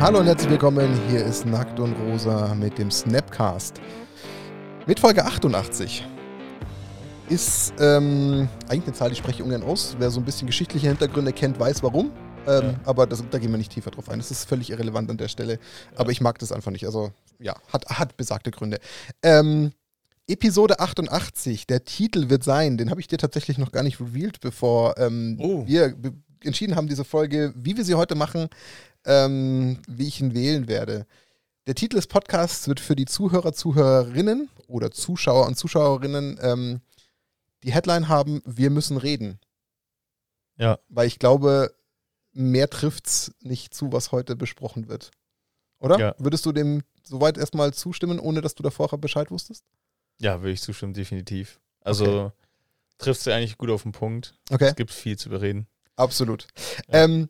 Hallo und herzlich willkommen. Hier ist Nackt und Rosa mit dem Snapcast. Mit Folge 88 ist ähm, eigentlich eine Zahl, die spreche ich ungern aus. Wer so ein bisschen geschichtliche Hintergründe kennt, weiß warum. Ähm, Ja. Aber das, da gehen wir nicht tiefer drauf ein. Das ist völlig irrelevant an der Stelle. Aber ich mag das einfach nicht. Also, ja, hat, hat besagte Gründe. Ähm, Episode 88, der Titel wird sein, den habe ich dir tatsächlich noch gar nicht revealed, bevor ähm, Oh. wir entschieden haben, diese Folge, wie wir sie heute machen, ähm, wie ich ihn wählen werde. Der Titel des Podcasts wird für die Zuhörer, Zuhörerinnen oder Zuschauer und Zuschauerinnen ähm, die Headline haben, wir müssen reden. Ja. Weil ich glaube, mehr trifft's nicht zu, was heute besprochen wird. Oder? Ja. Würdest du dem soweit erstmal zustimmen, ohne dass du davor Bescheid wusstest? Ja, würde ich zustimmen, definitiv. Also trifft sie eigentlich gut auf den Punkt. Okay. Es gibt viel zu bereden. Absolut. Ja. Ähm,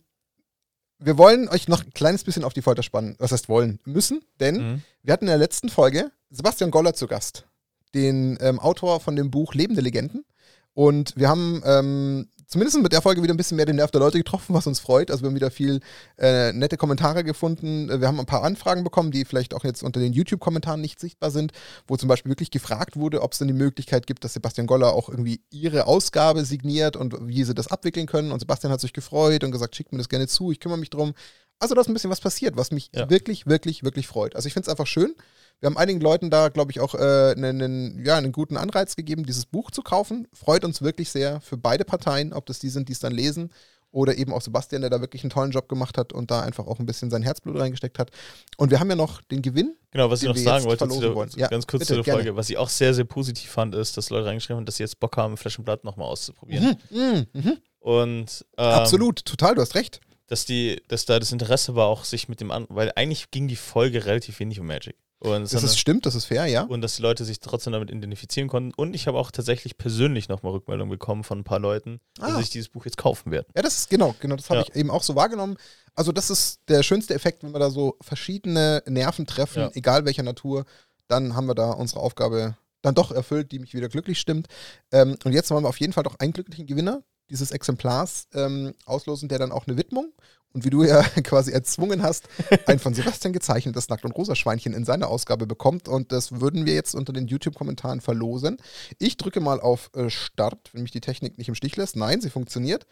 wir wollen euch noch ein kleines bisschen auf die Folter spannen. Was heißt wollen? Müssen, denn Mhm. wir hatten in der letzten Folge Sebastian Goller zu Gast, den ähm, Autor von dem Buch Lebende Legenden. Und wir haben ähm, zumindest mit der Folge wieder ein bisschen mehr den Nerv der Leute getroffen, was uns freut. Also wir haben wieder viel äh, nette Kommentare gefunden. Äh, Wir haben ein paar Anfragen bekommen, die vielleicht auch jetzt unter den YouTube-Kommentaren nicht sichtbar sind, wo zum Beispiel wirklich gefragt wurde, ob es denn die Möglichkeit gibt, dass Sebastian Goller auch irgendwie ihre Ausgabe signiert und wie sie das abwickeln können. Und Sebastian hat sich gefreut und gesagt, schickt mir das gerne zu, ich kümmere mich drum. Also da ist ein bisschen was passiert, was mich Ja. wirklich, wirklich, wirklich freut. Also ich finde es einfach schön. Wir haben einigen Leuten da, glaube ich, auch äh, einen, ja, einen guten Anreiz gegeben, dieses Buch zu kaufen. Freut uns wirklich sehr für beide Parteien, ob das die sind, die es dann lesen oder eben auch Sebastian, der da wirklich einen tollen Job gemacht hat und da einfach auch ein bisschen sein Herzblut reingesteckt hat. Und wir haben ja noch den Gewinn. Genau, was ich noch sagen wollte, zu der, Ja, ganz kurz bitte, zu der gerne. Folge, was ich auch sehr, sehr positiv fand, ist, dass Leute reingeschrieben haben, dass sie jetzt Bock haben, Flash und Blatt nochmal auszuprobieren. Mhm, mhm. Und ähm, Absolut, total, du hast recht. dass die, dass da das Interesse war, auch sich mit dem an, weil eigentlich ging die Folge relativ wenig um Magic. Und, Das sondern- ist stimmt, das ist fair, ja. und dass die Leute sich trotzdem damit identifizieren konnten. Und ich habe auch tatsächlich persönlich nochmal Rückmeldung bekommen von ein paar Leuten, dass Ah. sich dieses Buch jetzt kaufen werden. Ja, das ist genau, genau, das habe Ja. ich eben auch so wahrgenommen. Also, das ist der schönste Effekt, wenn wir da so verschiedene Nerven treffen, Ja. egal welcher Natur, dann haben wir da unsere Aufgabe dann doch erfüllt, die mich wieder glücklich stimmt. Ähm, und jetzt wollen wir auf jeden Fall doch einen glücklichen Gewinner dieses Exemplars ähm, auslosen, der dann auch eine Widmung und wie du ja quasi erzwungen hast, ein von Sebastian gezeichnetes Nackt- und Rosa-Schweinchen in seiner Ausgabe bekommt. Und das würden wir jetzt unter den YouTube-Kommentaren verlosen. Ich drücke mal auf äh, Start, wenn mich die Technik nicht im Stich lässt. Nein, sie funktioniert.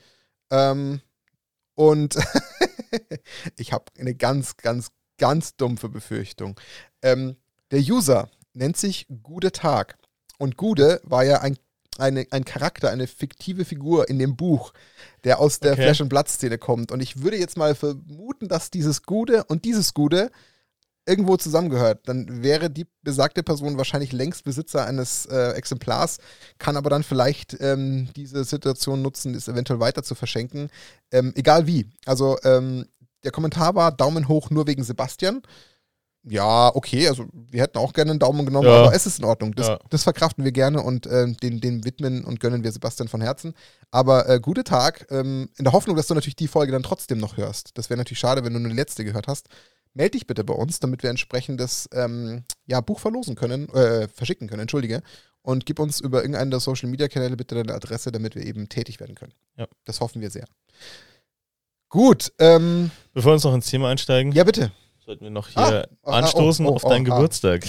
Ähm, und ich habe eine ganz, ganz, ganz dumpfe Befürchtung. Ähm, der User nennt sich Gude Tag. Und Gude war ja ein, eine, ein Charakter, eine fiktive Figur in dem Buch, der aus der Okay. Flash- und Blood-Szene kommt. Und ich würde jetzt mal vermuten, dass dieses Gude und dieses Gude irgendwo zusammengehört. Dann wäre die besagte Person wahrscheinlich längst Besitzer eines äh, Exemplars, kann aber dann vielleicht ähm, diese Situation nutzen, es eventuell weiter zu verschenken. Ähm, egal wie. Also ähm, der Kommentar war Daumen hoch nur wegen Sebastian. Ja, okay, also wir hätten auch gerne einen Daumen genommen, Ja. aber es ist in Ordnung. Das, Ja. das verkraften wir gerne und ähm, den, den widmen und gönnen wir Sebastian von Herzen. Aber äh, gute Tag, ähm, in der Hoffnung, dass du natürlich die Folge dann trotzdem noch hörst. Das wäre natürlich schade, wenn du nur die letzte gehört hast. Meld dich bitte bei uns, damit wir entsprechendes ähm, ja, Buch verlosen können, äh, verschicken können, entschuldige. Und gib uns über irgendeinen der Social Media Kanäle bitte deine Adresse, damit wir eben tätig werden können. Ja. Das hoffen wir sehr. Gut, ähm, Bevor wir uns noch ins Thema einsteigen, ja bitte. Sollten wir noch Ah, hier ah, anstoßen oh, oh, auf deinen oh, ah. Geburtstag.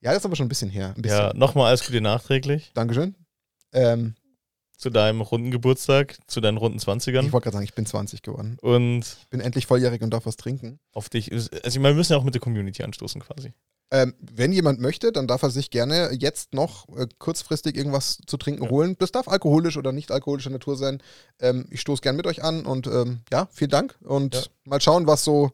Ja, das ist aber schon ein bisschen her. Ein bisschen. Ja, nochmal alles Gute nachträglich Dankeschön. Ähm, zu deinem runden Geburtstag, zu deinen runden ich 20ern. wollte gerade sagen, ich bin 20 geworden. Und Ich bin endlich volljährig und darf was trinken. auf dich, ist- also ich meine, wir müssen ja auch mit der Community anstoßen quasi. Ähm, wenn jemand möchte, dann darf er sich gerne jetzt noch äh, kurzfristig irgendwas zu trinken Ja. holen. Das darf alkoholisch oder nicht alkoholischer Natur sein. Ähm, ich stoße gern mit euch an und ähm, ja, vielen Dank. Und Ja. mal schauen, was so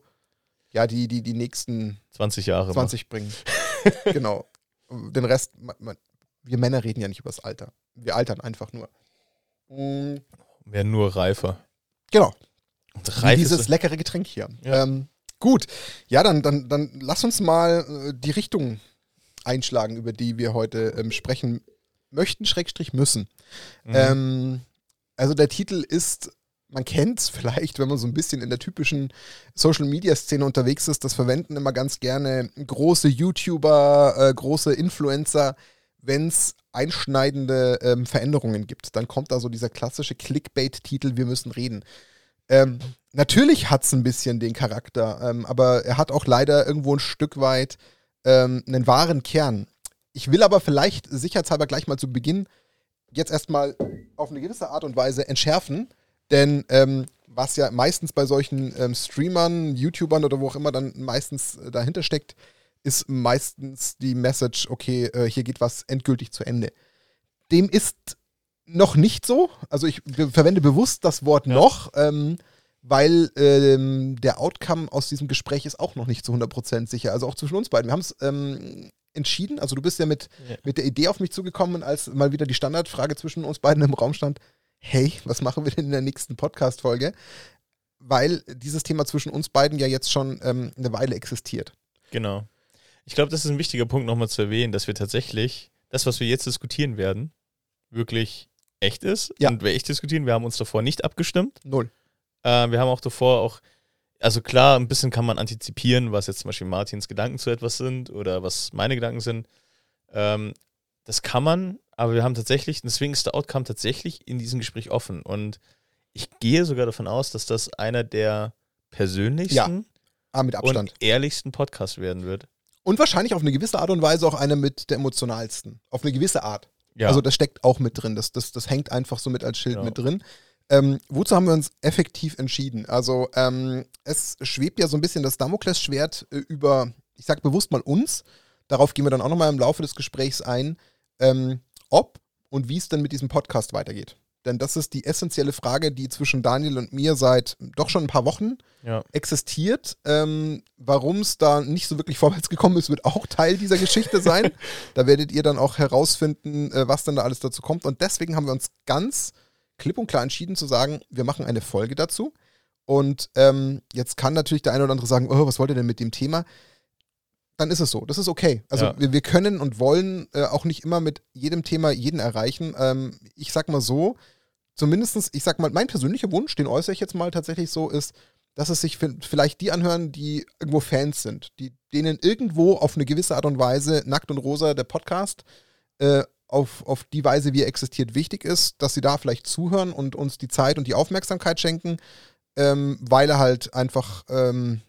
ja, die, die, die nächsten 20 Jahre. 20 bringen. genau. Den Rest, man, man, wir Männer reden ja nicht über das Alter. Wir altern einfach nur. Mm, Wäre nur reifer. Genau. Und reif dieses leckere Getränk hier. Ja. Ähm, gut, ja, dann, dann, dann lass uns mal äh, die Richtung einschlagen, über die wir heute ähm, sprechen möchten, Schrägstrich müssen. Mhm. Ähm, also der Titel ist, man kennt es vielleicht, wenn man so ein bisschen in der typischen Social-Media-Szene unterwegs ist, das verwenden immer ganz gerne große YouTuber, äh, große Influencer, wenn es einschneidende ähm, Veränderungen gibt. Dann kommt da so dieser klassische Clickbait-Titel, wir müssen reden. Ähm, natürlich hat es ein bisschen den Charakter, ähm, aber er hat auch leider irgendwo ein Stück weit ähm, einen wahren Kern. Ich will aber vielleicht sicherheitshalber gleich mal zu Beginn jetzt erstmal auf eine gewisse Art und Weise entschärfen, denn ähm, was ja meistens bei solchen ähm, Streamern, YouTubern oder wo auch immer dann meistens äh, dahinter steckt, ist meistens die Message, okay, äh, hier geht was endgültig zu Ende. Dem ist noch nicht so. Also ich be- verwende bewusst das Wort Ja. noch, ähm, weil ähm, der Outcome aus diesem Gespräch ist auch noch nicht zu 100% sicher. Also auch zwischen uns beiden. Wir haben es ähm, entschieden. Also du bist ja mit, Ja. mit der Idee auf mich zugekommen, als mal wieder die Standardfrage zwischen uns beiden im Raum stand. Hey, was machen wir denn in der nächsten Podcast-Folge? Weil dieses Thema zwischen uns beiden ja jetzt schon ähm, eine Weile existiert. Genau. Ich glaube, das ist ein wichtiger Punkt nochmal zu erwähnen, dass wir tatsächlich das, was wir jetzt diskutieren werden, wirklich echt ist. Ja. Und wir echt diskutieren, wir haben uns davor nicht abgestimmt. Null. Äh, wir haben auch davor auch, also klar, ein bisschen kann man antizipieren, was jetzt zum Beispiel Martins Gedanken zu etwas sind oder was meine Gedanken sind. Ähm, das kann man, aber wir haben tatsächlich, deswegen ist der Outcome tatsächlich in diesem Gespräch offen. Und ich gehe sogar davon aus, dass das einer der persönlichsten Ah, mit Abstand. und ehrlichsten Podcasts werden wird. Und wahrscheinlich auf eine gewisse Art und Weise auch einer mit der emotionalsten. Auf eine gewisse Art. Ja, Also das steckt auch mit drin. Das, das, das hängt einfach so mit als Schild Ja. mit drin. Ähm, wozu haben wir uns effektiv entschieden? Also ähm, es schwebt ja so ein bisschen das Damoklesschwert äh, über, ich sag bewusst mal uns. Darauf gehen wir dann auch nochmal im Laufe des Gesprächs ein, ähm, ob und wie es denn mit diesem Podcast weitergeht. Denn das ist die essentielle Frage, die zwischen Daniel und mir seit doch schon ein paar Wochen ja. existiert. Ähm, Warum es da nicht so wirklich vorwärts gekommen ist, wird auch Teil dieser Geschichte sein. da werdet ihr dann auch herausfinden, äh, was denn da alles dazu kommt. Und deswegen haben wir uns ganz klipp und klar entschieden zu sagen, wir machen eine Folge dazu. Und ähm, jetzt kann natürlich der eine oder andere sagen, oh, was wollt ihr denn mit dem Thema? Dann ist es so. Das ist okay. Also Ja. wir, wir können und wollen äh, auch nicht immer mit jedem Thema jeden erreichen. Ähm, ich sag mal so, zumindestens, ich sag mal, mein persönlicher Wunsch, den äußere ich jetzt mal tatsächlich so, ist, dass es sich vi- vielleicht die anhören, die irgendwo Fans sind, die denen irgendwo auf eine gewisse Art und Weise Nackt und Rosa, der Podcast, äh, auf, auf die Weise, wie er existiert, wichtig ist, dass sie da vielleicht zuhören und uns die Zeit und die Aufmerksamkeit schenken, ähm, weil er halt einfach ähm,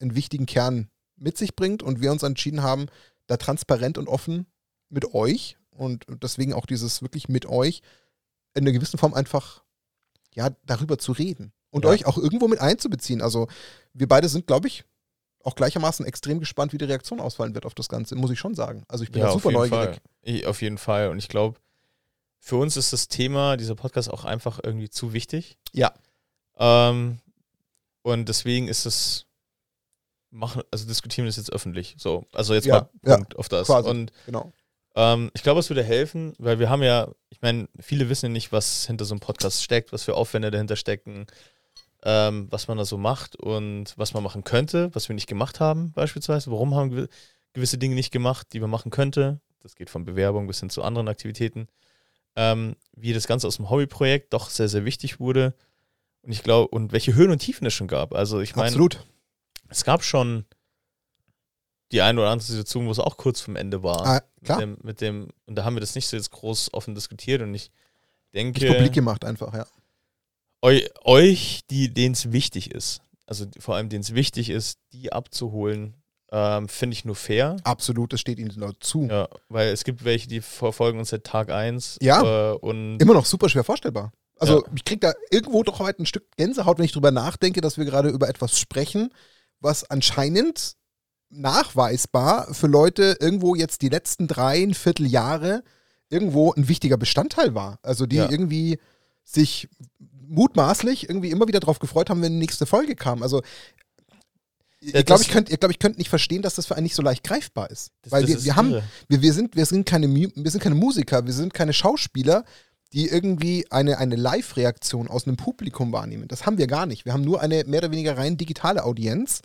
einen wichtigen Kern mit sich bringt und wir uns entschieden haben, da transparent und offen mit euch und deswegen auch dieses wirklich mit euch in einer gewissen Form einfach ja darüber zu reden und Ja. euch auch irgendwo mit einzubeziehen. Also wir beide sind, glaube ich, auch gleichermaßen extrem gespannt, wie die Reaktion ausfallen wird auf das Ganze, muss ich schon sagen. Also ich bin ja, super neugierig. Ich, auf jeden Fall. Und ich glaube, für uns ist das Thema, dieser Podcast auch einfach irgendwie zu wichtig. Ja. Ähm, und deswegen ist es, machen, also diskutieren wir das jetzt öffentlich. So, also jetzt Ja, mal ja, Punkt auf das. quasi. Und Genau. ähm, ich glaube, es würde helfen, weil wir haben ja, ich meine, viele wissen ja nicht, was hinter so einem Podcast steckt, was für Aufwände dahinter stecken, ähm, was man da so macht und was man machen könnte, was wir nicht gemacht haben, beispielsweise. Warum haben wir gewisse Dinge nicht gemacht, die man machen könnte? Das geht von Bewerbung bis hin zu anderen Aktivitäten. Ähm, wie das Ganze aus dem Hobbyprojekt doch sehr, sehr wichtig wurde. Und ich glaube, und welche Höhen und Tiefen es schon gab. Also ich meine, Absolut. Es gab schon die eine oder andere Situation, wo es auch kurz vom Ende war. Ah, klar. Mit dem, mit dem, und da haben wir das nicht so jetzt groß offen diskutiert und ich denke, Nicht publik gemacht einfach, ja. eu, euch, die, denen es wichtig ist, also vor allem denen es wichtig ist, die abzuholen, ähm, finde ich nur fair. Absolut, das steht ihnen zu. Ja, weil es gibt welche, die verfolgen uns seit Tag 1 Ja. äh, und Immer noch super schwer vorstellbar. Also Ja. ich kriege da irgendwo doch heute ein Stück Gänsehaut, wenn ich drüber nachdenke, dass wir gerade über etwas sprechen, was anscheinend nachweisbar für Leute irgendwo jetzt die letzten drei Vierteljahre irgendwo ein wichtiger Bestandteil war. Also die Ja. irgendwie sich mutmaßlich irgendwie immer wieder darauf gefreut haben, wenn die nächste Folge kam. Also Ja, ich glaube, ich könnt, ihr, glaub, könnt nicht verstehen, dass das für einen nicht so leicht greifbar ist. das, Weil das wir, ist wir haben wir, wir, sind, wir, sind keine, wir sind keine Musiker, wir sind keine Schauspieler, die irgendwie eine, eine Live-Reaktion aus einem Publikum wahrnehmen. Das haben wir gar nicht. Wir haben nur eine mehr oder weniger rein digitale Audienz.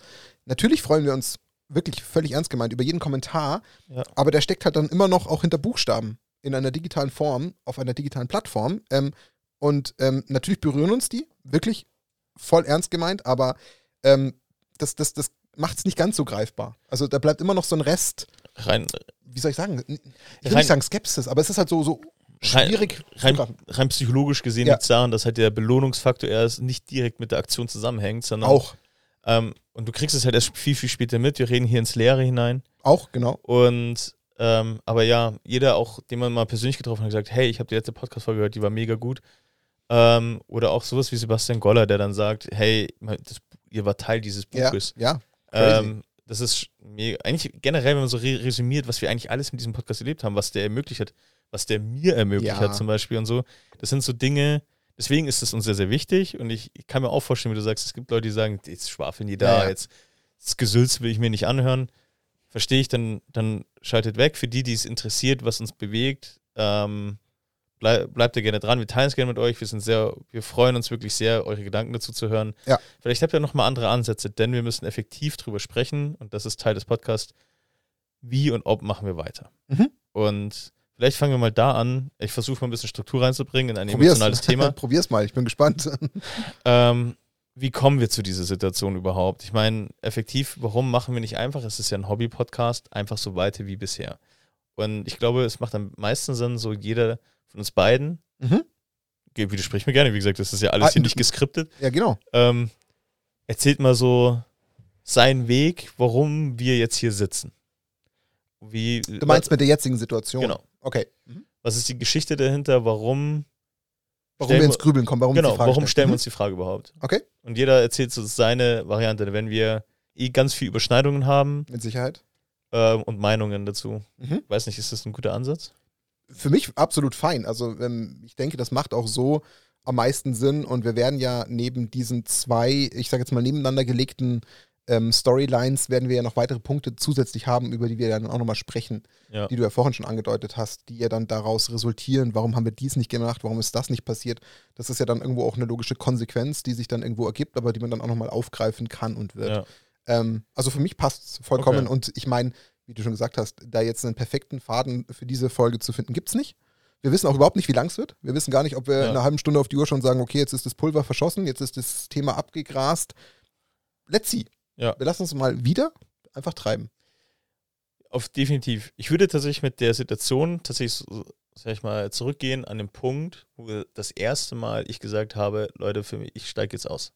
Natürlich freuen wir uns wirklich völlig ernst gemeint über jeden Kommentar, Ja. aber der steckt halt dann immer noch auch hinter Buchstaben in einer digitalen Form, auf einer digitalen Plattform. Ähm, und ähm, natürlich berühren uns die, wirklich voll ernst gemeint, aber ähm, das, das, das macht es nicht ganz so greifbar. Also da bleibt immer noch so ein Rest rein, wie soll ich sagen? Ich will Rein- nicht sagen Skepsis, aber es ist halt so, so schwierig. Rein, greifen. rein psychologisch gesehen Ja. liegt es daran, dass halt der Belohnungsfaktor erst nicht direkt mit der Aktion zusammenhängt, sondern Auch, ähm, und du kriegst es halt erst viel, viel später mit. Wir reden hier ins Leere hinein. auch, genau. Und ähm, aber ja, jeder auch, den man mal persönlich getroffen hat, hat gesagt, hey, ich habe die letzte Podcast-Folge gehört, die war mega gut. Ähm, oder auch sowas wie Sebastian Goller, der dann sagt, hey, das, ihr war Teil dieses Ja, Buches. ja. crazy. Ähm, das ist mega, eigentlich generell, wenn man so re resümiert, was wir eigentlich alles mit diesem Podcast erlebt haben, was der ermöglicht hat, was der mir ermöglicht Ja. hat zum Beispiel und so. Das sind so Dinge, deswegen ist es uns sehr, sehr wichtig und ich, ich kann mir auch vorstellen, wie du sagst, es gibt Leute, die sagen, jetzt schwafeln die da, Ja, jetzt das Gesülz will ich mir nicht anhören. Verstehe ich, dann, dann schaltet weg. Für die, die es interessiert, was uns bewegt, ähm, bleib, bleibt ihr gerne dran. Wir teilen es gerne mit euch. Wir sind sehr, wir freuen uns wirklich sehr, eure Gedanken dazu zu hören. Ja. Vielleicht habt ihr noch mal andere Ansätze, denn wir müssen effektiv drüber sprechen und das ist Teil des Podcasts. Wie und ob machen wir weiter? Mhm. Und vielleicht fangen wir mal da an. Ich versuche mal ein bisschen Struktur reinzubringen in ein Probier's. emotionales Thema. Probier's mal, ich bin gespannt. Ähm, wie kommen wir zu dieser Situation überhaupt? Ich meine, effektiv, warum machen wir nicht einfach? Es ist ja ein Hobby-Podcast, einfach so weiter wie bisher. Und ich glaube, es macht am meisten Sinn, so jeder von uns beiden, Mhm. Widersprich mir gerne, wie gesagt, das ist ja alles Ah, hier nicht geskriptet, Ja, genau. ähm, erzählt mal so seinen Weg, warum wir jetzt hier sitzen. Wie, Du meinst mit der jetzigen Situation? Genau. Okay. Mhm. was ist die Geschichte dahinter? Warum, Warum Stellen wir ins wir- Grübeln kommen, warum genau, die Frage warum stellen wir Mhm. uns die Frage überhaupt? Okay, Und jeder erzählt so seine Variante, wenn wir eh ganz viel Überschneidungen haben mit Sicherheit. ähm, und Meinungen dazu. Mhm. Weiß nicht, ist das ein guter Ansatz? Für mich absolut fein. Also ähm, ich denke, das macht auch so am meisten Sinn und wir werden ja neben diesen zwei, ich sage jetzt mal nebeneinander gelegten ähm, Storylines, werden wir ja noch weitere Punkte zusätzlich haben, über die wir dann auch nochmal sprechen, Ja. die du ja vorhin schon angedeutet hast, die ja dann daraus resultieren, warum haben wir dies nicht gemacht, warum ist das nicht passiert. Das ist ja dann irgendwo auch eine logische Konsequenz, die sich dann irgendwo ergibt, aber die man dann auch nochmal aufgreifen kann und wird. ja. Ähm, also für mich passt es vollkommen Okay. und ich meine, wie du schon gesagt hast, da jetzt einen perfekten Faden für diese Folge zu finden, gibt es nicht. Wir wissen auch überhaupt nicht, wie lang es wird. Wir wissen gar nicht, ob wir Ja. in einer halben Stunde auf die Uhr schon sagen, okay, jetzt ist das Pulver verschossen, jetzt ist das Thema abgegrast. Let's see. Ja. Wir lassen uns mal wieder einfach treiben. Auf definitiv. Ich würde tatsächlich mit der Situation tatsächlich, sag ich mal, zurückgehen an den Punkt, wo das erste Mal ich gesagt habe, Leute, für mich, ich steige jetzt aus.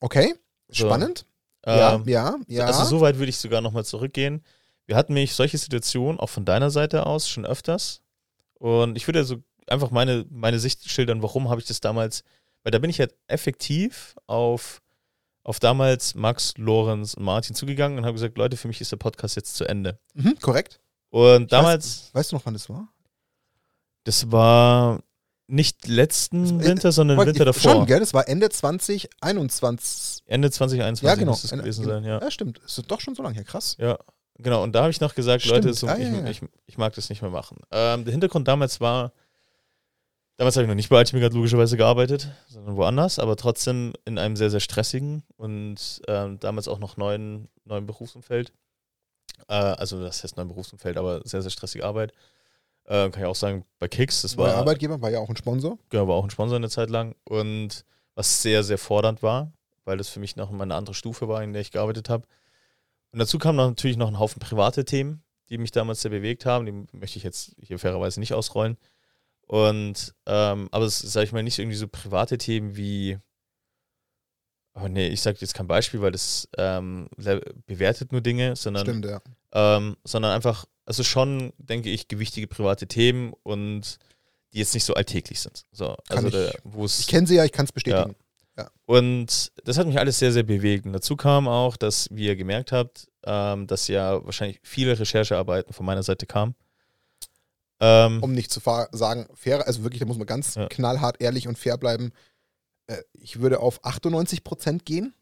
Okay, spannend. ja, Ähm, ja, ja. Also so weit würde ich sogar nochmal zurückgehen. Wir hatten nämlich solche Situationen auch von deiner Seite aus schon öfters. Und ich würde so einfach meine, meine Sicht schildern, warum habe ich das damals, weil da bin ich halt effektiv auf, auf damals Max, Lorenz und Martin zugegangen und habe gesagt, Leute, für mich ist der Podcast jetzt zu Ende. mhm, korrekt. Und damals, Weißt du noch, wann das war? das war nicht letzten Winter, sondern Winter davor. Schon, gell? Das war Ende 2021. Ende 2021 Ja, genau. muss es gewesen sein, ja. Ja, stimmt. Das ist doch schon so lange her. Krass. Ja, genau. Und da habe ich noch gesagt, Stimmt. Leute, so, Ah, ich, ja, ja. Ich, ich mag das nicht mehr machen. Ähm, der Hintergrund damals war, damals habe ich noch nicht bei Ultimate logischerweise gearbeitet, sondern woanders, aber trotzdem in einem sehr, sehr stressigen und ähm, damals auch noch neuen, neuen Berufsumfeld. Äh, also das heißt neuen Berufsumfeld, aber sehr, sehr stressige Arbeit. Äh, kann ich auch sagen, bei Kicks, das war, Arbeitgeber war ja auch ein Sponsor. genau, war auch ein Sponsor eine Zeit lang und was sehr, sehr fordernd war, weil das für mich noch mal eine andere Stufe war, in der ich gearbeitet habe. Und dazu kamen natürlich noch ein Haufen private Themen, die mich damals sehr bewegt haben. Die möchte ich jetzt hier fairerweise nicht ausrollen. Und, ähm, aber es sage ich mal, nicht irgendwie so private Themen wie, oh nee, ich sage jetzt kein Beispiel, weil das ähm, bewertet nur Dinge, sondern Stimmt, ja. ähm, sondern einfach, also schon, denke ich, gewichtige private Themen und die jetzt nicht so alltäglich sind. So, Kann also ich- da, Ich kenne sie ja, ich kann es bestätigen. und das hat mich alles sehr, sehr bewegt. Und dazu kam auch, dass, wie ihr gemerkt habt, ähm, dass ja wahrscheinlich viele Recherchearbeiten von meiner Seite kamen. Ähm, Um nicht zu sagen, fair, also wirklich, da muss man ganz Ja. knallhart, ehrlich und fair bleiben. Äh, ich würde auf 98 Prozent gehen,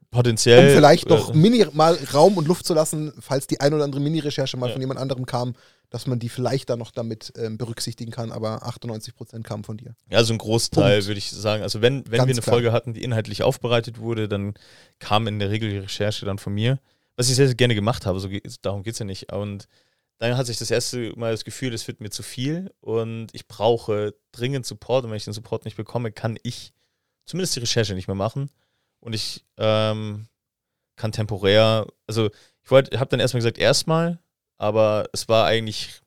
um potenziell. vielleicht äh, noch mini mal Raum und Luft zu lassen, falls die ein oder andere Mini-Recherche mal Ja. von jemand anderem kam, dass man die vielleicht dann noch damit ähm, berücksichtigen kann, aber 98 Prozent kamen von dir. Ja, so ein Großteil, würde ich sagen. Also wenn, wenn Ganz wir eine klar. Folge hatten, die inhaltlich aufbereitet wurde, dann kam in der Regel die Recherche dann von mir. Was ich sehr, sehr gerne gemacht habe, so darum geht es ja nicht. Und dann hat sich das erste Mal das Gefühl, es wird mir zu viel und ich brauche dringend Support. Und wenn ich den Support nicht bekomme, kann ich zumindest die Recherche nicht mehr machen. Und ich ähm, kann temporär, also ich wollte, habe dann erstmal gesagt, erstmal, aber es war eigentlich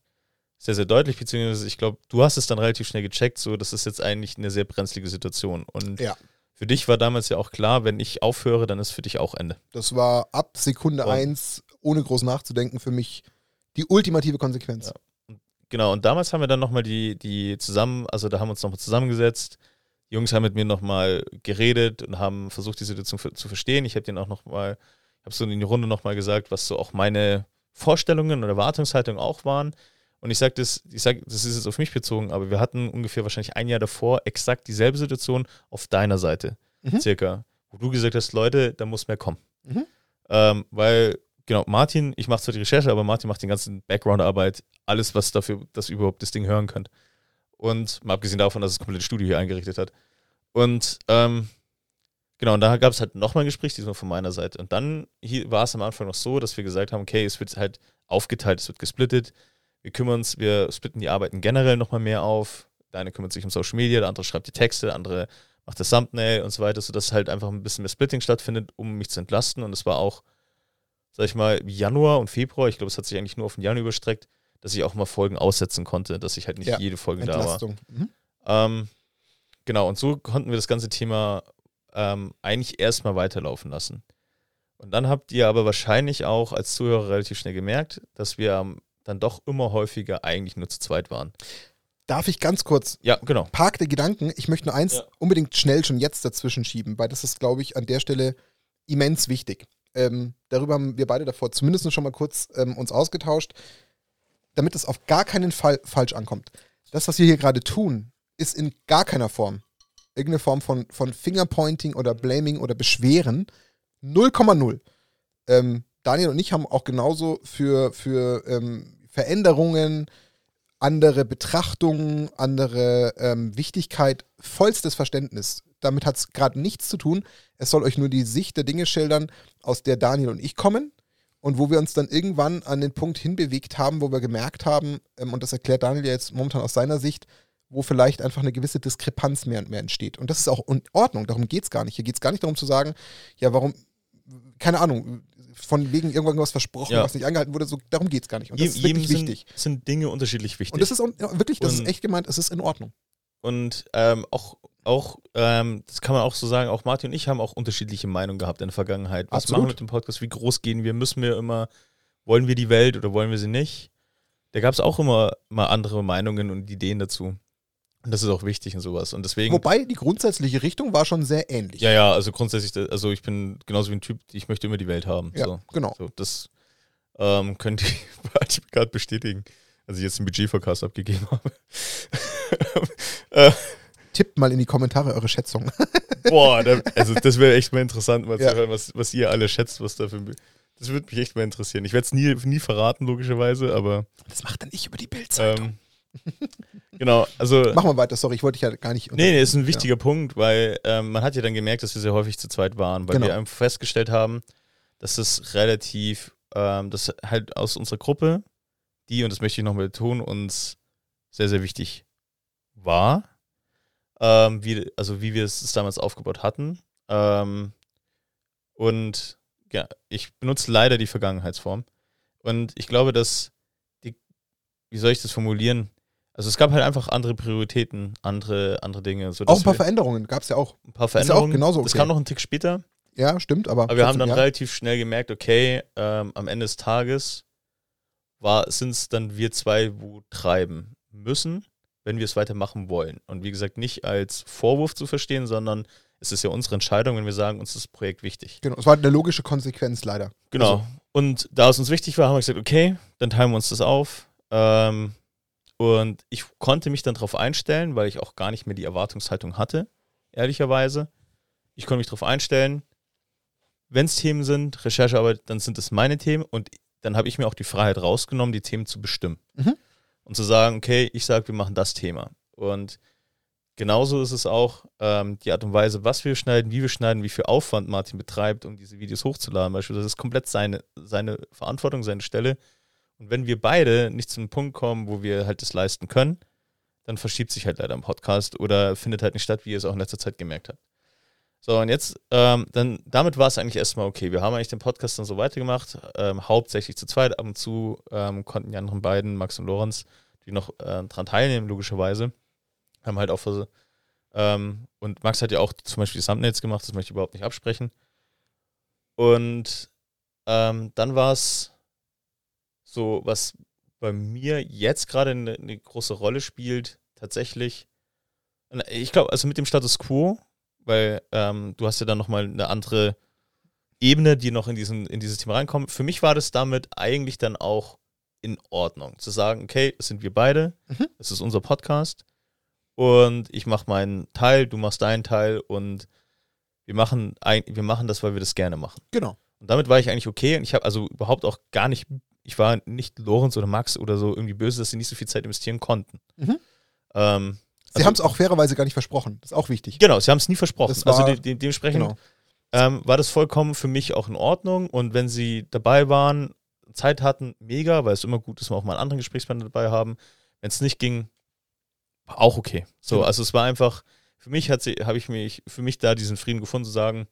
sehr, sehr deutlich, beziehungsweise ich glaube, du hast es dann relativ schnell gecheckt, so, das ist jetzt eigentlich eine sehr brenzlige Situation. Und Ja. für dich war damals ja auch klar, wenn ich aufhöre, dann ist für dich auch Ende. Das war ab Sekunde Und- eins, ohne groß nachzudenken, für mich die ultimative Konsequenz. Ja. Genau, und damals haben wir dann nochmal die, die zusammen, also da haben wir uns nochmal zusammengesetzt. Die Jungs haben mit mir nochmal geredet und haben versucht, die Situation für, zu verstehen. Ich habe denen auch nochmal, ich habe so in die Runde nochmal gesagt, was so auch meine Vorstellungen und Erwartungshaltungen auch waren. Und ich sage das, ich sag, das ist jetzt auf mich bezogen, aber wir hatten ungefähr wahrscheinlich ein Jahr davor exakt dieselbe Situation auf deiner Seite, Mhm. circa, wo du gesagt hast, Leute, da muss mehr kommen. Mhm. Ähm, weil, genau, Martin, ich mache zwar die Recherche, aber Martin macht den ganzen Background-Arbeit, alles, was dafür, dass ihr überhaupt das Ding hören könnt. Und mal abgesehen davon, dass es das komplette Studio hier eingerichtet hat. Und ähm, genau, und da gab es halt nochmal ein Gespräch, diesmal von meiner Seite. Und dann war es am Anfang noch so, dass wir gesagt haben, okay, es wird halt aufgeteilt, es wird gesplittet. Wir kümmern uns, wir splitten die Arbeiten generell nochmal mehr auf. Der eine kümmert sich um Social Media, der andere schreibt die Texte, der andere macht das Thumbnail und so weiter, sodass halt einfach ein bisschen mehr Splitting stattfindet, um mich zu entlasten. Und es war auch, sag ich mal, Januar und Februar, ich glaube, es hat sich eigentlich nur auf den Januar überstreckt, dass ich auch mal Folgen aussetzen konnte, dass ich halt nicht Ja, jede Folge da war. Entlastung. Mhm. Ähm, genau, und so konnten wir das ganze Thema ähm, eigentlich erstmal weiterlaufen lassen. Und dann habt ihr aber wahrscheinlich auch als Zuhörer relativ schnell gemerkt, dass wir ähm, dann doch immer häufiger eigentlich nur zu zweit waren. Darf ich ganz kurz Ja, genau. Park der Gedanken. Ich möchte nur eins Ja. unbedingt schnell schon jetzt dazwischen schieben, weil das ist, glaube ich, an der Stelle immens wichtig. Ähm, darüber haben wir beide davor zumindest schon mal kurz ähm, uns ausgetauscht, damit es auf gar keinen Fall falsch ankommt. Das, was wir hier gerade tun, ist in gar keiner Form irgendeine Form von, von Fingerpointing oder Blaming oder Beschweren. 0,0. Ähm, Daniel und ich haben auch genauso für, für ähm, Veränderungen, andere Betrachtungen, andere ähm, Wichtigkeit, vollstes Verständnis. Damit hat es gerade nichts zu tun. Es soll euch nur die Sicht der Dinge schildern, aus der Daniel und ich kommen und wo wir uns dann irgendwann an den Punkt hinbewegt haben, wo wir gemerkt haben, ähm, und das erklärt Daniel ja jetzt momentan aus seiner Sicht, wo vielleicht einfach eine gewisse Diskrepanz mehr und mehr entsteht. Und das ist auch in Ordnung, darum geht es gar nicht. Hier geht es gar nicht darum zu sagen, ja, warum, keine Ahnung, von wegen irgendwas versprochen, Ja. was nicht eingehalten wurde, so, darum geht es gar nicht. Und das ist Jedem wirklich sind, wichtig. sind Dinge unterschiedlich wichtig. Und das ist wirklich, das Und- ist echt gemeint, es ist in Ordnung. Und ähm, auch, auch ähm, das kann man auch so sagen, auch Martin und ich haben auch unterschiedliche Meinungen gehabt in der Vergangenheit. Was Absolut. machen wir mit dem Podcast? Wie groß gehen wir? Müssen wir immer, wollen wir die Welt oder wollen wir sie nicht? Da gab es auch immer mal andere Meinungen und Ideen dazu. Und das ist auch wichtig und sowas. Und deswegen. Wobei die grundsätzliche Richtung war schon sehr ähnlich. ja, ja, also grundsätzlich, also ich bin genauso wie ein Typ, ich möchte immer die Welt haben. Ja, so. genau. So, das ähm, könnte ich gerade bestätigen, als ich jetzt einen Budgetvercast abgegeben habe. Tippt mal in die Kommentare eure Schätzung. Boah, da, also das wäre echt mal interessant, mal Ja. zu hören, was, was ihr alle schätzt, was da für. Das würde mich echt mal interessieren. Ich werde es nie, nie verraten, logischerweise, aber Das macht dann ich über die Bildzeitung. ähm, genau, also. Mach mal weiter, sorry, ich wollte dich ja gar nicht. Nee, nee, ist ein wichtiger Punkt, weil ähm, man hat ja dann gemerkt, dass wir sehr häufig zu zweit waren, weil Genau. wir einfach festgestellt haben, dass es relativ, ähm, dass halt aus unserer Gruppe, die, und das möchte ich nochmal betonen, uns sehr, sehr wichtig war, ähm, wie, also wie wir es damals aufgebaut hatten. Ähm, und ja, ich benutze leider die Vergangenheitsform. Und ich glaube, dass die, wie soll ich das formulieren? Also es gab halt einfach andere Prioritäten, andere, andere Dinge. Auch ein paar Veränderungen gab es ja auch. ein paar Ist ja auch Veränderungen. genauso Das okay. kam noch einen Tick später. Ja, stimmt, aber. Aber wir haben dann ja. relativ schnell gemerkt, okay, ähm, am Ende des Tages sind es dann wir zwei, wo treiben müssen, wenn wir es weitermachen wollen. Und wie gesagt, nicht als Vorwurf zu verstehen, sondern es ist ja unsere Entscheidung, wenn wir sagen, uns ist das Projekt wichtig. Genau, es war eine logische Konsequenz leider. Genau. Also, und da es uns wichtig war, haben wir gesagt, okay, dann teilen wir uns das auf. Ähm, und ich konnte mich dann darauf einstellen, weil ich auch gar nicht mehr die Erwartungshaltung hatte, ehrlicherweise. Ich konnte mich darauf einstellen, wenn es Themen sind, Recherchearbeit, dann sind es meine Themen und dann habe ich mir auch die Freiheit rausgenommen, die Themen zu bestimmen. Mhm. Und zu sagen, okay, ich sage, wir machen das Thema. Und genauso ist es auch ähm, die Art und Weise, was wir schneiden, wie wir schneiden, wie viel Aufwand Martin betreibt, um diese Videos hochzuladen. Beispielsweise, das ist komplett seine, seine Verantwortung, seine Stelle. Und wenn wir beide nicht zum Punkt kommen, wo wir halt das leisten können, dann verschiebt sich halt leider ein Podcast oder findet halt nicht statt, wie ihr es auch in letzter Zeit gemerkt habt. So, und jetzt, ähm, dann, damit war es eigentlich erstmal okay. Wir haben eigentlich den Podcast dann so weitergemacht, ähm, hauptsächlich zu zweit. Ab und zu ähm, konnten die anderen beiden, Max und Lorenz, die noch äh, dran teilnehmen, logischerweise, haben halt auch ähm, und Max hat ja auch zum Beispiel die Thumbnails gemacht, das möchte ich überhaupt nicht absprechen. Und ähm, dann war es so, was bei mir jetzt gerade eine, eine große Rolle spielt, tatsächlich, ich glaube, also mit dem Status quo, weil ähm, du hast ja dann nochmal eine andere Ebene, die noch in, diesen, in dieses Thema reinkommt. Für mich war das damit eigentlich dann auch in Ordnung, zu sagen, okay, es sind wir beide, mhm. es ist unser Podcast und ich mache meinen Teil, du machst deinen Teil und wir machen, wir machen das, weil wir das gerne machen. Genau. Und damit war ich eigentlich okay und ich habe also überhaupt auch gar nicht, ich war nicht Lorenz oder Max oder so irgendwie böse, dass sie nicht so viel Zeit investieren konnten. Mhm. Ähm, sie also, haben es auch fairerweise gar nicht versprochen, das ist auch wichtig. Genau, sie haben es nie versprochen. also de de dementsprechend genau. ähm, war das vollkommen für mich auch in Ordnung und wenn sie dabei waren, Zeit hatten, mega, weil es immer gut ist, wenn wir auch mal einen anderen Gesprächspartner dabei haben. Wenn es nicht ging, war auch okay. So, genau. also es war einfach, für mich hat sie, habe ich mich, für mich da diesen Frieden gefunden zu sagen,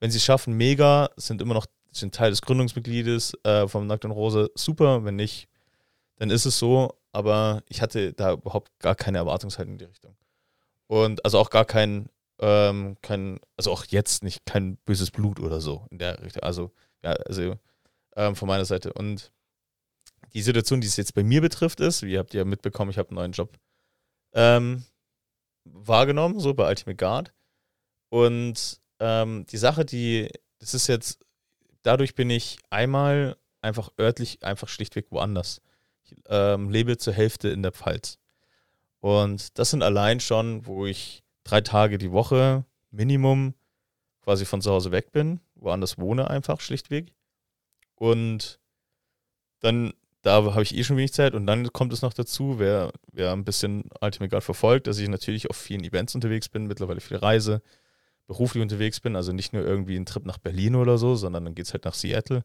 wenn sie es schaffen, mega, sind immer noch, sind Teil des Gründungsmitgliedes äh, vom Nackt und Rose, super, wenn nicht, dann ist es so, aber ich hatte da überhaupt gar keine Erwartungshaltung in die Richtung. Und also auch gar kein, ähm, kein, also auch jetzt nicht kein böses Blut oder so in der Richtung. Also, ja, also ähm, von meiner Seite. Und die Situation, die es jetzt bei mir betrifft, ist, wie habt ihr mitbekommen, ich habe einen neuen Job ähm, wahrgenommen, so bei Ultimate Guard. Und ähm, die Sache, die, das ist jetzt, dadurch bin ich einmal einfach örtlich, einfach schlichtweg woanders. Ähm, lebe zur Hälfte in der Pfalz. Und das sind allein schon, wo ich drei Tage die Woche Minimum quasi von zu Hause weg bin, woanders wohne einfach schlichtweg. Und dann da habe ich eh schon wenig Zeit und dann kommt es noch dazu, wer, wer ein bisschen Ultimate Guard verfolgt, dass ich natürlich auf vielen Events unterwegs bin, mittlerweile viel Reise, beruflich unterwegs bin, also nicht nur irgendwie ein Trip nach Berlin oder so, sondern dann geht es halt nach Seattle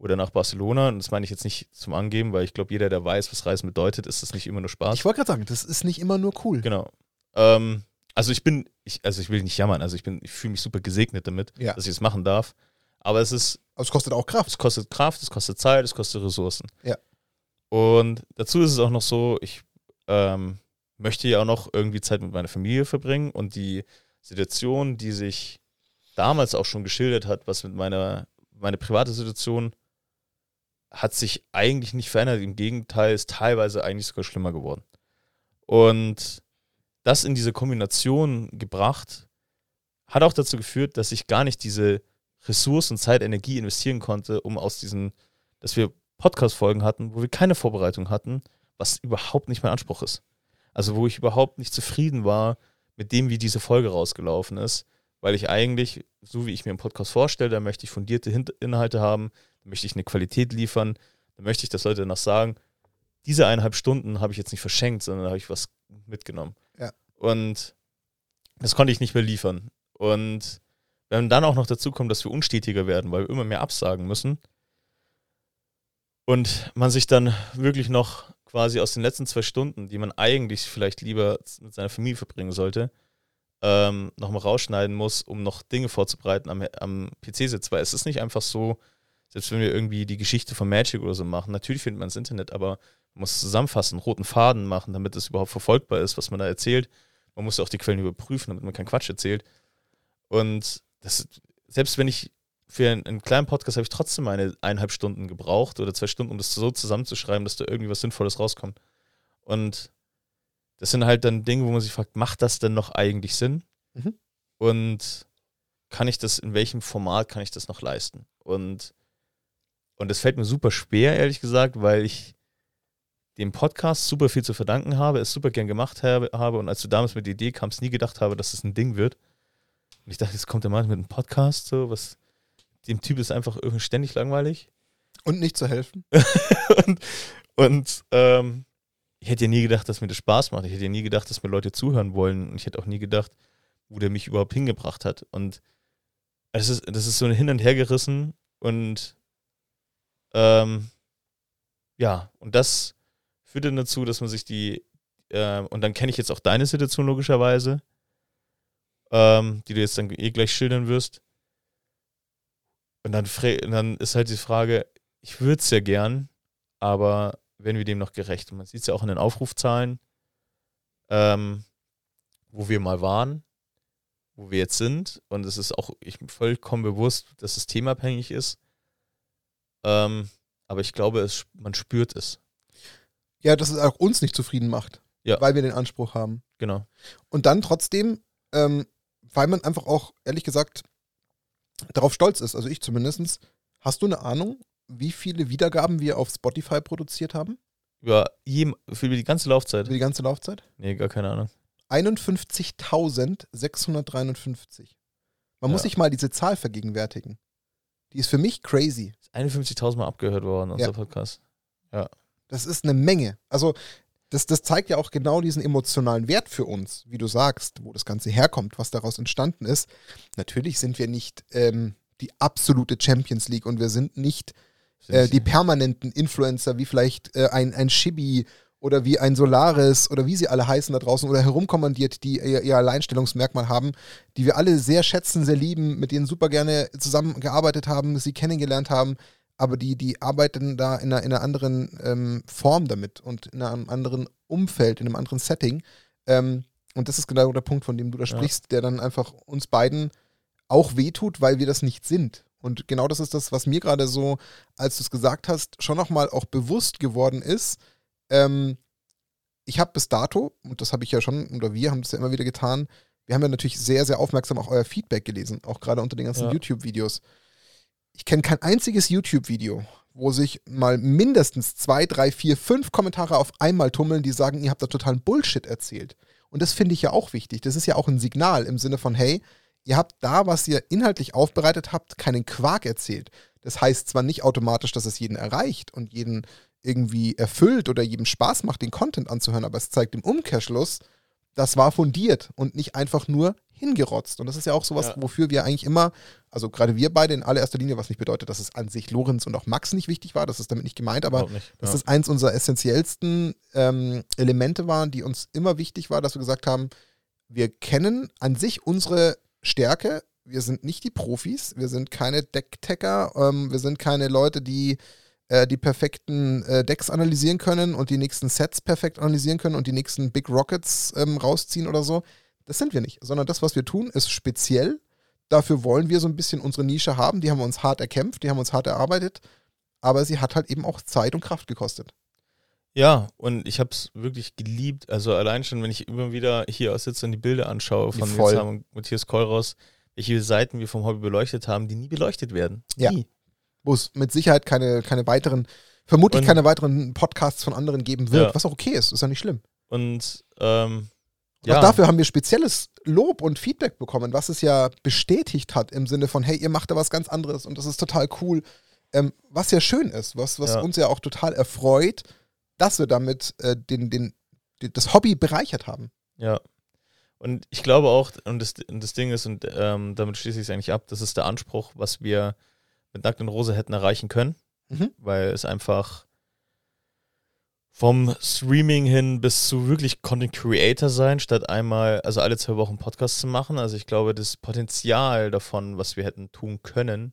oder nach Barcelona. Und das meine ich jetzt nicht zum Angeben, weil ich glaube, jeder, der weiß, was Reisen bedeutet, ist das nicht immer nur Spaß. Ich wollte gerade sagen, das ist nicht immer nur cool. Genau. Ähm, also ich bin, ich, also ich will nicht jammern, also ich bin, ich fühle mich super gesegnet damit, ja. dass ich es machen darf. Aber es ist aber es kostet auch Kraft. Es kostet Kraft, es kostet Zeit, es kostet Ressourcen. Ja. Und dazu ist es auch noch so, ich ähm, möchte ja auch noch irgendwie Zeit mit meiner Familie verbringen und die Situation, die sich damals auch schon geschildert hat, was mit meiner meine private Situation hat sich eigentlich nicht verändert. Im Gegenteil, ist teilweise eigentlich sogar schlimmer geworden. Und das in diese Kombination gebracht, hat auch dazu geführt, dass ich gar nicht diese Ressourcen, Zeit, Energie investieren konnte, um aus diesen, dass wir Podcast-Folgen hatten, wo wir keine Vorbereitung hatten, was überhaupt nicht mein Anspruch ist. Also wo ich überhaupt nicht zufrieden war mit dem, wie diese Folge rausgelaufen ist, weil ich eigentlich, so wie ich mir einen Podcast vorstelle, da möchte ich fundierte Inhalte haben, da möchte ich eine Qualität liefern, da möchte ich, dass Leute danach sagen, diese eineinhalb Stunden habe ich jetzt nicht verschenkt, sondern da habe ich was mitgenommen. Ja. Und das konnte ich nicht mehr liefern. Und wenn dann auch noch dazu kommt, dass wir unstetiger werden, weil wir immer mehr absagen müssen und man sich dann wirklich noch quasi aus den letzten zwei Stunden, die man eigentlich vielleicht lieber mit seiner Familie verbringen sollte, ähm, nochmal rausschneiden muss, um noch Dinge vorzubereiten am, am PC-Sitz. Weil es ist nicht einfach so, selbst wenn wir irgendwie die Geschichte von Magic oder so machen, natürlich findet man das Internet, aber man muss zusammenfassen, roten Faden machen, damit es überhaupt verfolgbar ist, was man da erzählt. Man muss auch die Quellen überprüfen, damit man keinen Quatsch erzählt. Und das, selbst wenn ich für einen, einen kleinen Podcast habe ich trotzdem meine eineinhalb Stunden gebraucht oder zwei Stunden, um das so zusammenzuschreiben, dass da irgendwie was Sinnvolles rauskommt. Und das sind halt dann Dinge, wo man sich fragt, macht das denn noch eigentlich Sinn? Mhm. Und kann ich das, in welchem Format kann ich das noch leisten? Und, und das fällt mir super schwer, ehrlich gesagt, weil ich dem Podcast super viel zu verdanken habe, es super gern gemacht habe, habe und als du damals mit der Idee kamst, nie gedacht habe, dass es das ein Ding wird. Und ich dachte, jetzt kommt der Mann mit einem Podcast, so, was, dem Typ ist einfach irgendwie ständig langweilig. Und nicht zu helfen. und und ähm, ich hätte ja nie gedacht, dass mir das Spaß macht. Ich hätte ja nie gedacht, dass mir Leute zuhören wollen. Und ich hätte auch nie gedacht, wo der mich überhaupt hingebracht hat. Und das ist, das ist so ein Hin und Her gerissen. Und ähm, ja, und das führt dann dazu, dass man sich die, äh, und dann kenne ich jetzt auch deine Situation logischerweise, ähm, die du jetzt dann eh gleich schildern wirst. Und dann, und dann ist halt die Frage, ich würde es ja gern, aber werden wir dem noch gerecht. Und man sieht es ja auch in den Aufrufzahlen, ähm, wo wir mal waren, wo wir jetzt sind. Und es ist auch ich bin vollkommen bewusst, dass es themabhängig ist. Ähm, aber ich glaube, es, man spürt es. Ja, dass es auch uns nicht zufrieden macht. Ja. Weil wir den Anspruch haben. Genau. Und dann trotzdem, ähm, weil man einfach auch, ehrlich gesagt, darauf stolz ist, also ich zumindest, hast du eine Ahnung, wie viele Wiedergaben wir auf Spotify produziert haben? Über, je, für die ganze Laufzeit? Über die ganze Laufzeit? Nee, gar keine Ahnung. 51.653. Man Ja. muss sich mal diese Zahl vergegenwärtigen. Die ist für mich crazy. Ist 51.000 Mal abgehört worden, unser Ja. Podcast. Das ist eine Menge. Also, das, das zeigt ja auch genau diesen emotionalen Wert für uns, wie du sagst, wo das Ganze herkommt, was daraus entstanden ist. Natürlich sind wir nicht ähm, die absolute Champions League und wir sind nicht äh, die permanenten Influencer wie vielleicht äh, ein, ein Shibi oder wie ein Solaris oder wie sie alle heißen da draußen oder herumkommandiert, die ihr, ihr Alleinstellungsmerkmal haben, die wir alle sehr schätzen, sehr lieben, mit denen super gerne zusammengearbeitet haben, sie kennengelernt haben, aber die, die arbeiten da in einer, in einer anderen ähm, Form damit und in einem anderen Umfeld, in einem anderen Setting. Ähm, und das ist genau der Punkt, von dem du da Ja. sprichst, der dann einfach uns beiden auch wehtut, weil wir das nicht sind. Und genau das ist das, was mir gerade so, als du es gesagt hast, schon nochmal auch bewusst geworden ist. Ähm, ich habe bis dato, und das habe ich ja schon, oder wir haben das ja immer wieder getan, wir haben ja natürlich sehr, sehr aufmerksam auch euer Feedback gelesen, auch gerade unter den ganzen Ja. YouTube-Videos. Ich kenne kein einziges YouTube-Video, wo sich mal mindestens zwei, drei, vier, fünf Kommentare auf einmal tummeln, die sagen, ihr habt da totalen Bullshit erzählt. Und das finde ich ja auch wichtig. Das ist ja auch ein Signal im Sinne von, hey, ihr habt da, was ihr inhaltlich aufbereitet habt, keinen Quark erzählt. Das heißt zwar nicht automatisch, dass es jeden erreicht und jeden irgendwie erfüllt oder jedem Spaß macht, den Content anzuhören, aber es zeigt im Umkehrschluss, das war fundiert und nicht einfach nur hingerotzt. Und das ist ja auch sowas, Ja. wofür wir eigentlich immer, also gerade wir beide in allererster Linie, was nicht bedeutet, dass es an sich Lorenz und auch Max nicht wichtig war, das ist damit nicht gemeint, aber nicht. dass ja. das eins unserer essentiellsten ähm, Elemente waren, die uns immer wichtig war, dass wir gesagt haben, wir kennen an sich unsere Stärke. Wir sind nicht die Profis, wir sind keine Decktacker, ähm, wir sind keine Leute, die äh, die perfekten äh, Decks analysieren können und die nächsten Sets perfekt analysieren können und die nächsten Big Rockets ähm, rausziehen oder so. Das sind wir nicht, sondern das, was wir tun, ist speziell. Dafür wollen wir so ein bisschen unsere Nische haben. Die haben wir uns hart erkämpft, die haben uns hart erarbeitet aber sie hat halt eben auch Zeit und Kraft gekostet. Ja, und ich habe es wirklich geliebt. Also allein schon, wenn ich immer wieder hier sitze und die Bilder anschaue von Voll. Nils und Matthias Kollraus, welche Seiten wir vom Hobby beleuchtet haben, die nie beleuchtet werden. Ja. Wo es mit Sicherheit keine, keine weiteren, vermutlich Und- keine weiteren Podcasts von anderen geben wird, Ja. was auch okay ist, ist ja nicht schlimm. Und ähm, Auch ja, dafür haben wir spezielles Lob und Feedback bekommen, was es ja bestätigt hat im Sinne von, hey, ihr macht da was ganz anderes und das ist total cool. Ähm, was ja schön ist, was, was Ja. uns ja auch total erfreut, dass wir damit äh, den, den, den, das Hobby bereichert haben. Ja. Und ich glaube auch, und das, und das Ding ist, und ähm, damit schließe ich es eigentlich ab, das ist der Anspruch, was wir mit Nackt und Rose hätten erreichen können, Mhm. weil es einfach vom Streaming hin bis zu wirklich Content Creator sein, statt einmal, also alle zwei Wochen Podcast zu machen. Also ich glaube, das Potenzial davon, was wir hätten tun können,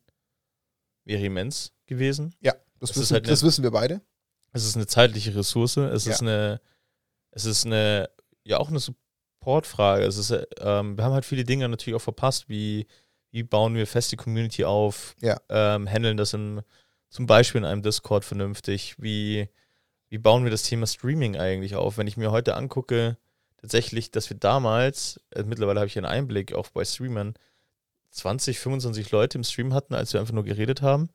wäre immens gewesen. Ja, das, wissen, halt eine- das wissen wir beide. Es ist eine zeitliche Ressource, es Ja. ist eine, es ist eine, ja auch eine Supportfrage. Es ist, äh, ähm, wir haben halt viele Dinge natürlich auch verpasst, wie, wie bauen wir fest die Community auf, Ja. ähm, handeln das im, zum Beispiel in einem Discord vernünftig, wie, wie bauen wir das Thema Streaming eigentlich auf? Wenn ich mir heute angucke, tatsächlich, dass wir damals, äh, mittlerweile habe ich einen Einblick auch bei Streamern, 20, 25 Leute im Stream hatten, als wir einfach nur geredet haben.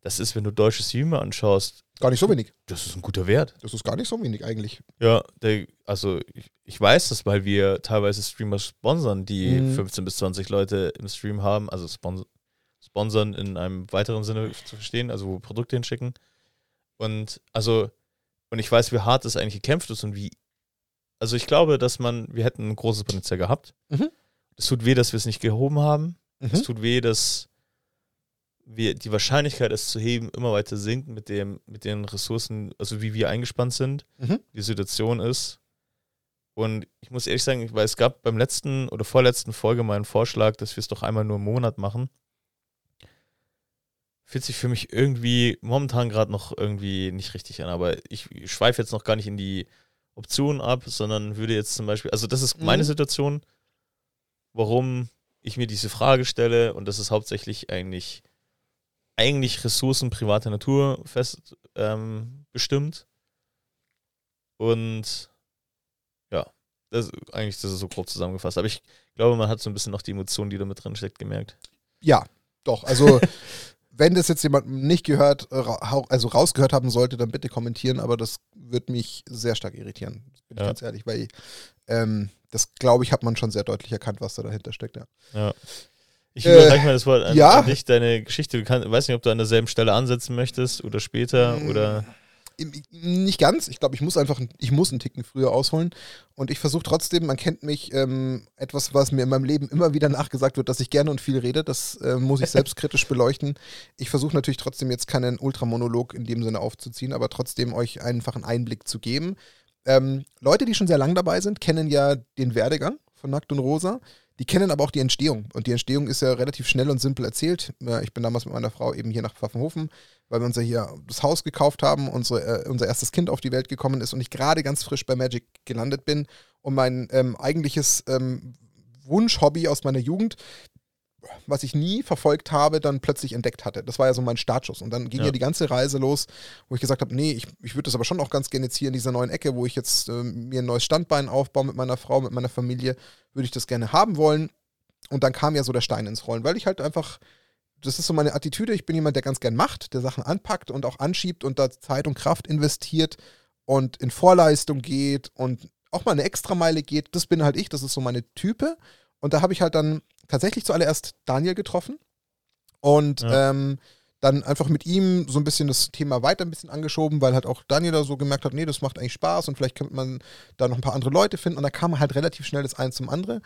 Das ist, wenn du deutsche Streamer anschaust, Gar nicht so wenig. das ist ein guter Wert. Das ist gar nicht so wenig eigentlich. Ja, der, also ich, ich weiß das, weil wir teilweise Streamer sponsern, die Mhm. 15 bis 20 Leute im Stream haben, also spons sponsern in einem weiteren Sinne zu verstehen, also wo Produkte hinschicken. Und also, und ich weiß, wie hart das eigentlich gekämpft ist und wie, also ich glaube, dass man, wir hätten ein großes Potenzial gehabt. Mhm. Es tut weh, dass wir es nicht gehoben haben. Es Mhm. tut weh, dass wir die Wahrscheinlichkeit, es zu heben, immer weiter sinkt mit dem, mit den Ressourcen, also wie wir eingespannt sind, Mhm. die Situation ist. Und ich muss ehrlich sagen, weil es gab beim letzten oder vorletzten Folge mal einen Vorschlag, dass wir es doch einmal nur im Monat machen. fühlt sich für mich irgendwie momentan gerade noch irgendwie nicht richtig an. Aber ich schweife jetzt noch gar nicht in die Optionen ab, sondern würde jetzt zum Beispiel, also das ist meine mhm. Situation, warum ich mir diese Frage stelle und das ist hauptsächlich eigentlich eigentlich Ressourcen privater Natur fest ähm, bestimmt. Und ja, das, eigentlich das ist so grob zusammengefasst. Aber ich glaube, man hat so ein bisschen noch die Emotionen, die da mit drin steckt, gemerkt. Ja, doch. Also wenn das jetzt jemand nicht gehört, äh, also rausgehört haben sollte, dann bitte kommentieren, aber das wird mich sehr stark irritieren. Bin ja. ich ganz ehrlich, weil ähm, das, glaube ich, hat man schon sehr deutlich erkannt, was da dahinter steckt, ja. Ja. Ich überreiche äh, mal das Wort an, ja? an, dich, deine Geschichte. Du kann, weiß nicht, ob du an derselben Stelle ansetzen möchtest oder später mm. oder. Nicht ganz. Ich glaube, ich muss einfach, ich muss einen Ticken früher ausholen. Und ich versuche trotzdem, man kennt mich, ähm, etwas, was mir in meinem Leben immer wieder nachgesagt wird, dass ich gerne und viel rede. Das äh, muss ich selbstkritisch beleuchten. Ich versuche natürlich trotzdem jetzt keinen Ultramonolog in dem Sinne aufzuziehen, aber trotzdem euch einfach einen Einblick zu geben. Ähm, Leute, die schon sehr lang dabei sind, kennen ja den Werdegang von Nackt und Rosa. Die kennen aber auch die Entstehung. Und die Entstehung ist ja relativ schnell und simpel erzählt. Ich bin damals mit meiner Frau eben hier nach Pfaffenhofen, weil wir uns ja hier das Haus gekauft haben, unsere, äh, unser erstes Kind auf die Welt gekommen ist und ich gerade ganz frisch bei Magic gelandet bin und mein ähm, eigentliches ähm, Wunsch-Hobby aus meiner Jugend was ich nie verfolgt habe, dann plötzlich entdeckt hatte. Das war ja so mein Startschuss. Und dann ging ja, ja die ganze Reise los, wo ich gesagt habe, nee, ich, ich würde das aber schon auch ganz gerne jetzt hier in dieser neuen Ecke, wo ich jetzt äh, mir ein neues Standbein aufbaue mit meiner Frau, mit meiner Familie, würde ich das gerne haben wollen. Und dann kam ja so der Stein ins Rollen, weil ich halt einfach, das ist so meine Attitüde, ich bin jemand, der ganz gern macht, der Sachen anpackt und auch anschiebt und da Zeit und Kraft investiert und in Vorleistung geht und auch mal eine Extrameile geht. Das bin halt ich, das ist so meine Type. Und da habe ich halt dann tatsächlich zuallererst Daniel getroffen und ja. ähm, dann einfach mit ihm so ein bisschen das Thema weiter ein bisschen angeschoben, weil halt auch Daniel da so gemerkt hat, nee, das macht eigentlich Spaß und vielleicht könnte man da noch ein paar andere Leute finden. Und da kam halt relativ schnell das eins zum andere.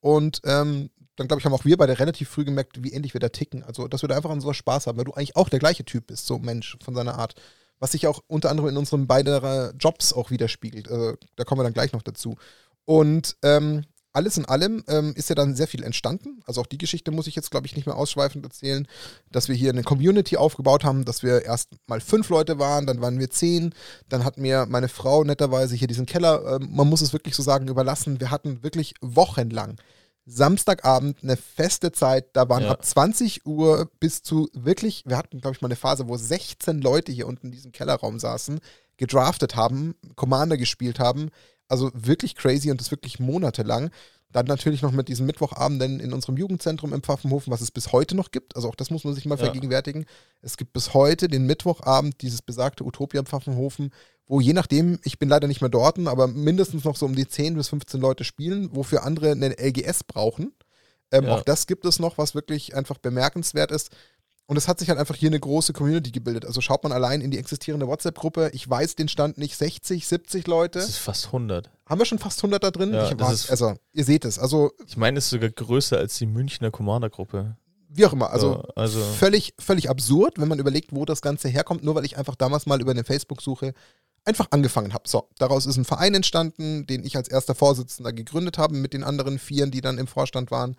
Und ähm, dann, glaube ich, haben auch wir beide relativ früh gemerkt, wie ähnlich wir da ticken. Also, dass wir da einfach an so Spaß haben, weil du eigentlich auch der gleiche Typ bist, so Mensch von seiner Art. Was sich auch unter anderem in unseren beiden Jobs auch widerspiegelt. Äh, da kommen wir dann gleich noch dazu. Und ähm, alles in allem ähm, ist ja dann sehr viel entstanden. Also auch die Geschichte muss ich jetzt, glaube ich, nicht mehr ausschweifend erzählen, dass wir hier eine Community aufgebaut haben, dass wir erst mal fünf Leute waren, dann waren wir zehn, dann hat mir meine Frau netterweise hier diesen Keller, äh, man muss es wirklich so sagen, überlassen. Wir hatten wirklich wochenlang Samstagabend eine feste Zeit, da waren ja. ab 20 Uhr bis zu wirklich, wir hatten, glaube ich, mal eine Phase, wo 16 Leute hier unten in diesem Kellerraum saßen, gedraftet haben, Commander gespielt haben. Also wirklich crazy und das wirklich monatelang. Dann natürlich noch mit diesen Mittwochabenden in unserem Jugendzentrum im Pfaffenhofen, was es bis heute noch gibt. Also auch das muss man sich mal ja. vergegenwärtigen. Es gibt bis heute den Mittwochabend, dieses besagte Utopia Pfaffenhofen, wo je nachdem, ich bin leider nicht mehr dort, aber mindestens noch so um die 10 bis 15 Leute spielen, wofür andere eine LGS brauchen. Ähm, ja. Auch das gibt es noch, was wirklich einfach bemerkenswert ist. Und es hat sich halt einfach hier eine große Community gebildet. Also schaut man allein in die existierende WhatsApp-Gruppe. Ich weiß den Stand nicht, 60, 70 Leute. Das ist fast 100. Haben wir schon fast 100 da drin? Ja, war, ist, also, ihr seht es. Also, ich meine, es ist sogar größer als die Münchner Commander-Gruppe. Wie auch immer. Also, so, also, Völlig, völlig absurd, wenn man überlegt, wo das Ganze herkommt. Nur weil ich einfach damals mal über eine Facebook-Suche einfach angefangen habe. So, daraus ist ein Verein entstanden, den ich als erster Vorsitzender gegründet habe, mit den anderen Vieren, die dann im Vorstand waren.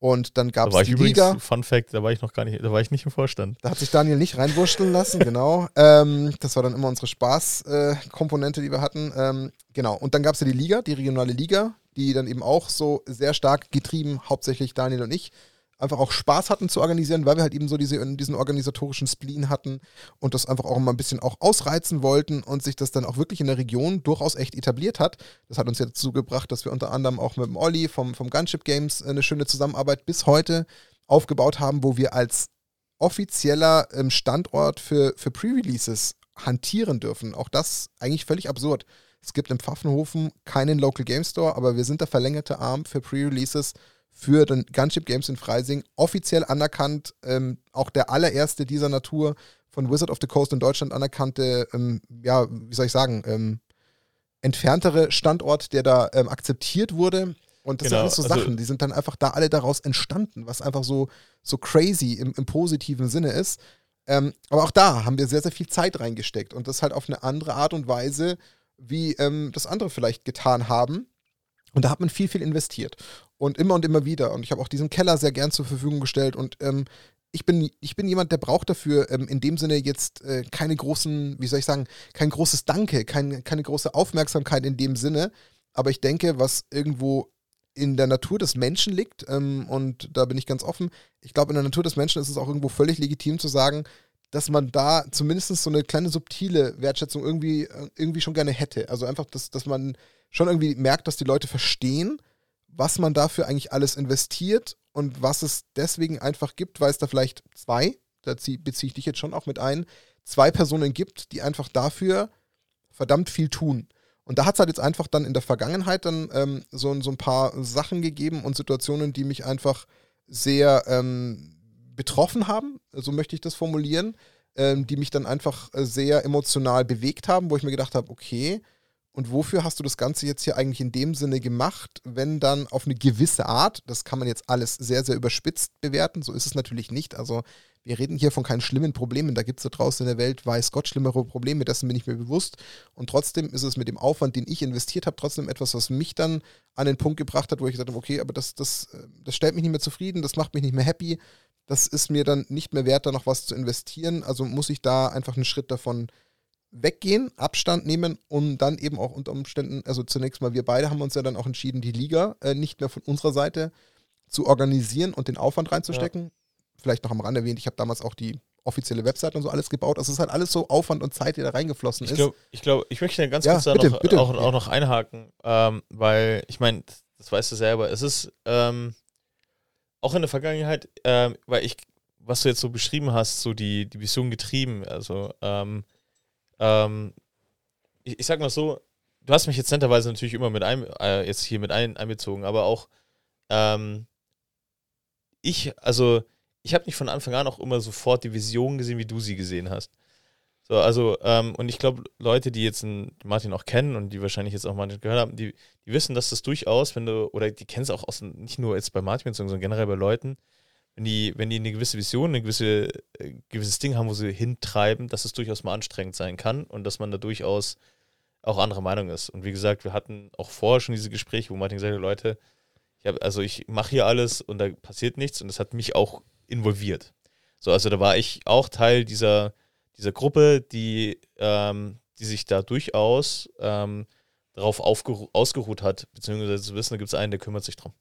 Und dann gab es die übrigens, Liga. Fun Fact, da war ich noch gar nicht, da war ich nicht im Vorstand. Da hat sich Daniel nicht reinwurschteln lassen, genau. Ähm, das war dann immer unsere Spaßkomponente, äh, die wir hatten. Ähm, genau. Und dann gab es ja die Liga, die regionale Liga, die dann eben auch so sehr stark getrieben, hauptsächlich Daniel und ich, einfach auch Spaß hatten zu organisieren, weil wir halt eben so diese, diesen organisatorischen Spleen hatten und das einfach auch mal ein bisschen auch ausreizen wollten und sich das dann auch wirklich in der Region durchaus echt etabliert hat. Das hat uns jetzt dazu gebracht, dass wir unter anderem auch mit dem Olli vom, vom Gunship Games eine schöne Zusammenarbeit bis heute aufgebaut haben, wo wir als offizieller ähm, Standort für, für Pre-Releases hantieren dürfen. Auch das eigentlich völlig absurd. Es gibt im Pfaffenhofen keinen Local Game Store, aber wir sind der verlängerte Arm für Pre-Releases für den Gunship Games in Freising offiziell anerkannt, ähm, auch der allererste dieser Natur von Wizard of the Coast in Deutschland anerkannte, ähm, ja, wie soll ich sagen, ähm, entferntere Standort, der da ähm, akzeptiert wurde. Und das genau, sind alles so also Sachen, die sind dann einfach da alle daraus entstanden, was einfach so, so crazy im, im positiven Sinne ist. Ähm, aber auch da haben wir sehr, sehr viel Zeit reingesteckt und das halt auf eine andere Art und Weise, wie ähm, das andere vielleicht getan haben. Und da hat man viel, viel investiert. Und immer und immer wieder. Und ich habe auch diesen Keller sehr gern zur Verfügung gestellt. Und ähm, ich bin, ich bin jemand, der braucht dafür ähm, in dem Sinne jetzt äh, keine großen, wie soll ich sagen, kein großes Danke, kein, keine große Aufmerksamkeit in dem Sinne. Aber ich denke, was irgendwo in der Natur des Menschen liegt, ähm, und da bin ich ganz offen, ich glaube, in der Natur des Menschen ist es auch irgendwo völlig legitim zu sagen, dass man da zumindest so eine kleine subtile Wertschätzung irgendwie, äh, irgendwie schon gerne hätte. Also einfach, dass, dass man schon irgendwie merkt, dass die Leute verstehen, was man dafür eigentlich alles investiert und was es deswegen einfach gibt, weil es da vielleicht zwei, da beziehe ich dich jetzt schon auch mit ein, zwei Personen gibt, die einfach dafür verdammt viel tun. Und da hat es halt jetzt einfach dann in der Vergangenheit dann ähm, so, so ein paar Sachen gegeben und Situationen, die mich einfach sehr ähm, betroffen haben, so möchte ich das formulieren, ähm, die mich dann einfach äh, sehr emotional bewegt haben, wo ich mir gedacht habe, okay, und wofür hast du das Ganze jetzt hier eigentlich in dem Sinne gemacht, wenn dann auf eine gewisse Art, das kann man jetzt alles sehr, sehr überspitzt bewerten, so ist es natürlich nicht. Also wir reden hier von keinen schlimmen Problemen, da gibt es da draußen in der Welt, weiß Gott, schlimmere Probleme, dessen bin ich mir bewusst. Und trotzdem ist es mit dem Aufwand, den ich investiert habe, trotzdem etwas, was mich dann an den Punkt gebracht hat, wo ich gesagt habe, okay, aber das, das, äh, das stellt mich nicht mehr zufrieden, das macht mich nicht mehr happy, das ist mir dann nicht mehr wert, da noch was zu investieren. Also muss ich da einfach einen Schritt davon weggehen, Abstand nehmen und dann eben auch unter Umständen, also zunächst mal wir beide haben uns ja dann auch entschieden, die Liga äh, nicht mehr von unserer Seite zu organisieren und den Aufwand reinzustecken. Ja. Vielleicht noch am Rand erwähnt, ich habe damals auch die offizielle Webseite und so alles gebaut. Also es ist halt alles so Aufwand und Zeit, die da reingeflossen ich ist. Glaub, ich glaube, ich möchte ganz ja, kurz da bitte, noch, bitte. Auch, auch, noch einhaken, ähm, weil ich meine, das weißt du selber, es ist ähm, auch in der Vergangenheit, ähm, weil ich, was du jetzt so beschrieben hast, so die, die Vision getrieben, also ähm, ähm, ich, ich, sag mal so, du hast mich jetzt netterweise natürlich immer mit ein, äh, jetzt hier mit ein, einbezogen, aber auch ähm, ich, also ich habe nicht von Anfang an auch immer sofort die Vision gesehen, wie du sie gesehen hast. So, also, ähm, und ich glaube, Leute, die jetzt Martin auch kennen und die wahrscheinlich jetzt auch mal gehört haben, die, die wissen, dass das durchaus, wenn du, oder die kennen es auch aus, nicht nur jetzt bei Martin, sondern generell bei Leuten, wenn die, wenn die eine gewisse Vision, ein gewisse, äh, gewisses Ding haben, wo sie hintreiben, dass es durchaus mal anstrengend sein kann und dass man da durchaus auch anderer Meinung ist. Und wie gesagt, wir hatten auch vorher schon diese Gespräche, wo Martin gesagt hat, Leute, ich hab, also ich mache hier alles und da passiert nichts und das hat mich auch involviert. So, also da war ich auch Teil dieser, dieser Gruppe, die, ähm, die sich da durchaus ähm, darauf ausgeruht hat, beziehungsweise zu wissen, da gibt es einen, der kümmert sich drum.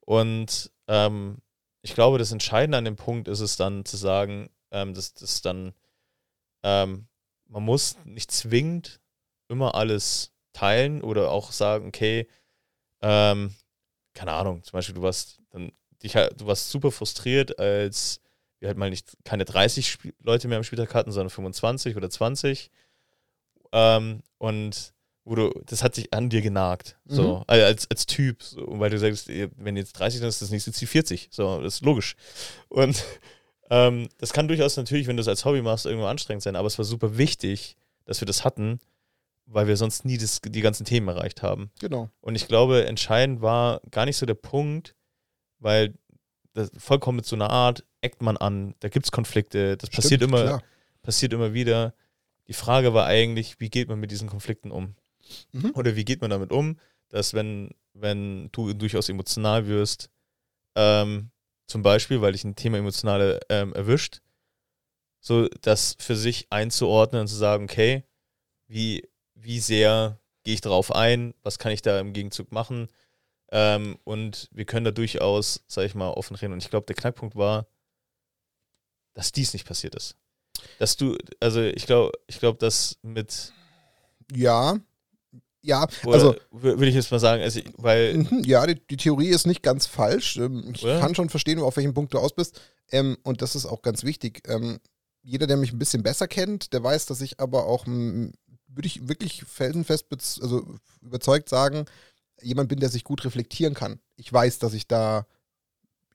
Und ähm, ich glaube, das Entscheidende an dem Punkt ist es dann zu sagen, ähm, dass das dann, ähm, man muss nicht zwingend immer alles teilen oder auch sagen, okay, ähm, keine Ahnung, zum Beispiel, du warst dann, dich, du warst super frustriert, als wir halt mal nicht keine 30 Sp Leute mehr am Spieltag hatten, sondern 25 oder 20. Ähm, und wo du, das hat sich an dir genagt, so, mhm. als, als Typ, so, weil du sagst, wenn jetzt 30, dann ist das nächste Ziel 40, so, das ist logisch. Und ähm, das kann durchaus natürlich, wenn du es als Hobby machst, irgendwo anstrengend sein, aber es war super wichtig, dass wir das hatten, weil wir sonst nie das, die ganzen Themen erreicht haben. Genau. Und ich glaube, entscheidend war gar nicht so der Punkt, weil das vollkommen mit so einer Art eckt man an, da gibt es Konflikte, das Stimmt, passiert immer, passiert immer wieder. Die Frage war eigentlich, wie geht man mit diesen Konflikten um? Mhm. Oder wie geht man damit um, dass wenn, wenn du durchaus emotional wirst, ähm, zum Beispiel, weil dich ein Thema emotionale ähm, erwischt, so das für sich einzuordnen und zu sagen, okay, wie, wie sehr gehe ich darauf ein, was kann ich da im Gegenzug machen ähm, und wir können da durchaus, sag ich mal, offen reden und ich glaube, der Knackpunkt war, dass dies nicht passiert ist. Dass du, also ich glaube, ich glaube, dass mit ja, ja, also würde ich jetzt mal sagen, also, weil mhm, ja, die, die, Theorie ist nicht ganz falsch. Ähm, ich oder? kann schon verstehen, auf welchem Punkt du aus bist. Ähm, und das ist auch ganz wichtig. Ähm, jeder, der mich ein bisschen besser kennt, der weiß, dass ich aber auch, würde ich wirklich felsenfest also überzeugt sagen, jemand bin, der sich gut reflektieren kann. Ich weiß, dass ich da,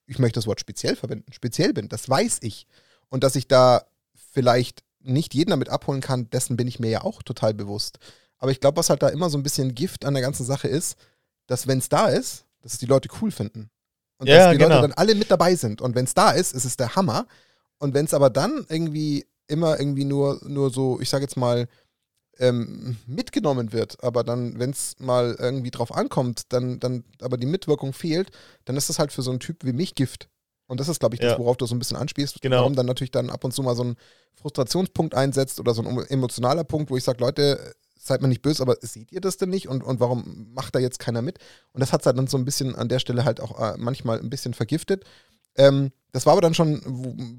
ich möchte das Wort speziell verwenden, speziell bin. Das weiß ich. Und dass ich da vielleicht nicht jeden damit abholen kann, dessen bin ich mir ja auch total bewusst. Aber ich glaube, was halt da immer so ein bisschen Gift an der ganzen Sache ist, dass wenn es da ist, dass es die Leute cool finden. Und ja, dass die genau. Leute dann alle mit dabei sind. Und wenn es da ist, ist es der Hammer. Und wenn es aber dann irgendwie immer irgendwie nur, nur so, ich sage jetzt mal, ähm, mitgenommen wird, aber dann, wenn es mal irgendwie drauf ankommt, dann, dann aber die Mitwirkung fehlt, dann ist das halt für so einen Typ wie mich Gift. Und das ist, glaube ich, das, Ja. worauf du so ein bisschen anspielst. Genau. Warum dann natürlich dann ab und zu mal so ein Frustrationspunkt einsetzt oder so ein emotionaler Punkt, wo ich sage, Leute, seid mir nicht böse, aber seht ihr das denn nicht? Und, und warum macht da jetzt keiner mit? Und das hat halt dann so ein bisschen an der Stelle halt auch äh, manchmal ein bisschen vergiftet. Ähm, das war aber dann schon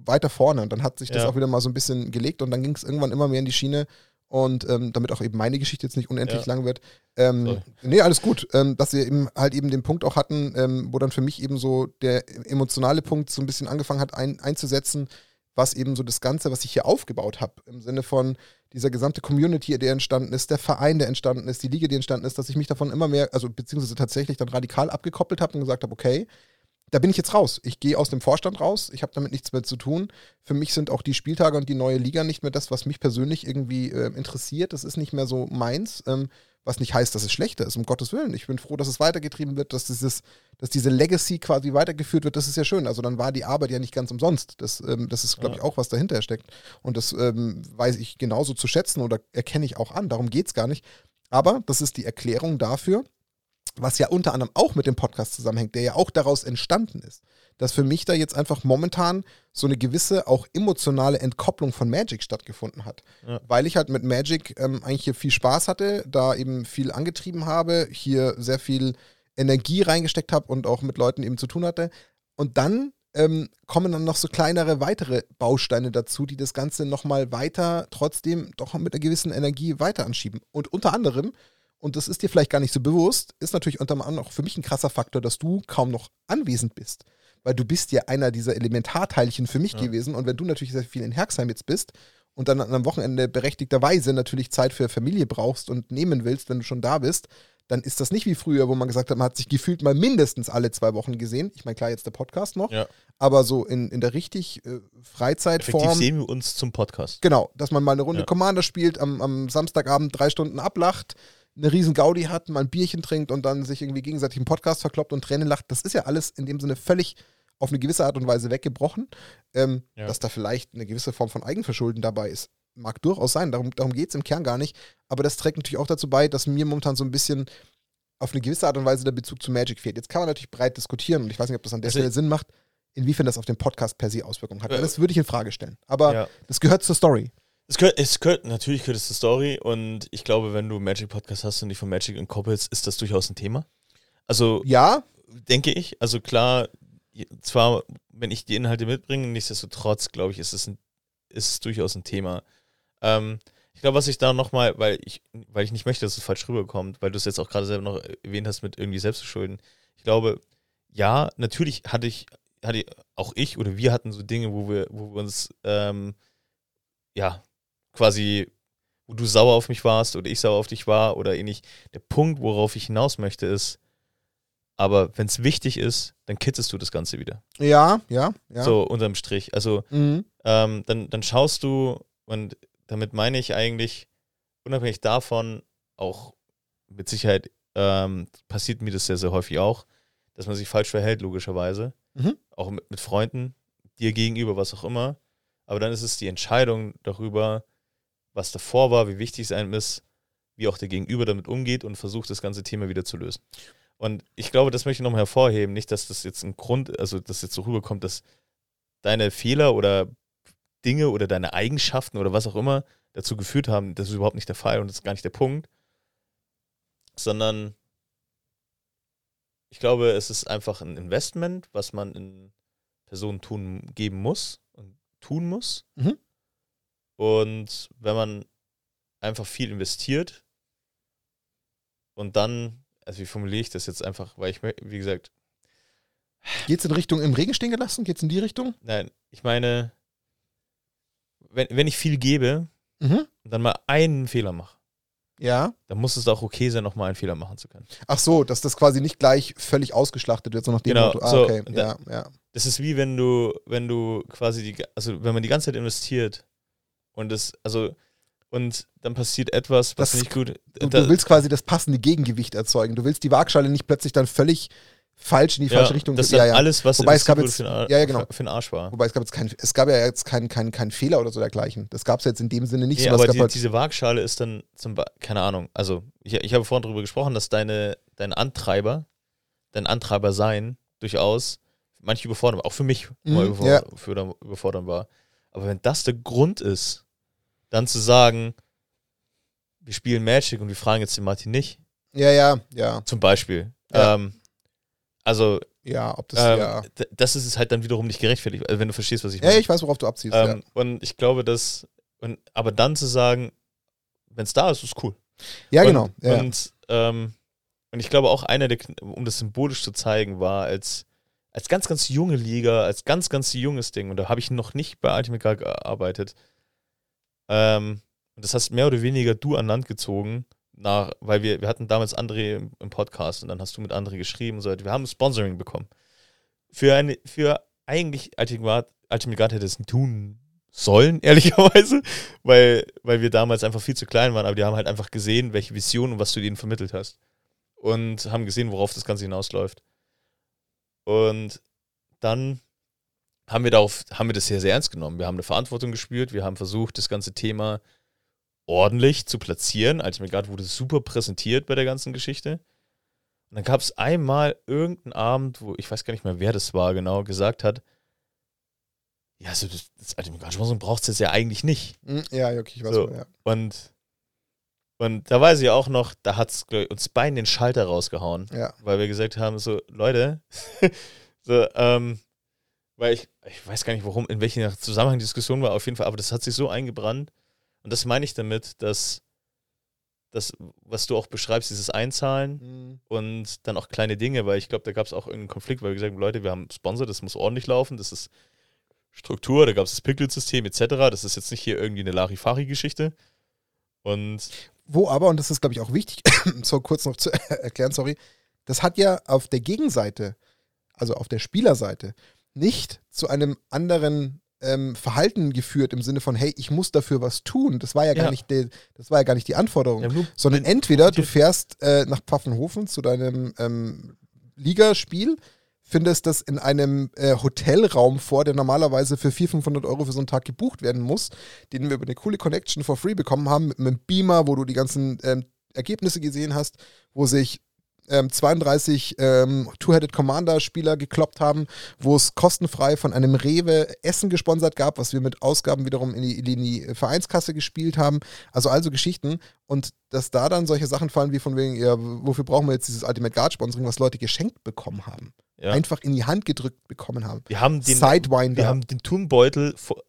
weiter vorne und dann hat sich das Ja. auch wieder mal so ein bisschen gelegt und dann ging es irgendwann immer mehr in die Schiene und ähm, damit auch eben meine Geschichte jetzt nicht unendlich Ja. lang wird. Ähm, Sorry. nee, alles gut. Ähm, dass wir eben halt eben den Punkt auch hatten, ähm, wo dann für mich eben so der emotionale Punkt so ein bisschen angefangen hat ein, einzusetzen, was eben so das Ganze, was ich hier aufgebaut habe, im Sinne von dieser gesamte Community, der entstanden ist, der Verein, der entstanden ist, die Liga, die entstanden ist, dass ich mich davon immer mehr, also beziehungsweise tatsächlich dann radikal abgekoppelt habe und gesagt habe, okay, da bin ich jetzt raus. Ich gehe aus dem Vorstand raus. Ich habe damit nichts mehr zu tun. Für mich sind auch die Spieltage und die neue Liga nicht mehr das, was mich persönlich irgendwie äh, interessiert. Das ist nicht mehr so meins. Ähm, was nicht heißt, dass es schlechter ist, um Gottes Willen. Ich bin froh, dass es weitergetrieben wird, dass, dieses, dass diese Legacy quasi weitergeführt wird. Das ist ja schön. Also dann war die Arbeit ja nicht ganz umsonst. Das, ähm, das ist, glaube ich, auch, was dahinter steckt. Und das ähm, weiß ich genauso zu schätzen oder erkenne ich auch an. Darum geht es gar nicht. Aber das ist die Erklärung dafür, was ja unter anderem auch mit dem Podcast zusammenhängt, der ja auch daraus entstanden ist, dass für mich da jetzt einfach momentan so eine gewisse auch emotionale Entkopplung von Magic stattgefunden hat. Ja. Weil ich halt mit Magic ähm, eigentlich hier viel Spaß hatte, da eben viel angetrieben habe, hier sehr viel Energie reingesteckt habe und auch mit Leuten eben zu tun hatte. Und dann ähm, kommen dann noch so kleinere weitere Bausteine dazu, die das Ganze nochmal weiter, trotzdem doch mit einer gewissen Energie weiter anschieben. Und unter anderem, und das ist dir vielleicht gar nicht so bewusst, ist natürlich unter anderem auch für mich ein krasser Faktor, dass du kaum noch anwesend bist. Weil du bist ja einer dieser Elementarteilchen für mich Ja. gewesen. Und wenn du natürlich sehr viel in Herxheim jetzt bist und dann an einem Wochenende berechtigterweise natürlich Zeit für Familie brauchst und nehmen willst, wenn du schon da bist, dann ist das nicht wie früher, wo man gesagt hat, man hat sich gefühlt mal mindestens alle zwei Wochen gesehen. Ich meine, klar, jetzt der Podcast noch, Ja. aber so in, in der richtig äh, Effektiv Freizeitform. sehen wir uns zum Podcast. Genau, dass man mal eine Runde Ja. Commander spielt, am, am Samstagabend drei Stunden ablacht, eine riesen Gaudi hat, mal ein Bierchen trinkt und dann sich irgendwie gegenseitig im Podcast verkloppt und Tränen lacht. Das ist ja alles in dem Sinne völlig auf eine gewisse Art und Weise weggebrochen. Ähm, Ja. Dass da vielleicht eine gewisse Form von Eigenverschulden dabei ist, mag durchaus sein. Darum, darum geht es im Kern gar nicht. Aber das trägt natürlich auch dazu bei, dass mir momentan so ein bisschen auf eine gewisse Art und Weise der Bezug zu Magic fehlt. Jetzt kann man natürlich breit diskutieren und ich weiß nicht, ob das an der Also- Stelle Sinn macht, inwiefern das auf den Podcast per se Auswirkungen hat. Äh, das würde ich in Frage stellen. Aber Ja. das gehört zur Story. Es gehört, es gehört, natürlich gehört es zur Story und ich glaube, wenn du Magic Podcast hast und dich von Magic entkoppelst, ist das durchaus ein Thema. Also, Ja, denke ich. Also klar, zwar, wenn ich die Inhalte mitbringe, nichtsdestotrotz, glaube ich, ist es, ein, ist es durchaus ein Thema. Ähm, ich glaube, was ich da nochmal, weil ich, weil ich nicht möchte, dass es falsch rüberkommt, weil du es jetzt auch gerade selber noch erwähnt hast mit irgendwie Selbstverschulden. Ich glaube, ja, natürlich hatte ich, hatte auch ich oder wir hatten so Dinge, wo wir, wo wir uns, ähm, ja, quasi, wo du sauer auf mich warst oder ich sauer auf dich war oder ähnlich. Der Punkt, worauf ich hinaus möchte, ist, aber wenn es wichtig ist, dann kitzest du das Ganze wieder. ja, ja, ja. So unterm Strich. Also Mhm. ähm, dann, dann schaust du, und damit meine ich eigentlich, unabhängig davon, auch mit Sicherheit ähm, passiert mir das sehr, sehr häufig auch, dass man sich falsch verhält, logischerweise. Mhm. Auch mit, mit Freunden, dir gegenüber, was auch immer. Aber dann ist es die Entscheidung darüber, was davor war, wie wichtig es einem ist, wie auch der Gegenüber damit umgeht und versucht, das ganze Thema wieder zu lösen. Und ich glaube, das möchte ich nochmal hervorheben. Nicht, dass das jetzt ein Grund, also dass jetzt so rüberkommt, dass deine Fehler oder Dinge oder deine Eigenschaften oder was auch immer dazu geführt haben. Das ist überhaupt nicht der Fall und das ist gar nicht der Punkt. Sondern ich glaube, es ist einfach ein Investment, was man in Personen tun, geben muss und tun muss. Mhm. Und wenn man einfach viel investiert und dann, also wie formuliere ich das jetzt einfach, weil ich, wie gesagt, Geht's in Richtung im Regen stehen gelassen? Geht's in die Richtung? nein, ich meine, wenn, wenn ich viel gebe Mhm. und dann mal einen Fehler mache, Ja. dann muss es auch okay sein, nochmal einen Fehler machen zu können. Ach so, dass das quasi nicht gleich völlig ausgeschlachtet wird, so nach dem Genau, Motto. Ah, so, okay. und Ja, ja. Das ist wie wenn du, wenn du quasi die, also wenn man die ganze Zeit investiert und das, also, und dann passiert etwas, was Das- nicht gut. Du, da- du willst quasi das passende Gegengewicht erzeugen. Du willst die Waagschale nicht plötzlich dann völlig falsch in die ja, falsche Richtung Das ist ja, ja. alles, was Wobei es gab jetzt- für, den ja, ja, genau. für, den Arsch war. Wobei es gab jetzt kein, es gab ja jetzt keinen kein, kein Fehler oder so dergleichen. Das gab es jetzt in dem Sinne nicht Nee, so. aber die, halt, diese Waagschale ist dann zum Beispiel, keine Ahnung, also ich, ich habe vorhin darüber gesprochen, dass deine, dein Antreiber, dein Antreiber sein, durchaus manche überfordern, auch für mich Mhm, mal überfor ja. überfordern war. Aber wenn das der Grund ist, dann zu sagen, wir spielen Magic und wir fragen jetzt den Martin nicht, Ja, ja, ja, zum Beispiel. Ja. Ähm, also, ja, ob das, ähm, ja. das ist es halt dann wiederum nicht gerechtfertigt, also wenn du verstehst, was ich Ja, meine. ich weiß, worauf du abziehst. ähm, Und ich glaube, dass, und, aber dann zu sagen, wenn es da ist, ist cool. ja. ja, und, genau. Ja. Und, ähm, und ich glaube auch einer der, um das symbolisch zu zeigen, war als, als ganz, ganz junge Liga, als ganz, ganz junges Ding, und da habe ich noch nicht bei Ultimate Guard gearbeitet. Ähm, und das hast mehr oder weniger du an Land gezogen, nach, weil wir, wir hatten damals André im, im Podcast und dann hast du mit André geschrieben und so weiter. Wir haben Sponsoring bekommen. Für eine, für eigentlich Ultimate Guard, Ultimate Guard hätte es tun sollen, ehrlicherweise, weil, weil wir damals einfach viel zu klein waren, aber die haben halt einfach gesehen, welche Vision und was du denen vermittelt hast. Und haben gesehen, worauf das Ganze hinausläuft. Und dann haben wir darauf, haben wir das sehr, sehr ernst genommen. Wir haben eine Verantwortung gespürt, wir haben versucht, das ganze Thema ordentlich zu platzieren. Ultimate wurde super präsentiert bei der ganzen Geschichte. Und dann gab es einmal irgendeinen Abend, wo ich weiß gar nicht mehr, wer das war, genau, gesagt hat, ja, also das, das Ultimate Guard Sponsoring braucht es jetzt ja eigentlich nicht. Hm, ja, okay, ich weiß, So. wo, ja. Und, und da weiß ich auch noch, da hat es uns beiden den Schalter rausgehauen, ja. weil wir gesagt haben, so, Leute, so, ähm, weil ich, ich weiß gar nicht, warum, in welchem Zusammenhang die Diskussion war, auf jeden Fall, aber das hat sich so eingebrannt. Und das meine ich damit, dass das, was du auch beschreibst, dieses Einzahlen Hm. und dann auch kleine Dinge, weil ich glaube, da gab es auch irgendeinen Konflikt, weil wir gesagt haben, Leute, wir haben einen Sponsor, das muss ordentlich laufen, das ist Struktur, da gab es das Pickled-System etc. Das ist jetzt nicht hier irgendwie eine Larifari-Geschichte. Und Wo aber, und das ist, glaube ich, auch wichtig, so kurz noch zu erklären, sorry, das hat ja auf der Gegenseite, also auf der Spielerseite, nicht zu einem anderen ähm, Verhalten geführt im Sinne von, hey, ich muss dafür was tun. Das war ja gar Ja. nicht die, das war ja gar nicht die Anforderung. haben nur sondern entweder du fährst äh, nach Pfaffenhofen zu deinem ähm, Ligaspiel, findest das in einem äh, Hotelraum vor, der normalerweise für 400, 500 Euro für so einen Tag gebucht werden muss, den wir über eine coole Connection for free bekommen haben, mit einem Beamer, wo du die ganzen ähm, Ergebnisse gesehen hast, wo sich ähm, 32 ähm, Two-Headed Commander-Spieler gekloppt haben, wo es kostenfrei von einem Rewe Essen gesponsert gab, was wir mit Ausgaben wiederum in die, in die Vereinskasse gespielt haben. Also also Geschichten. Und dass da dann solche Sachen fallen wie von wegen, ja, wofür brauchen wir jetzt dieses Ultimate Guard Sponsoring, was Leute geschenkt bekommen haben. Ja, Einfach in die Hand gedrückt bekommen haben. wir haben den, Sidewinder. wir haben den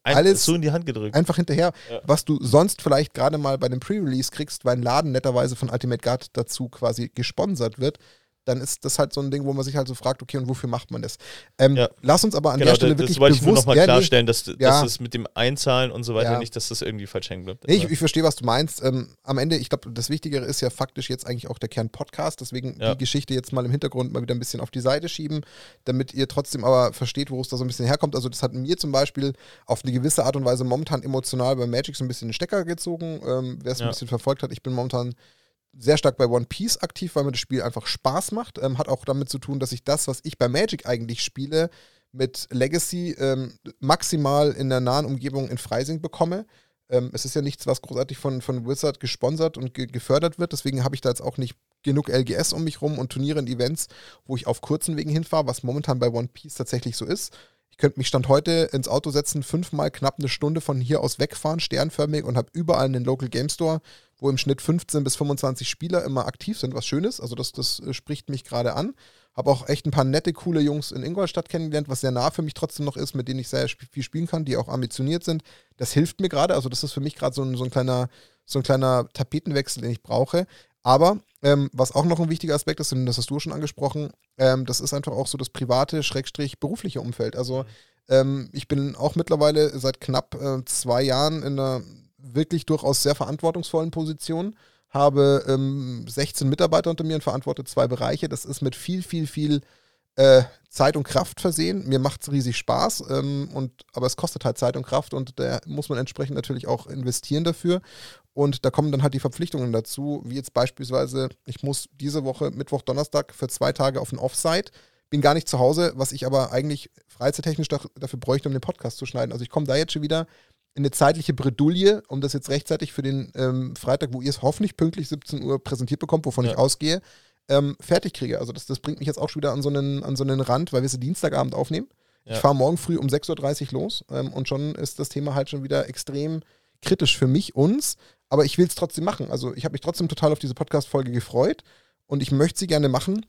ein, Alles- so in die Hand gedrückt. einfach hinterher, Ja. was du sonst vielleicht gerade mal bei dem Pre-Release kriegst, weil ein Laden netterweise von Ultimate Guard dazu quasi gesponsert wird, dann ist das halt so ein Ding, wo man sich halt so fragt, okay, und wofür macht man das? Ähm, Ja. Lass uns aber an genau, der Stelle das, wirklich das wollte ich nur nochmal ja, klarstellen, dass, dass Ja. es mit dem Einzahlen und so weiter Ja. nicht, dass das irgendwie falsch hängen bleibt. Nee, ich, ich verstehe, was du meinst. Ähm, am Ende, ich glaube, das Wichtigere ist ja faktisch jetzt eigentlich auch der Kern-Podcast. Deswegen die Geschichte jetzt mal im Hintergrund mal wieder ein bisschen auf die Seite schieben, damit ihr trotzdem aber versteht, wo es da so ein bisschen herkommt. Also, das hat mir zum Beispiel auf eine gewisse Art und Weise momentan emotional bei Magic so ein bisschen den Stecker gezogen. Ähm, Wer es ein bisschen verfolgt hat, ich bin momentan sehr stark bei One Piece aktiv, weil mir das Spiel einfach Spaß macht. Ähm, hat auch damit zu tun, dass ich das, was ich bei Magic eigentlich spiele, mit Legacy ähm, maximal in der nahen Umgebung in Freising bekomme. Ähm, es ist ja nichts, was großartig von, von Wizard gesponsert und ge gefördert wird. Deswegen habe ich da jetzt auch nicht genug LGS um mich rum und Turniere und Events, wo ich auf kurzen Wegen hinfahre, was momentan bei One Piece tatsächlich so ist. Ich könnte mich Stand heute ins Auto setzen, fünfmal knapp eine Stunde von hier aus wegfahren, sternförmig und habe überall einen Local Game Store, wo im Schnitt 15 bis 25 Spieler immer aktiv sind, was schön ist. Also das, das äh, spricht mich gerade an. Habe auch echt ein paar nette, coole Jungs in Ingolstadt kennengelernt, was sehr nah für mich trotzdem noch ist, mit denen ich sehr viel spielen kann, die auch ambitioniert sind. Das hilft mir gerade. Also das ist für mich gerade so ein, so, ein so ein kleiner Tapetenwechsel, den ich brauche. Aber ähm, was auch noch ein wichtiger Aspekt ist, und das hast du schon angesprochen, ähm, das ist einfach auch so das private, schrägstrich berufliche Umfeld. Also ähm, ich bin auch mittlerweile seit knapp äh, zwei Jahren in einer wirklich durchaus sehr verantwortungsvollen Position, habe ähm, 16 Mitarbeiter unter mir und verantworte zwei Bereiche. Das ist mit viel, viel, viel äh, Zeit und Kraft versehen. Mir macht es riesig Spaß, ähm, und, aber es kostet halt Zeit und Kraft und da muss man entsprechend natürlich auch investieren dafür. Und da kommen dann halt die Verpflichtungen dazu, wie jetzt beispielsweise, ich muss diese Woche Mittwoch, Donnerstag für zwei Tage auf ein Offsite, bin gar nicht zu Hause, was ich aber eigentlich freizeittechnisch dafür bräuchte, um den Podcast zu schneiden. Also ich komme da jetzt schon wieder in eine zeitliche Bredouille, um das jetzt rechtzeitig für den ähm, Freitag, wo ihr es hoffentlich pünktlich 17 Uhr präsentiert bekommt, wovon Ja. ich ausgehe, ähm, fertig kriege. Also das, das bringt mich jetzt auch schon wieder an so einen, an so einen Rand, weil wir sie Dienstagabend aufnehmen. Ja. Ich fahre morgen früh um 6.30 Uhr los ähm, und schon ist das Thema halt schon wieder extrem kritisch für mich, uns. Aber ich will es trotzdem machen. Also ich habe mich trotzdem total auf diese Podcast-Folge gefreut und ich möchte sie gerne machen.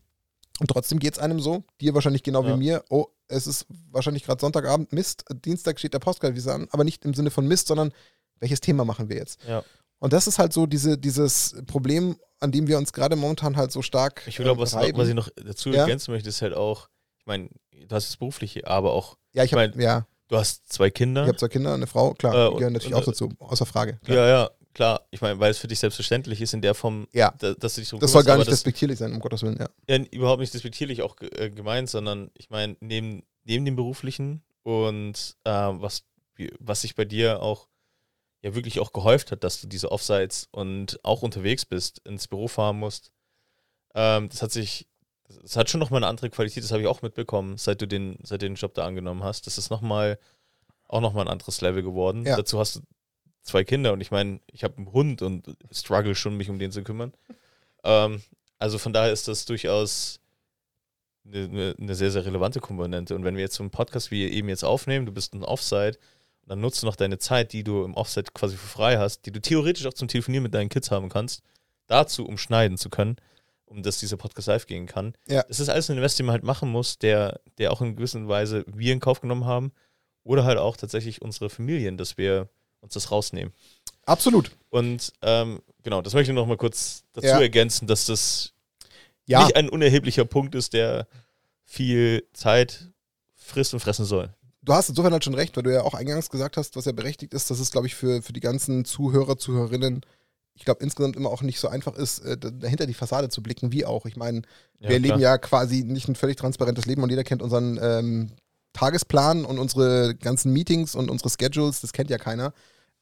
Und trotzdem geht es einem so, dir wahrscheinlich genau Ja. wie mir, oh, es ist wahrscheinlich gerade Sonntagabend, Mist, Dienstag steht der Postcard wieder an, aber nicht im Sinne von Mist, sondern welches Thema machen wir jetzt? Ja. Und das ist halt so diese, dieses Problem, an dem wir uns gerade momentan halt so stark Ich glaube, ähm, was, was ich noch dazu Ja. ergänzen möchte, ist halt auch, ich meine, du hast das berufliche, aber auch, ja, ich habe mein- ja, du hast zwei Kinder. ich habe zwei Kinder, eine Frau, klar, Äh, die gehören natürlich und, auch dazu, außer Frage. klar. Ja, ja, klar. Ich meine, weil es für dich selbstverständlich ist in der Form, Ja. da, dass du dich so Das soll gar nicht das, respektierlich sein, um Gottes Willen, ja. ja, überhaupt nicht despektierlich auch äh, gemeint, sondern ich meine, neben, neben dem beruflichen und äh, was, was sich bei dir auch ja wirklich auch gehäuft hat, dass du diese Offsites und auch unterwegs bist, ins Büro fahren musst. Ähm, das hat sich, das hat schon nochmal eine andere Qualität, das habe ich auch mitbekommen, seit du den, seit du den Job da angenommen hast. Das ist nochmal, auch nochmal ein anderes Level geworden. Ja. Dazu hast du zwei Kinder und ich meine, ich habe einen Hund und struggle schon, mich um den zu kümmern. Ähm, also von daher ist das durchaus eine, eine, eine sehr, sehr relevante Komponente. Und wenn wir jetzt so einen Podcast wie eben jetzt aufnehmen, du bist ein Offside, dann nutzt du noch deine Zeit, die du im Offside quasi für frei hast, die du theoretisch auch zum Telefonieren mit deinen Kids haben kannst, dazu umschneiden zu können, um dass dieser Podcast live gehen kann. Ja. Das ist alles ein Invest, den man halt machen muss, der, der auch in gewisser Weise wir in Kauf genommen haben oder halt auch tatsächlich unsere Familien, dass wir uns das rausnehmen. Absolut. Und ähm, genau, das möchte ich noch mal kurz dazu Ja. ergänzen, dass das Ja, nicht ein unerheblicher Punkt ist, der viel Zeit frisst und fressen soll. Du hast insofern halt schon recht, weil du ja auch eingangs gesagt hast, was ja berechtigt ist, dass es, glaube ich, für, für die ganzen Zuhörer, Zuhörerinnen, ich glaube, insgesamt immer auch nicht so einfach ist, äh, da- dahinter die Fassade zu blicken, wie auch. Ich meine, wir leben ja quasi nicht ein völlig transparentes Leben und jeder kennt unseren ähm, Tagesplan und unsere ganzen Meetings und unsere Schedules, das kennt ja keiner.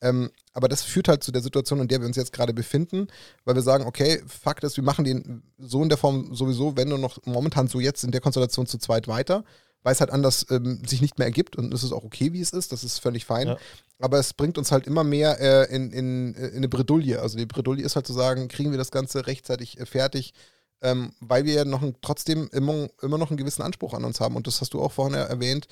Ähm, aber das führt halt zu der Situation, in der wir uns jetzt gerade befinden, weil wir sagen, okay, Fakt ist, wir machen den so in der Form sowieso, wenn nur noch momentan so jetzt in der Konstellation zu zweit weiter, weil es halt anders ähm, sich nicht mehr ergibt und es ist auch okay, wie es ist, das ist völlig fein. Ja. Aber es bringt uns halt immer mehr äh, in, in, in eine Bredouille. Also die Bredouille ist halt zu sagen, kriegen wir das Ganze rechtzeitig äh, fertig, ähm, weil wir ja noch ein, trotzdem immer, immer noch einen gewissen Anspruch an uns haben. Und das hast du auch vorhin ja erwähnt.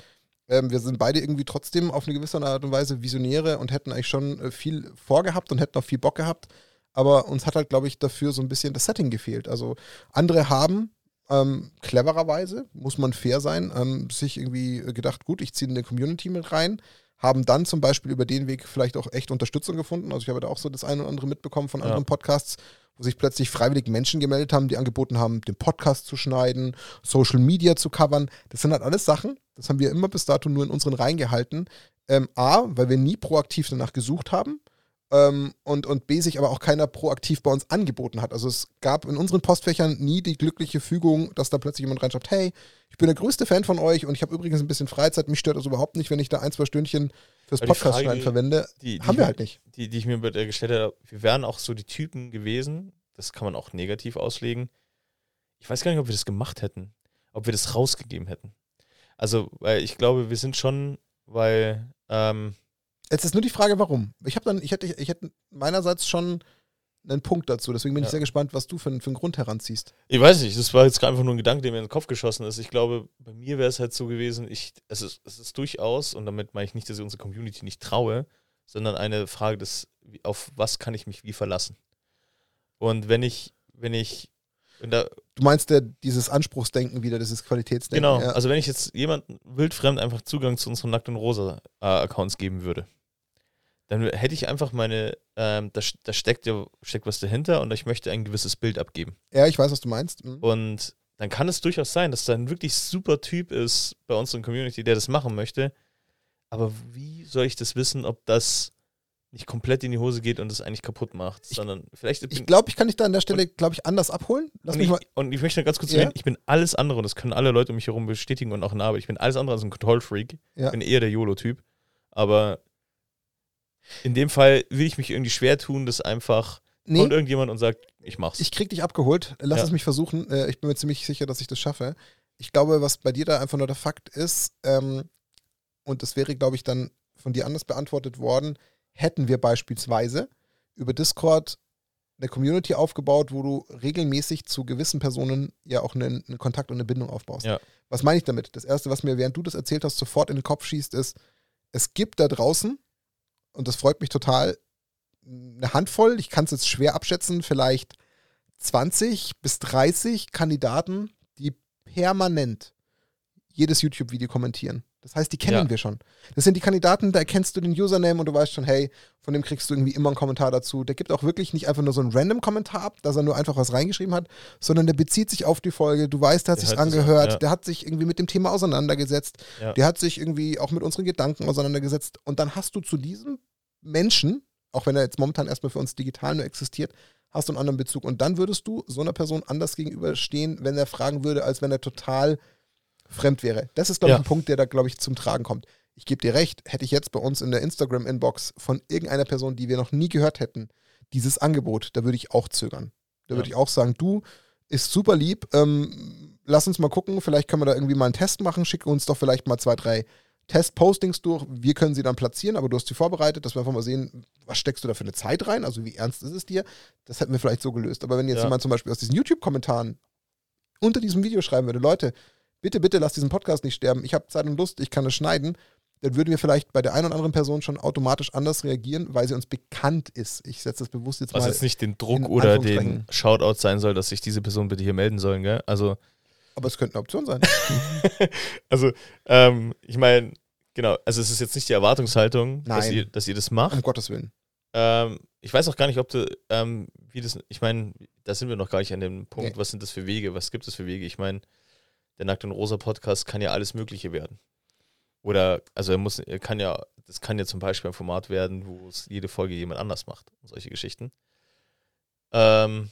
Ähm, wir sind beide irgendwie trotzdem auf eine gewisse Art und Weise Visionäre und hätten eigentlich schon äh, viel vorgehabt und hätten auch viel Bock gehabt. Aber uns hat halt, glaube ich, dafür so ein bisschen das Setting gefehlt. Also andere haben ähm, clevererweise, muss man fair sein, ähm, sich irgendwie gedacht, gut, ich ziehe eine Community mit rein, haben dann zum Beispiel über den Weg vielleicht auch echt Unterstützung gefunden. Also ich habe da auch so das eine oder andere mitbekommen von Ja. anderen Podcasts, wo sich plötzlich freiwillig Menschen gemeldet haben, die angeboten haben, den Podcast zu schneiden, Social Media zu covern. Das sind halt alles Sachen, das haben wir immer bis dato nur in unseren Reihen gehalten. Ähm, A, weil wir nie proaktiv danach gesucht haben. Ähm, und, und B, sich aber auch keiner proaktiv bei uns angeboten hat. Also es gab in unseren Postfächern nie die glückliche Fügung, dass da plötzlich jemand reinschreibt, hey, ich bin der größte Fan von euch und ich habe übrigens ein bisschen Freizeit, mich stört das überhaupt nicht, wenn ich da ein, zwei Stündchen fürs Aber die Podcast Frage, schneiden verwende. Die, die Haben wir mir- halt nicht. Die, die ich mir gestellt habe, wir wären auch so die Typen gewesen, das kann man auch negativ auslegen. Ich weiß gar nicht, ob wir das gemacht hätten, ob wir das rausgegeben hätten. Also, weil ich glaube, wir sind schon, weil, ähm, Jetzt ist nur die Frage, warum. Ich habe dann, ich hätte, ich hätte meinerseits schon einen Punkt dazu. Deswegen bin ich Ja. sehr gespannt, was du für, einen- für einen Grund heranziehst. Ich weiß nicht, das war jetzt einfach nur ein Gedanke, der mir in den Kopf geschossen ist. Ich glaube, bei mir wäre es halt so gewesen, ich, es, ist, es ist durchaus, und damit meine ich nicht, dass ich unsere Community nicht traue, sondern eine Frage des, auf was kann ich mich wie verlassen? Und wenn ich, wenn ich, wenn da, Du meinst der, dieses Anspruchsdenken wieder, dieses Qualitätsdenken. genau, Ja. also wenn ich jetzt jemanden wildfremd einfach Zugang zu unseren Nackt und Rosa äh, Accounts geben würde, dann hätte ich einfach meine, ähm, da, da steckt ja steckt was dahinter und ich möchte ein gewisses Bild abgeben. ja, ich weiß, was du meinst. Mhm. Und dann kann es durchaus sein, dass da ein wirklich super Typ ist bei uns in der Community, der das machen möchte. Aber wie soll ich das wissen, ob das nicht komplett in die Hose geht und es eigentlich kaputt macht? Sondern vielleicht. Ich glaube, ich kann dich da an der Stelle, glaube ich, anders abholen. Lass und, mich ich, mal. und ich möchte noch ganz kurz Ja. ich bin alles andere, und das können alle Leute um mich herum bestätigen und auch in der Arbeit, ich bin alles andere als ein Control-Freak. Ja. Ich bin eher der YOLO-Typ. Aber in dem Fall will ich mich irgendwie schwer tun, dass einfach Nee, kommt irgendjemand und sagt, ich mach's. ich krieg dich abgeholt. Lass Ja. es mich versuchen. Äh, Ich bin mir ziemlich sicher, dass ich das schaffe. Ich glaube, was bei dir da einfach nur der Fakt ist, ähm, und das wäre, glaube ich, dann von dir anders beantwortet worden, hätten wir beispielsweise über Discord eine Community aufgebaut, wo du regelmäßig zu gewissen Personen ja auch einen, einen Kontakt und eine Bindung aufbaust. Ja. Was meine ich damit? Das Erste, was mir, während du das erzählt hast, sofort in den Kopf schießt, ist, es gibt da draußen, und das freut mich total, eine Handvoll, ich kann es jetzt schwer abschätzen, vielleicht 20 bis 30 Kandidaten, die permanent jedes YouTube-Video kommentieren. Das heißt, die kennen Ja. wir schon. Das sind die Kandidaten, da erkennst du den Username und du weißt schon, hey, von dem kriegst du irgendwie immer einen Kommentar dazu. Der gibt auch wirklich nicht einfach nur so einen random Kommentar ab, dass er nur einfach was reingeschrieben hat, sondern der bezieht sich auf die Folge. Du weißt, der hat Der sich an, angehört, ja. der hat sich irgendwie mit dem Thema auseinandergesetzt, Ja. der hat sich irgendwie auch mit unseren Gedanken auseinandergesetzt. Und dann hast du zu diesem Menschen, auch wenn er jetzt momentan erstmal für uns digital nur existiert, hast du einen anderen Bezug. Und dann würdest du so einer Person anders gegenüberstehen, wenn er fragen würde, als wenn er total fremd wäre. Das ist, glaube Ja. ich, ein Punkt, der da, glaube ich, zum Tragen kommt. Ich gebe dir recht, hätte ich jetzt bei uns in der Instagram-Inbox von irgendeiner Person, die wir noch nie gehört hätten, dieses Angebot, da würde ich auch zögern. Da Ja. würde ich auch sagen, du, ist super lieb, ähm, lass uns mal gucken, vielleicht können wir da irgendwie mal einen Test machen, schicke uns doch vielleicht mal zwei, drei Test-Postings durch, wir können sie dann platzieren, aber du hast sie vorbereitet, dass wir einfach mal sehen, was steckst du da für eine Zeit rein, also wie ernst ist es dir, das hätten wir vielleicht so gelöst. Aber wenn jetzt Ja. jemand zum Beispiel aus diesen YouTube-Kommentaren unter diesem Video schreiben würde, Leute, bitte, bitte lass diesen Podcast nicht sterben, ich habe Zeit und Lust, ich kann es schneiden, dann würden wir vielleicht bei der einen oder anderen Person schon automatisch anders reagieren, weil sie uns bekannt ist. Ich setze das bewusst jetzt Was mal. jetzt nicht den Druck oder den. Shoutout sein soll, dass sich diese Person bitte hier melden sollen, gell? Also, aber es könnte eine Option sein. also ähm, ich meine, genau, also es ist jetzt nicht die Erwartungshaltung, dass ihr, dass ihr das macht. um Gottes Willen. Ähm, ich weiß auch gar nicht, ob du, ähm, wie das, ich meine, da sind wir noch gar nicht an dem Punkt, Nee. was sind das für Wege, was gibt es für Wege? Ich meine, der Nackt und Rosa Podcast kann ja alles Mögliche werden. Oder, also er muss, er kann ja, das kann ja zum Beispiel ein Format werden, wo es jede Folge jemand anders macht und solche Geschichten. Ähm,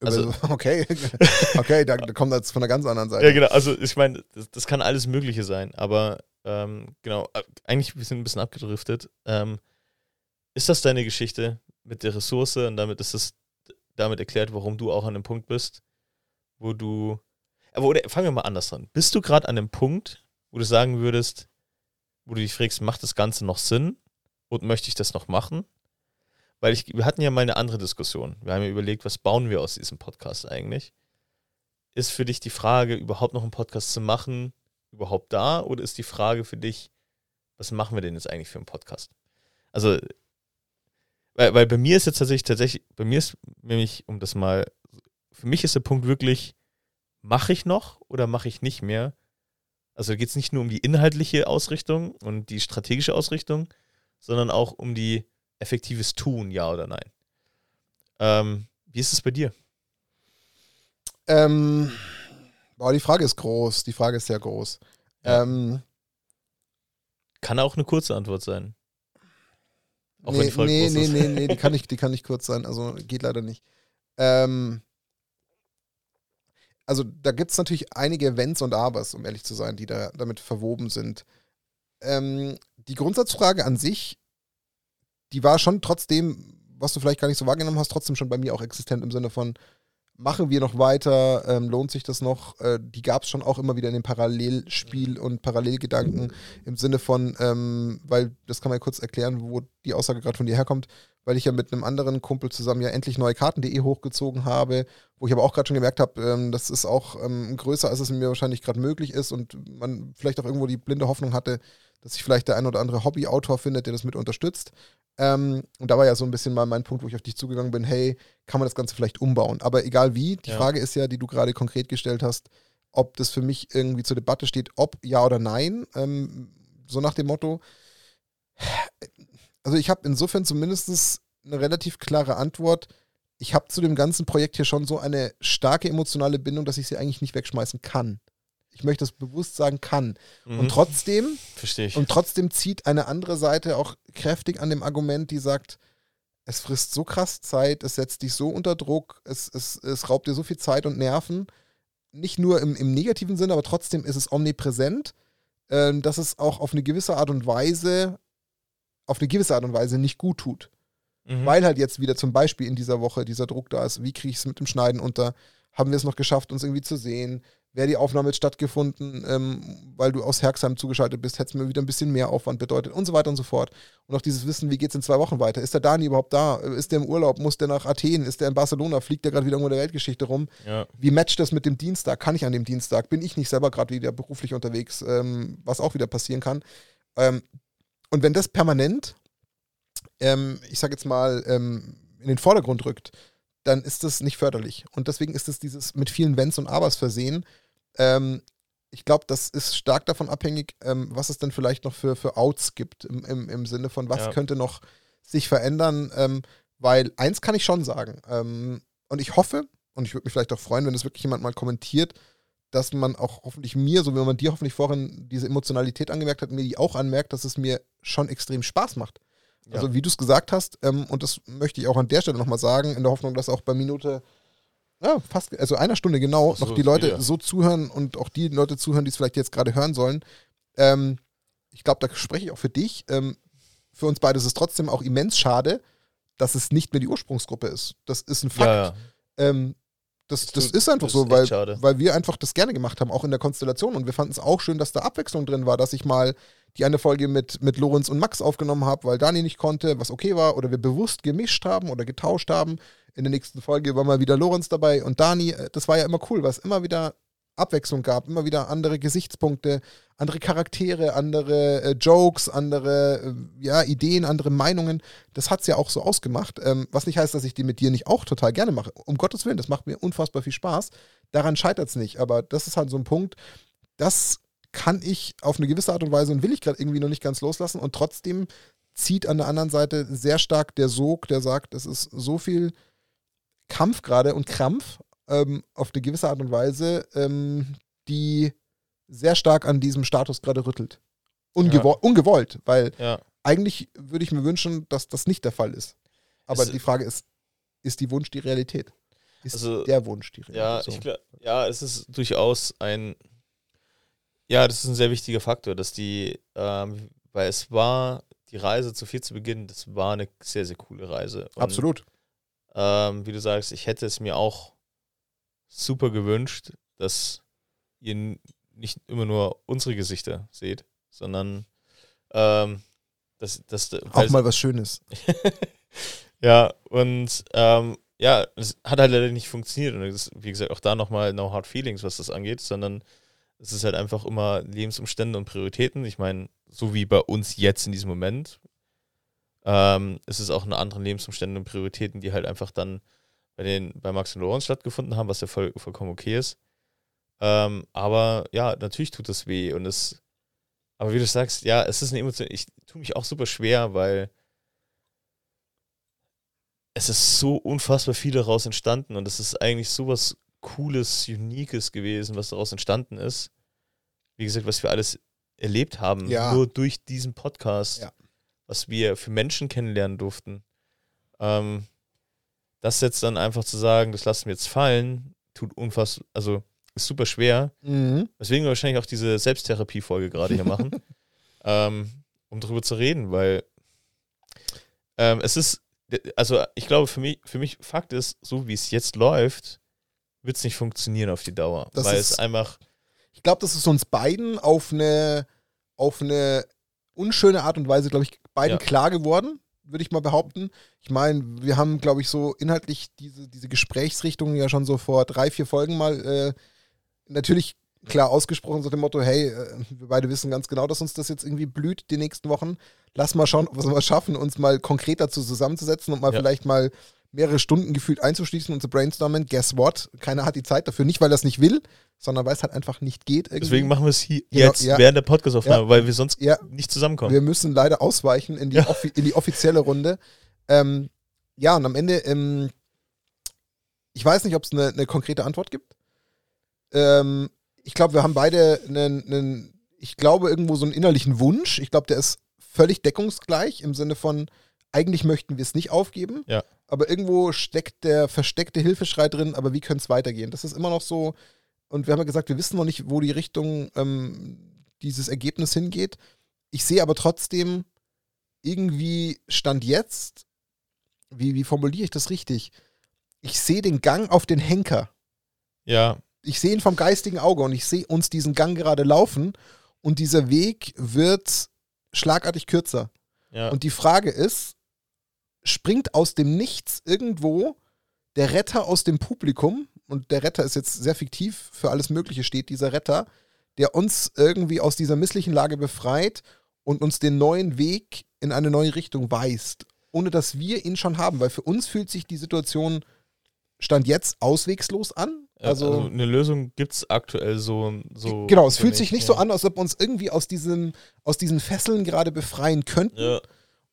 Also- okay, okay, da, da kommt das von einer ganz anderen Seite. Ja, genau. Also ich meine, das, das kann alles Mögliche sein, aber ähm, genau, äh, eigentlich wir sind ein bisschen abgedriftet. Ähm, ist das deine Geschichte mit der Ressource und damit ist es damit erklärt, warum du auch an dem Punkt bist, wo du. Aber oder fangen wir mal anders an. Bist du gerade an dem Punkt, wo du sagen würdest, wo du dich fragst, macht das Ganze noch Sinn und möchte ich das noch machen? Weil ich, wir hatten ja mal eine andere Diskussion. Wir haben ja überlegt, was bauen wir aus diesem Podcast eigentlich? Ist für dich die Frage, überhaupt noch einen Podcast zu machen, überhaupt da? Oder ist die Frage für dich, was machen wir denn jetzt eigentlich für einen Podcast? Also, weil, weil bei mir ist jetzt tatsächlich, tatsächlich, bei mir ist nämlich, um das mal, für mich ist der Punkt wirklich, mache ich noch oder mache ich nicht mehr? Also geht es nicht nur um die inhaltliche Ausrichtung und die strategische Ausrichtung, sondern auch um die effektives Tun, ja oder nein. Ähm, wie ist es bei dir? Ähm, boah, die Frage ist groß. Die Frage ist sehr groß. Ja. Ähm, Kann auch eine kurze Antwort sein. Auch wenn nee, die Folge nee, groß nee, ist. nee, nee, die kann, nicht, die kann nicht kurz sein. Also geht leider nicht. Ähm, also da gibt es natürlich einige Wenns und Abers, um ehrlich zu sein, die da damit verwoben sind. Ähm, die Grundsatzfrage an sich, die war schon trotzdem, was du vielleicht gar nicht so wahrgenommen hast, trotzdem schon bei mir auch existent im Sinne von, machen wir noch weiter, ähm, lohnt sich das noch? Äh, die gab es schon auch immer wieder in dem Parallelspiel und Parallelgedanken im Sinne von, ähm, weil, das kann man ja kurz erklären, wo die Aussage gerade von dir herkommt, weil ich ja mit einem anderen Kumpel zusammen ja endlich neue Karten.de hochgezogen habe, wo ich aber auch gerade schon gemerkt habe, ähm, das ist auch ähm, größer, als es mir wahrscheinlich gerade möglich ist und man vielleicht auch irgendwo die blinde Hoffnung hatte, dass sich vielleicht der ein oder andere Hobbyautor findet, der das mit unterstützt. Ähm, und da war ja so ein bisschen mal mein Punkt, wo ich auf dich zugegangen bin, hey, kann man das Ganze vielleicht umbauen? Aber egal wie, die Ja. Frage ist ja, die du gerade konkret gestellt hast, ob das für mich irgendwie zur Debatte steht, ob ja oder nein. Ähm, so nach dem Motto, also ich habe insofern zumindest eine relativ klare Antwort. Ich habe zu dem ganzen Projekt hier schon so eine starke emotionale Bindung, dass ich sie eigentlich nicht wegschmeißen kann. Ich möchte das bewusst sagen kann. Mhm. Und trotzdem, und trotzdem zieht eine andere Seite auch kräftig an dem Argument, die sagt, es frisst so krass Zeit, es setzt dich so unter Druck, es, es, es raubt dir so viel Zeit und Nerven. Nicht nur im, im negativen Sinne, aber trotzdem ist es omnipräsent, äh, dass es auch auf eine gewisse Art und Weise, auf eine gewisse Art und Weise nicht gut tut. Mhm. Weil halt jetzt wieder zum Beispiel in dieser Woche dieser Druck da ist, wie kriege ich es mit dem Schneiden unter? haben wir es noch geschafft, uns irgendwie zu sehen? Wäre die Aufnahme jetzt stattgefunden, ähm, weil du aus Herxheim zugeschaltet bist, hätte es mir wieder ein bisschen mehr Aufwand bedeutet und so weiter und so fort. Und auch dieses Wissen, wie geht es in zwei Wochen weiter? Ist der Dani überhaupt da? Ist der im Urlaub? Muss der nach Athen? Ist der in Barcelona? Fliegt der gerade wieder irgendwo in der Weltgeschichte rum? Ja. Wie matcht das mit dem Dienstag? Kann ich an dem Dienstag? Bin ich nicht selber gerade wieder beruflich unterwegs, ähm, was auch wieder passieren kann? Ähm, und wenn das permanent, ähm, ich sag jetzt mal, ähm, in den Vordergrund rückt, dann ist das nicht förderlich. Und deswegen ist es dieses mit vielen Wenns und Abers versehen. Ähm, ich glaube, das ist stark davon abhängig, ähm, was es denn vielleicht noch für, für Outs gibt, im, im, im Sinne von, was Ja. könnte noch sich verändern. Ähm, weil eins kann ich schon sagen. Ähm, und ich hoffe, und ich würde mich vielleicht auch freuen, wenn das wirklich jemand mal kommentiert, dass man auch hoffentlich mir, so wie man dir hoffentlich vorhin diese Emotionalität angemerkt hat, mir die auch anmerkt, dass es mir schon extrem Spaß macht. Also wie du es gesagt hast, ähm, und das möchte ich auch an der Stelle nochmal sagen, in der Hoffnung, dass auch bei Minute, ja, fast, also einer Stunde genau, So, noch die Leute ja. so zuhören und auch die Leute zuhören, die es vielleicht jetzt gerade hören sollen. Ähm, ich glaube, da spreche ich auch für dich. Ähm, für uns beide ist es trotzdem auch immens schade, dass es nicht mehr die Ursprungsgruppe ist. Das ist ein Fakt. Ja, ja. Ähm, das, Das das ist einfach das so, weil, schade. weil wir einfach das gerne gemacht haben, auch in der Konstellation. Und wir fanden es auch schön, dass da Abwechslung drin war, dass ich mal die eine Folge mit, mit Lorenz und Max aufgenommen habe, weil Dani nicht konnte, was okay war, oder wir bewusst gemischt haben oder getauscht haben. In der nächsten Folge war mal wieder Lorenz dabei und Dani. Äh, Das war ja immer cool, weil es immer wieder Abwechslung gab, immer wieder andere Gesichtspunkte, andere Charaktere, andere äh, Jokes, andere äh, ja, Ideen, andere Meinungen. Das hat es ja auch so ausgemacht. Ähm, was nicht heißt, dass ich die mit dir nicht auch total gerne mache. Um Gottes Willen, das macht mir unfassbar viel Spaß. Daran scheitert es nicht. Aber das ist halt so ein Punkt, das kann ich auf eine gewisse Art und Weise und will ich gerade irgendwie noch nicht ganz loslassen. Und trotzdem zieht an der anderen Seite sehr stark der Sog, der sagt, es ist so viel Kampf gerade und Krampf ähm, auf eine gewisse Art und Weise, ähm, die sehr stark an diesem Status gerade rüttelt. Ungewo Ungewollt, weil ja. eigentlich würde ich mir wünschen, dass das nicht der Fall ist. Aber Es- die Frage ist, ist die Wunsch die Realität? Ist Also, der Wunsch die Realität? Ja, ich glaub, ja, es ist durchaus ein, ja, das ist ein sehr wichtiger Faktor, dass die, ähm, weil es war, die Reise zu viel zu Beginn, das war eine sehr, sehr coole Reise. Und, Absolut. Ähm, wie du sagst, ich hätte es mir auch super gewünscht, dass ihr nicht immer nur unsere Gesichter seht, sondern ähm, dass, dass Auch mal was Schönes. ja, und ähm, ja, es hat halt leider nicht funktioniert. Und ist, wie gesagt, auch da nochmal no hard feelings, was das angeht, sondern es ist halt einfach immer Lebensumstände und Prioritäten. Ich meine, so wie bei uns jetzt in diesem Moment, ähm, ist es auch in anderen Lebensumständen und Prioritäten, die halt einfach dann bei den bei Max und Lorenz stattgefunden haben, was ja voll, vollkommen okay ist. Ähm, aber ja, natürlich tut das weh und es, aber wie du sagst, ja, es ist eine Emotion. Ich tue mich auch super schwer, weil es ist so unfassbar viel daraus entstanden und es ist eigentlich sowas Cooles, Uniques gewesen, was daraus entstanden ist. Wie gesagt, was wir alles erlebt haben, Ja. nur durch diesen Podcast, Ja. was wir für Menschen kennenlernen durften. Ähm, das jetzt dann einfach zu sagen, das lassen wir jetzt fallen, tut unfassbar, also ist super schwer. Mhm. Weswegen wir wahrscheinlich auch diese Selbsttherapie-Folge gerade hier machen, ähm, um darüber zu reden, weil ähm, es ist, also ich glaube, für mich, für mich Fakt ist, so wie es jetzt läuft, wird es nicht funktionieren auf die Dauer, Das weil ist- es einfach, Ich glaube, das ist uns beiden auf eine, auf eine unschöne Art und Weise, glaube ich, beiden Ja. klar geworden, würde ich mal behaupten. Ich meine, wir haben, glaube ich, so inhaltlich diese, diese Gesprächsrichtung ja schon so vor drei, vier Folgen mal äh, natürlich klar ausgesprochen, so dem Motto, hey, äh, wir beide wissen ganz genau, dass uns das jetzt irgendwie blüht die nächsten Wochen. Lass mal schauen, ob wir es schaffen, uns mal konkret dazu zusammenzusetzen und mal Ja. vielleicht mal mehrere Stunden gefühlt einzuschließen und zu brainstormen. Guess what? Keiner hat die Zeit dafür. Nicht, weil das nicht will, sondern weil es halt einfach nicht geht. Irgendwie. deswegen machen wir es hier Genau, jetzt ja. während der Podcastaufnahme, weil wir sonst Ja. nicht zusammenkommen. Wir müssen leider ausweichen in die, Ja. in die offizielle Runde. Ähm, ja, und am Ende, ähm, ich weiß nicht, ob es eine, eine konkrete Antwort gibt. Ähm, ich glaube, wir haben beide einen, einen, ich glaube, irgendwo so einen innerlichen Wunsch. Ich glaube, der ist völlig deckungsgleich im Sinne von, eigentlich möchten wir es nicht aufgeben. Ja. Aber irgendwo steckt der versteckte Hilfeschrei drin, aber wie könnte es weitergehen? Das ist immer noch so, und wir haben ja gesagt, wir wissen noch nicht, wo die Richtung ähm, dieses Ergebnis hingeht. Ich sehe aber trotzdem irgendwie Stand jetzt, wie, wie formuliere ich das richtig? Ich sehe den Gang auf den Henker Ja. Ich sehe ihn vom geistigen Auge und ich sehe uns diesen Gang gerade laufen und dieser Weg wird schlagartig kürzer. Ja. Und die Frage ist, springt aus dem Nichts irgendwo der Retter aus dem Publikum, und der Retter ist jetzt sehr fiktiv, für alles Mögliche steht dieser Retter, der uns irgendwie aus dieser misslichen Lage befreit und uns den neuen Weg in eine neue Richtung weist, ohne dass wir ihn schon haben, weil für uns fühlt sich die Situation Stand jetzt auswegslos an. also, Also, eine Lösung gibt es aktuell so. so genau, es so fühlt sich nicht so ja. an, als ob wir uns irgendwie aus, diesem, aus diesen Fesseln gerade befreien könnten. Ja.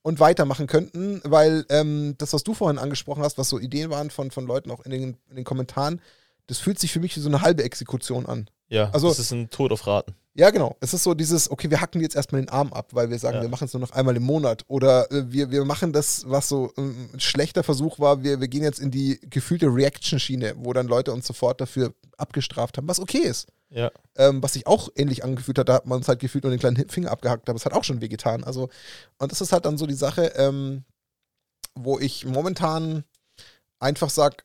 Und weitermachen könnten, weil ähm, das, was du vorhin angesprochen hast, was so Ideen waren von, von Leuten auch in den, in den Kommentaren, das fühlt sich für mich wie so eine halbe Exekution an. ja, Also- das ist ein Tod auf Raten. Ja, genau. Es ist so dieses, okay, wir hacken jetzt erstmal den Arm ab, weil wir sagen, Ja. wir machen es nur noch einmal im Monat. Oder äh, wir, wir machen das, was so ähm, ein schlechter Versuch war, wir, wir gehen jetzt in die gefühlte Reaction-Schiene, wo dann Leute uns sofort dafür abgestraft haben, was okay ist. Ja. Ähm, was sich auch ähnlich angefühlt hat, da hat man uns halt gefühlt nur den kleinen Finger abgehackt, aber es hat auch schon wehgetan. Also, und das ist halt dann so die Sache, ähm, wo ich momentan einfach sage,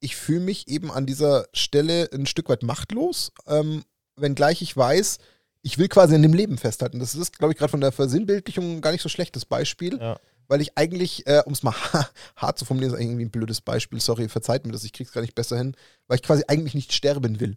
ich fühle mich eben an dieser Stelle ein Stück weit machtlos, ähm, wenngleich ich weiß, ich will quasi an dem Leben festhalten. Das ist, glaube ich, gerade von der Versinnbildlichung gar nicht so schlechtes Beispiel, Ja. weil ich eigentlich, äh, um es mal hart zu formulieren, ist irgendwie ein blödes Beispiel, sorry, verzeiht mir das, ich krieg's gar nicht besser hin, weil ich quasi eigentlich nicht sterben will,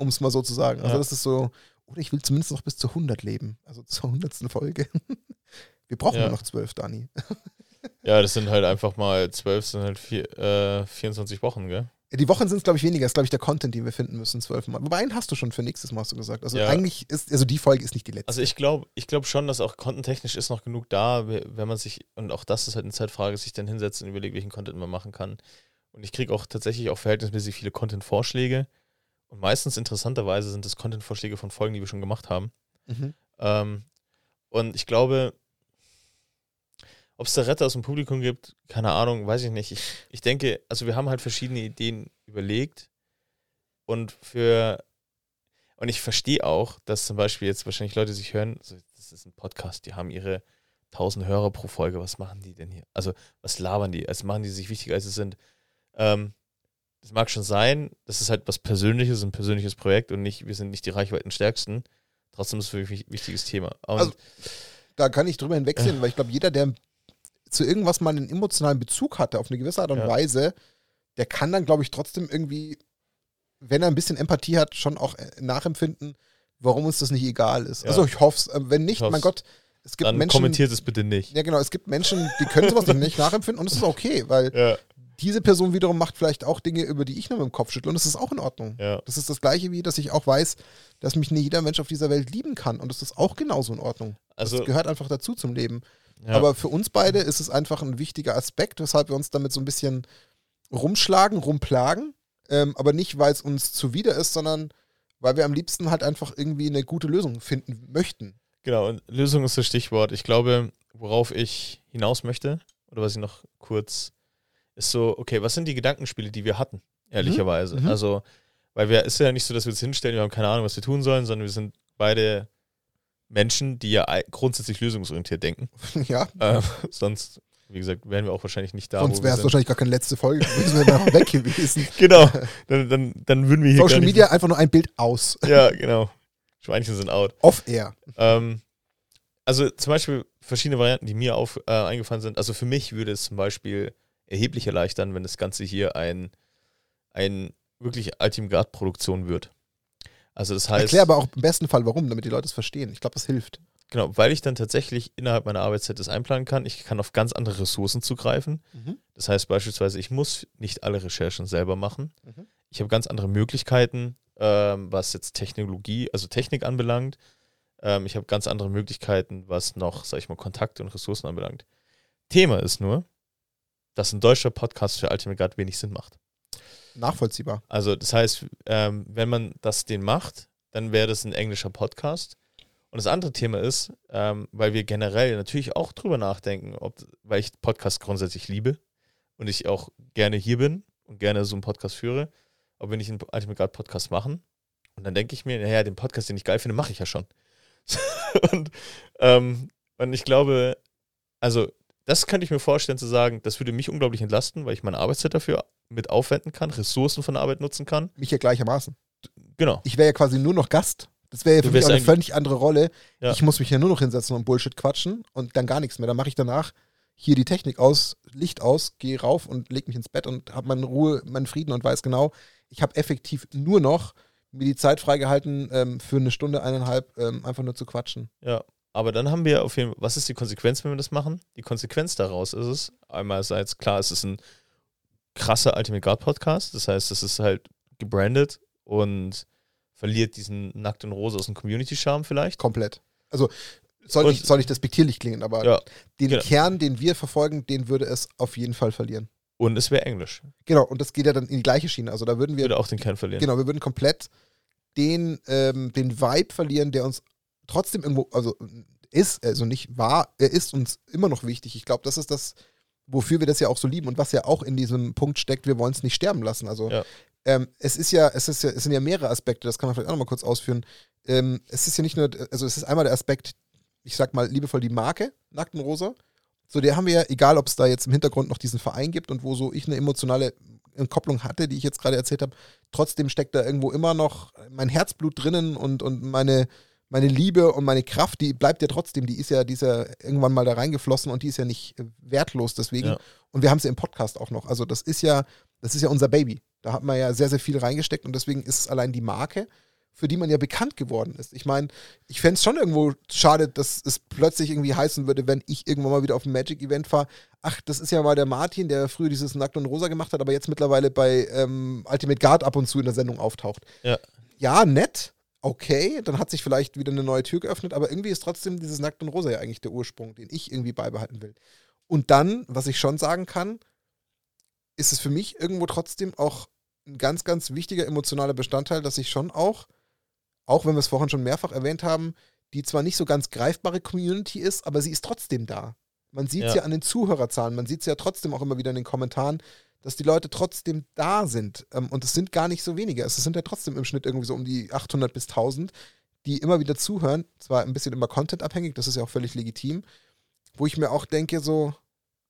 um es mal so zu sagen. Also Ja. das ist so, oder ich will zumindest noch bis zur 100 leben, also zur 100. Folge. Wir brauchen Ja. nur noch 12, Dani. ja, das sind halt einfach mal zwölf, sind halt vier, äh, 24 Wochen, gell? Die Wochen sind es, glaube ich, weniger. Das ist, glaube ich, der Content, den wir finden müssen, zwölfmal. Wobei einen hast du schon für nächstes Mal, hast du gesagt. Also Ja. eigentlich ist, also die Folge ist nicht die letzte. Also ich glaube ich glaub schon, dass auch contentechnisch ist noch genug da, we- wenn man sich, und auch das ist halt eine Zeitfrage, sich dann hinsetzt und überlegt, welchen Content man machen kann. Und ich kriege auch tatsächlich auch verhältnismäßig viele Content-Vorschläge. Und meistens interessanterweise sind das Content-Vorschläge von Folgen, die wir schon gemacht haben. mhm. Ähm, und ich glaube, ob es da Retter aus dem Publikum gibt, keine Ahnung, weiß ich nicht. Ich, ich denke, also wir haben halt verschiedene Ideen überlegt und für und ich verstehe auch, dass zum Beispiel jetzt wahrscheinlich Leute sich hören, so, das ist ein Podcast, die haben ihre 1000 Hörer pro Folge, was machen die denn hier? Also was labern die? Also machen die sich wichtiger, als sie sind? Ähm, das mag schon sein, das ist halt was Persönliches, ein persönliches Projekt und nicht, wir sind nicht die Reichweitenstärksten. Trotzdem ist es für mich ein wichtiges Thema. Und Also, Da kann ich drüber hinwegsehen, weil ich glaube, jeder, der zu irgendwas mal einen emotionalen Bezug hatte, auf eine gewisse Art und Ja. Weise, der kann dann, glaube ich, trotzdem irgendwie, wenn er ein bisschen Empathie hat, schon auch äh, nachempfinden, warum uns das nicht egal ist. Ja. Also ich hoffe es. Wenn nicht, mein Gott, es gibt dann Menschen. kommentiert es bitte nicht. Ja, genau, es gibt Menschen, die können sowas nicht nachempfinden und es ist okay, weil Ja, diese Person wiederum macht vielleicht auch Dinge, über die ich nur mit dem Kopf schüttle und das ist auch in Ordnung. ja, Das ist das gleiche wie, dass ich auch weiß, dass mich nicht jeder Mensch auf dieser Welt lieben kann und das ist auch genauso in Ordnung. also das gehört einfach dazu zum Leben. ja, Aber für uns beide ist es einfach ein wichtiger Aspekt, weshalb wir uns damit so ein bisschen rumschlagen, rumplagen. Ähm, aber nicht, weil es uns zuwider ist, sondern weil wir am liebsten halt einfach irgendwie eine gute Lösung finden möchten. genau. Und Lösung ist das Stichwort. Ich glaube, worauf ich hinaus möchte, oder was ich noch kurz, ist so, okay, was sind die Gedankenspiele, die wir hatten, ehrlicherweise? Mhm. Also, weil wir, ist ja nicht so, dass wir uns hinstellen, wir haben keine Ahnung, was wir tun sollen, sondern wir sind beide Menschen, die ja grundsätzlich lösungsorientiert denken. ja, Ähm, sonst, wie gesagt, wären wir auch wahrscheinlich nicht da. sonst wäre es wahrscheinlich gar keine letzte Folge gewesen, wir wären weg gewesen. Genau, dann, dann, dann würden wir hier Social Media einfach nur ein Bild aus. Ja, genau. Schweinchen sind out. Off-Air. Ähm, also zum Beispiel verschiedene Varianten, die mir auf, äh, eingefallen sind. Also für mich würde es zum Beispiel erheblich erleichtern, wenn das Ganze hier ein, ein wirklich Ultimate-Produktion wird. Also das heißt, Erklär aber auch im besten Fall warum, damit die Leute es verstehen. Ich glaube, das hilft. genau, weil ich dann tatsächlich innerhalb meiner Arbeitszeit das einplanen kann. Ich kann auf ganz andere Ressourcen zugreifen. Das heißt beispielsweise, ich muss nicht alle Recherchen selber machen. Mhm. Ich habe ganz andere Möglichkeiten, ähm, was jetzt Technologie, also Technik anbelangt. Ähm, ich habe ganz andere Möglichkeiten, was noch, sag ich mal, Kontakte und Ressourcen anbelangt. Thema ist nur, dass ein deutscher Podcast für Ultimate Guard wenig Sinn macht. Nachvollziehbar. Also das heißt, ähm, wenn man das den macht, dann wäre das ein englischer Podcast. Und das andere Thema ist, ähm, weil wir generell natürlich auch drüber nachdenken, ob, weil ich Podcast grundsätzlich liebe und ich auch gerne hier bin und gerne so einen Podcast führe, ob wir nicht einen Ultimate Guard Podcast machen. Und dann denke ich mir, naja, den Podcast, den ich geil finde, mache ich ja schon. und, ähm, und ich glaube, also das könnte ich mir vorstellen zu sagen, das würde mich unglaublich entlasten, weil ich meine Arbeitszeit dafür mit aufwenden kann, Ressourcen von der Arbeit nutzen kann. Mich ja gleichermaßen. Genau. Ich wäre ja quasi nur noch Gast. Das wäre ja für mich eine völlig andere Rolle. Ja. Ich muss mich ja nur noch hinsetzen und Bullshit quatschen und dann gar nichts mehr. Dann mache ich danach hier die Technik aus, Licht aus, gehe rauf und leg mich ins Bett und habe meine Ruhe, meinen Frieden und weiß genau, ich habe effektiv nur noch mir die Zeit freigehalten, ähm, für eine Stunde, eineinhalb, ähm, einfach nur zu quatschen. Ja. Aber dann haben wir auf jeden Fall, was ist die Konsequenz, wenn wir das machen? Die Konsequenz daraus ist es, einerseits klar, es ist ein krasser Ultimate God Podcast, das heißt, es ist halt gebrandet und verliert diesen Nackt und Rose aus dem Community-Charme vielleicht. Komplett. Also soll, Und- nicht, soll nicht despektierlich klingen, aber Ja. den genau. Kern, den wir verfolgen, den würde es auf jeden Fall verlieren. Und es wäre Englisch. Genau, und das geht ja dann in die gleiche Schiene. Also da würden wir Würde auch den Kern verlieren. Genau, wir würden komplett den, ähm, den Vibe verlieren, der uns trotzdem irgendwo, also ist, also nicht war, er ist uns immer noch wichtig. Ich glaube, das ist das, wofür wir das ja auch so lieben und was ja auch in diesem Punkt steckt, wir wollen es nicht sterben lassen. Also Ja. ähm, es ist ja, es ist ja, es sind ja mehrere Aspekte, das kann man vielleicht auch nochmal kurz ausführen. Ähm, es ist ja nicht nur, also es ist einmal der Aspekt, ich sag mal liebevoll die Marke, Nackten Rosa. So, der haben wir ja, egal ob es da jetzt im Hintergrund noch diesen Verein gibt und wo so ich eine emotionale Entkopplung hatte, die ich jetzt gerade erzählt habe, trotzdem steckt da irgendwo immer noch mein Herzblut drinnen und, und meine, meine Liebe und meine Kraft, die bleibt ja trotzdem, die ist ja, die ist ja irgendwann mal da reingeflossen und die ist ja nicht äh, wertlos deswegen. Ja. Und wir haben sie im Podcast auch noch. Also das ist ja, das ist ja unser Baby. Da hat man ja sehr, sehr viel reingesteckt und deswegen ist es allein die Marke, für die man ja bekannt geworden ist. Ich meine, ich fände es schon irgendwo schade, dass es plötzlich irgendwie heißen würde, wenn ich irgendwann mal wieder auf ein Magic-Event fahre, ach, das ist ja mal der Martin, der früher dieses Nackt und Rosa gemacht hat, aber jetzt mittlerweile bei ähm, Ultimate Guard ab und zu in der Sendung auftaucht. Ja. Ja, nett, okay, dann hat sich vielleicht wieder eine neue Tür geöffnet, aber irgendwie ist trotzdem dieses Nackt und Rosa ja eigentlich der Ursprung, den ich irgendwie beibehalten will. Und dann, was ich schon sagen kann, ist es für mich irgendwo trotzdem auch ein ganz, ganz wichtiger emotionaler Bestandteil, dass ich schon auch, auch wenn wir es vorhin schon mehrfach erwähnt haben, die zwar nicht so ganz greifbare Community ist, aber sie ist trotzdem da. Man sieht es Ja. ja an den Zuhörerzahlen, man sieht es ja trotzdem auch immer wieder in den Kommentaren, dass die Leute trotzdem da sind. Ähm, Und es sind gar nicht so wenige. Es sind ja trotzdem im Schnitt irgendwie so um die 800 bis 1000, die immer wieder zuhören. Zwar ein bisschen immer contentabhängig, das ist ja auch völlig legitim. Wo ich mir auch denke, so,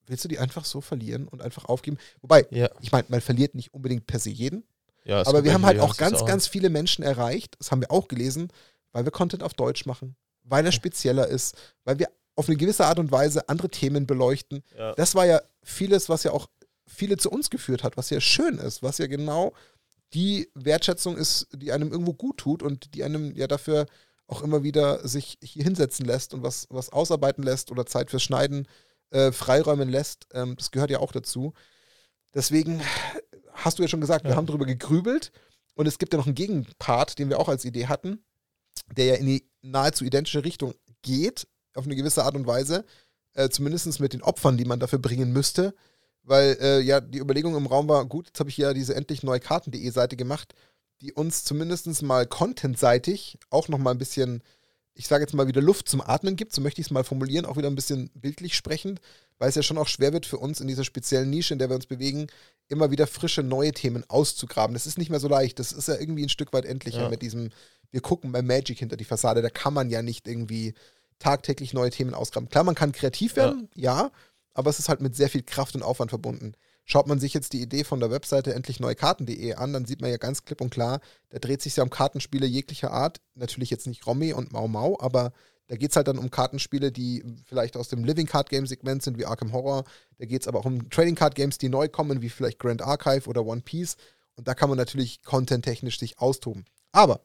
willst du die einfach so verlieren und einfach aufgeben? Wobei, Ja. ich meine, man verliert nicht unbedingt per se jeden. ja Aber wir haben halt auch ganz, auch. ganz viele Menschen erreicht, das haben wir auch gelesen, weil wir Content auf Deutsch machen, weil er spezieller ist, weil wir auf eine gewisse Art und Weise andere Themen beleuchten. Ja. Das war ja vieles, was ja auch viele zu uns geführt hat, was ja schön ist, was ja genau die Wertschätzung ist, die einem irgendwo gut tut und die einem ja dafür auch immer wieder sich hier hinsetzen lässt und was, was ausarbeiten lässt oder Zeit fürs Schneiden äh, freiräumen lässt. Ähm, das gehört ja auch dazu. Deswegen hast du ja schon gesagt, wir Ja. haben darüber gegrübelt und es gibt ja noch einen Gegenpart, den wir auch als Idee hatten, der ja in die nahezu identische Richtung geht, auf eine gewisse Art und Weise, äh, zumindest mit den Opfern, die man dafür bringen müsste, weil äh, ja die Überlegung im Raum war, gut, jetzt habe ich ja diese endlich neukarten.de Seite gemacht, die uns zumindest mal contentseitig auch noch mal ein bisschen, ich sage jetzt mal wieder Luft zum Atmen gibt, so möchte ich es mal formulieren, auch wieder ein bisschen bildlich sprechend, weil es ja schon auch schwer wird für uns in dieser speziellen Nische, in der wir uns bewegen, immer wieder frische neue Themen auszugraben. Das ist nicht mehr so leicht. Das ist ja irgendwie ein Stück weit endlicher Ja. mit diesem, wir gucken bei Magic hinter die Fassade. Da kann man ja nicht irgendwie tagtäglich neue Themen ausgraben. Klar, man kann kreativ werden, ja, aber es ist halt mit sehr viel Kraft und Aufwand verbunden. Schaut man sich jetzt die Idee von der Webseite endlichneukarten.de an, dann sieht man ja ganz klipp und klar, da dreht sich ja um Kartenspiele jeglicher Art. Natürlich jetzt nicht Romy und Mau Mau, aber da geht es halt dann um Kartenspiele, die vielleicht aus dem Living Card Game Segment sind, wie Arkham Horror. Da geht es aber auch um Trading Card Games, die neu kommen, wie vielleicht Grand Archive oder One Piece. Und da kann man natürlich content-technisch sich austoben. Aber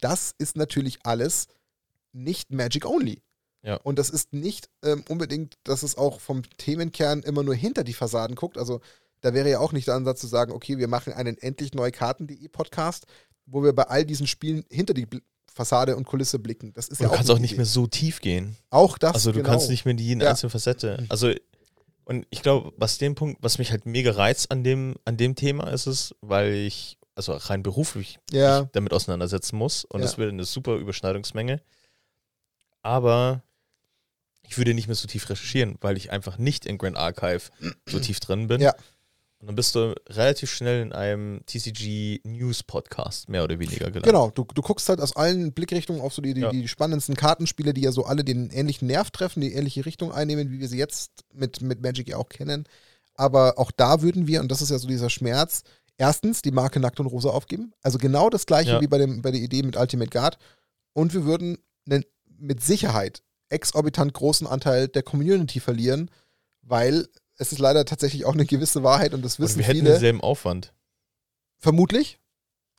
das ist natürlich alles nicht Magic Only. Ja. Und das ist nicht ähm, unbedingt, dass es auch vom Themenkern immer nur hinter die Fassaden guckt. Also da wäre ja auch nicht der Ansatz zu sagen, okay, wir machen einen endlich neukarten.de Podcast, wo wir bei all diesen Spielen hinter die Bl Fassade und Kulisse blicken. Das ist Und ja du auch kannst auch nicht Idee. mehr so tief gehen. Auch das, Also du genau. kannst nicht mehr in jeden Ja. einzelnen Facette. Also und ich glaube, was den Punkt, was mich halt mega reizt an dem an dem Thema ist es, weil ich also rein beruflich Ja. damit auseinandersetzen muss und Ja. es wird eine super Überschneidungsmenge. Aber ich würde nicht mehr so tief recherchieren, weil ich einfach nicht in Grand Archive so tief drin bin. Ja. Und dann bist du relativ schnell in einem TCG News Podcast, mehr oder weniger gelandet. Genau, du, du guckst halt aus allen Blickrichtungen auf so die, die, Ja. die spannendsten Kartenspiele, die ja so alle den ähnlichen Nerv treffen, die ähnliche Richtung einnehmen, wie wir sie jetzt mit, mit Magic ja auch kennen. Aber auch da würden wir, und das ist ja so dieser Schmerz, erstens die Marke Nackt und Rosa aufgeben. Also genau das gleiche Ja. wie bei, dem, bei der Idee mit Ultimate Guard. Und wir würden einen mit Sicherheit exorbitant großen Anteil der Community verlieren, weil es ist leider tatsächlich auch eine gewisse Wahrheit und das Und wissen wir hätten viele. denselben Aufwand. Vermutlich.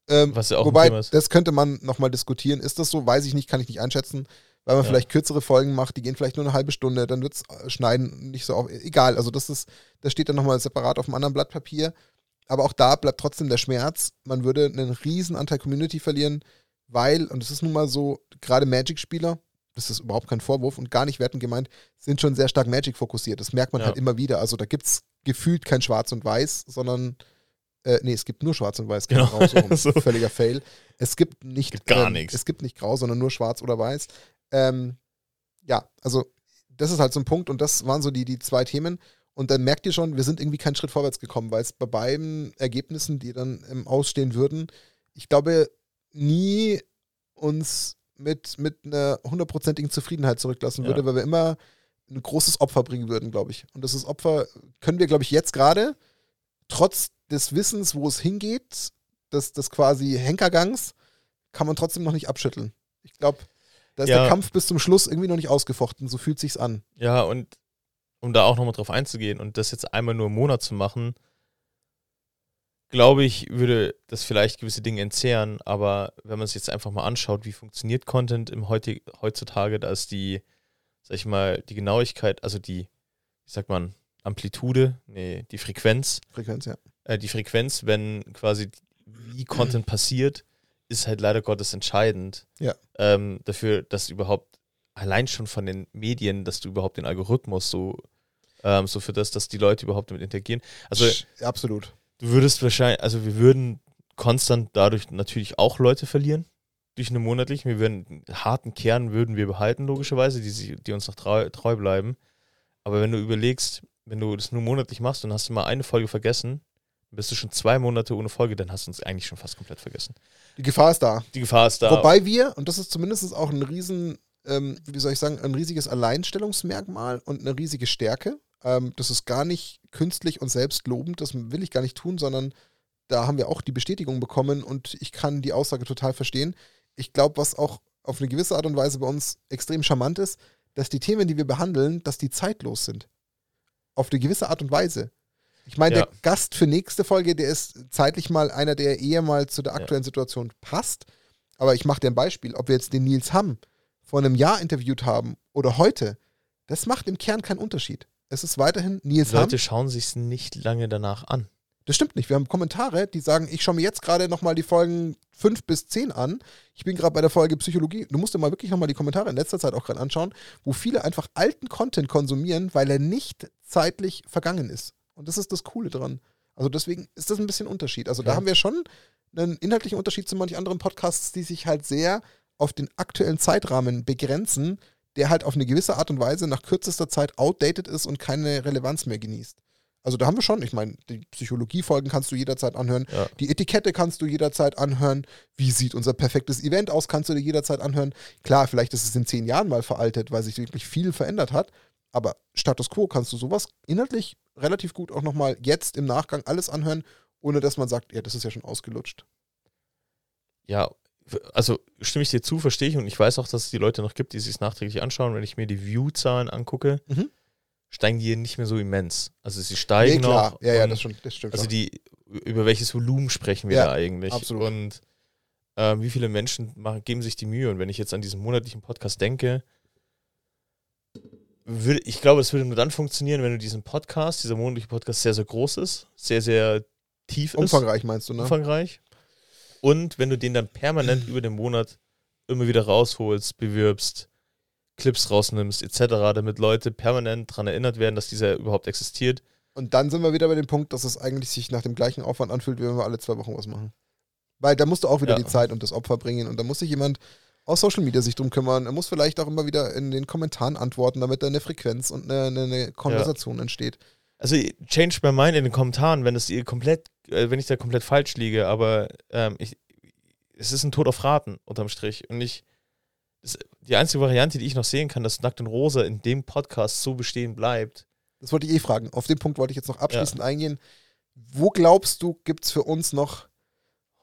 Ähm, Was ja auch ein wobei, Thema ist. das könnte man nochmal diskutieren. Ist das so? Weiß ich nicht, kann ich nicht einschätzen. Weil man Ja. vielleicht kürzere Folgen macht, die gehen vielleicht nur eine halbe Stunde, dann wird es schneiden nicht so auf. Egal, also das ist, das steht dann nochmal separat auf einem anderen Blatt Papier. Aber auch da bleibt trotzdem der Schmerz. Man würde einen riesen Anteil Community verlieren, weil, und das ist nun mal so, gerade Magic-Spieler, das ist überhaupt kein Vorwurf und gar nicht wertend gemeint, sind schon sehr stark Magic fokussiert. Das merkt man Ja. halt immer wieder. Also da gibt es gefühlt kein Schwarz und Weiß, sondern äh, nee, es gibt nur Schwarz und Weiß, kein Genau. Grau, so rum. So. Völliger Fail. Es gibt nicht Gibt gar ähm, nichts. Es gibt nicht Grau, sondern nur Schwarz oder Weiß. Ähm, ja, also das ist halt so ein Punkt und das waren so die, die zwei Themen. Und dann merkt ihr schon, wir sind irgendwie keinen Schritt vorwärts gekommen, weil es bei beiden Ergebnissen, die dann ähm, ausstehen würden, ich glaube, nie uns mit, mit einer hundertprozentigen Zufriedenheit zurücklassen Ja. würde, weil wir immer ein großes Opfer bringen würden, glaube ich. Und das Opfer können wir, glaube ich, jetzt gerade, trotz des Wissens, wo es hingeht, des, des quasi Henkergangs, kann man trotzdem noch nicht abschütteln. Ich glaube, da ist Ja. der Kampf bis zum Schluss irgendwie noch nicht ausgefochten. So fühlt sich's an. Ja, und um da auch nochmal drauf einzugehen und das jetzt einmal nur im Monat zu machen, glaube ich, würde das vielleicht gewisse Dinge entzehren, aber wenn man sich jetzt einfach mal anschaut, wie funktioniert Content im heutig, heutzutage, da ist die, sag ich mal, die Genauigkeit, also die, wie sagt man, Amplitude, nee, die Frequenz, Frequenz, ja. äh, die Frequenz, wenn quasi wie Content passiert, ist halt leider Gottes entscheidend Ja. ähm, dafür, dass überhaupt allein schon von den Medien, dass du überhaupt den Algorithmus so, ähm, so für das, dass die Leute überhaupt damit interagieren. Also absolut. Du würdest wahrscheinlich, also wir würden konstant dadurch natürlich auch Leute verlieren durch eine monatliche. Wir würden einen harten Kern würden wir behalten logischerweise, die, sie- die uns noch treu, treu bleiben. Aber wenn du überlegst, wenn du das nur monatlich machst und hast du mal eine Folge vergessen, dann bist du schon zwei Monate ohne Folge, dann hast du uns eigentlich schon fast komplett vergessen. Die Gefahr ist da. Die Gefahr ist da. Wobei wir, und das ist zumindest auch ein riesen, ähm, wie soll ich sagen, ein riesiges Alleinstellungsmerkmal und eine riesige Stärke. Ähm, das ist gar nicht künstlich und selbstlobend, das will ich gar nicht tun, sondern da haben wir auch die Bestätigung bekommen und ich kann die Aussage total verstehen. Ich glaube, was auch auf eine gewisse Art und Weise bei uns extrem charmant ist, dass die Themen, die wir behandeln, dass die zeitlos sind. Auf eine gewisse Art und Weise. Ich meine, Ja. der Gast für nächste Folge, der ist zeitlich mal einer, der eher mal zu der aktuellen Situation passt. Aber ich mache dir ein Beispiel. Ob wir jetzt den Nils Hamm vor einem Jahr interviewt haben oder heute, das macht im Kern keinen Unterschied. Es ist weiterhin Nils Die Hamm. Leute schauen sich nicht lange danach an. Das stimmt nicht. Wir haben Kommentare, die sagen, ich schaue mir jetzt gerade nochmal die Folgen 5 bis 10 an. Ich bin gerade bei der Folge Psychologie. Du musst dir mal wirklich nochmal die Kommentare in letzter Zeit auch gerade anschauen, wo viele einfach alten Content konsumieren, weil er nicht zeitlich vergangen ist. Und das ist das Coole dran. Also deswegen ist das ein bisschen Unterschied. Also da Ja. haben wir schon einen inhaltlichen Unterschied zu manchen anderen Podcasts, die sich halt sehr auf den aktuellen Zeitrahmen begrenzen, der halt auf eine gewisse Art und Weise nach kürzester Zeit outdated ist und keine Relevanz mehr genießt. Also da haben wir schon, ich meine, die Psychologiefolgen kannst du jederzeit anhören, Ja. die Etikette kannst du jederzeit anhören, wie sieht unser perfektes Event aus, kannst du dir jederzeit anhören. Klar, vielleicht ist es in zehn Jahren mal veraltet, weil sich wirklich viel verändert hat, aber Status Quo kannst du sowas inhaltlich relativ gut auch nochmal jetzt im Nachgang alles anhören, ohne dass man sagt, ja, das ist ja schon ausgelutscht. Ja, also stimme ich dir zu, verstehe ich und ich weiß auch, dass es die Leute noch gibt, die sich es nachträglich anschauen. Wenn ich mir die View-Zahlen angucke, Mhm. steigen die nicht mehr so immens. Also sie steigen Nee, noch. ja, ja, das, schon, das stimmt. Also die, über welches Volumen sprechen wir Ja, da eigentlich? absolut. Und ähm, wie viele Menschen machen, geben sich die Mühe? Und wenn ich jetzt an diesen monatlichen Podcast denke, würde, ich glaube, es würde nur dann funktionieren, wenn du diesen Podcast, dieser monatliche Podcast sehr, sehr groß ist, sehr, sehr tief ist, Umfangreich meinst du, ne? umfangreich. Und wenn du den dann permanent über den Monat immer wieder rausholst, bewirbst, Clips rausnimmst, etc., damit Leute permanent daran erinnert werden, dass dieser überhaupt existiert. Und dann sind wir wieder bei dem Punkt, dass es eigentlich sich nach dem gleichen Aufwand anfühlt, wie wenn wir alle zwei Wochen was machen. Weil da musst du auch wieder Ja. die Zeit und das Opfer bringen und da muss sich jemand aus Social Media sich drum kümmern. Er muss vielleicht auch immer wieder in den Kommentaren antworten, damit da eine Frequenz und eine, eine, eine Konversation entsteht. Also change my mind in den Kommentaren, wenn es ihr komplett, äh, wenn ich da komplett falsch liege, aber ähm, ich, es ist ein Tod auf Raten unterm Strich. Und ich, das, die einzige Variante, die ich noch sehen kann, dass Nackt und Rosa in dem Podcast so bestehen bleibt. Das wollte ich eh fragen. Auf den Punkt wollte ich jetzt noch abschließend ja. eingehen. Wo glaubst du, gibt es für uns noch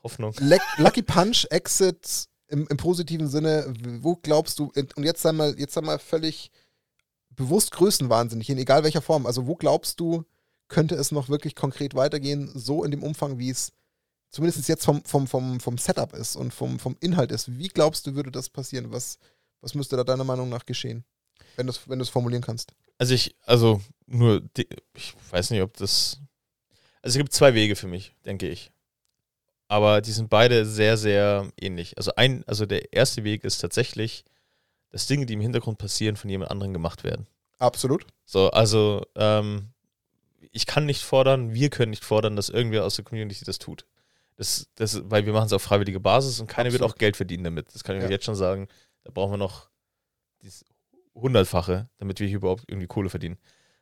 Hoffnung? Le Lucky Punch, Exit im, im, positiven Sinne. Wo glaubst du, und jetzt sei mal, jetzt sei mal völlig bewusst größenwahnsinnig, in egal welcher Form. Also, wo glaubst du, könnte es noch wirklich konkret weitergehen, so in dem Umfang, wie es zumindest jetzt vom, vom, vom, vom Setup ist und vom, vom Inhalt ist. Wie glaubst du, würde das passieren? Was, was müsste da deiner Meinung nach geschehen? Wenn du es wenn formulieren kannst. Also ich, also nur, ich weiß nicht, ob das. Also es gibt zwei Wege für mich, denke ich. Aber die sind beide sehr, sehr ähnlich. Also ein, also der erste Weg ist tatsächlich, dass Dinge, die im Hintergrund passieren, von jemand anderem gemacht werden. Absolut. So, also ähm, ich kann nicht fordern, wir können nicht fordern, dass irgendwer aus der Community das tut. Das, das, weil wir machen es auf freiwillige Basis und keiner Absolut. wird auch Geld verdienen damit. Das kann ich ja. jetzt schon sagen. Da brauchen wir noch dieses Hundertfache, damit wir hier überhaupt irgendwie Kohle verdienen.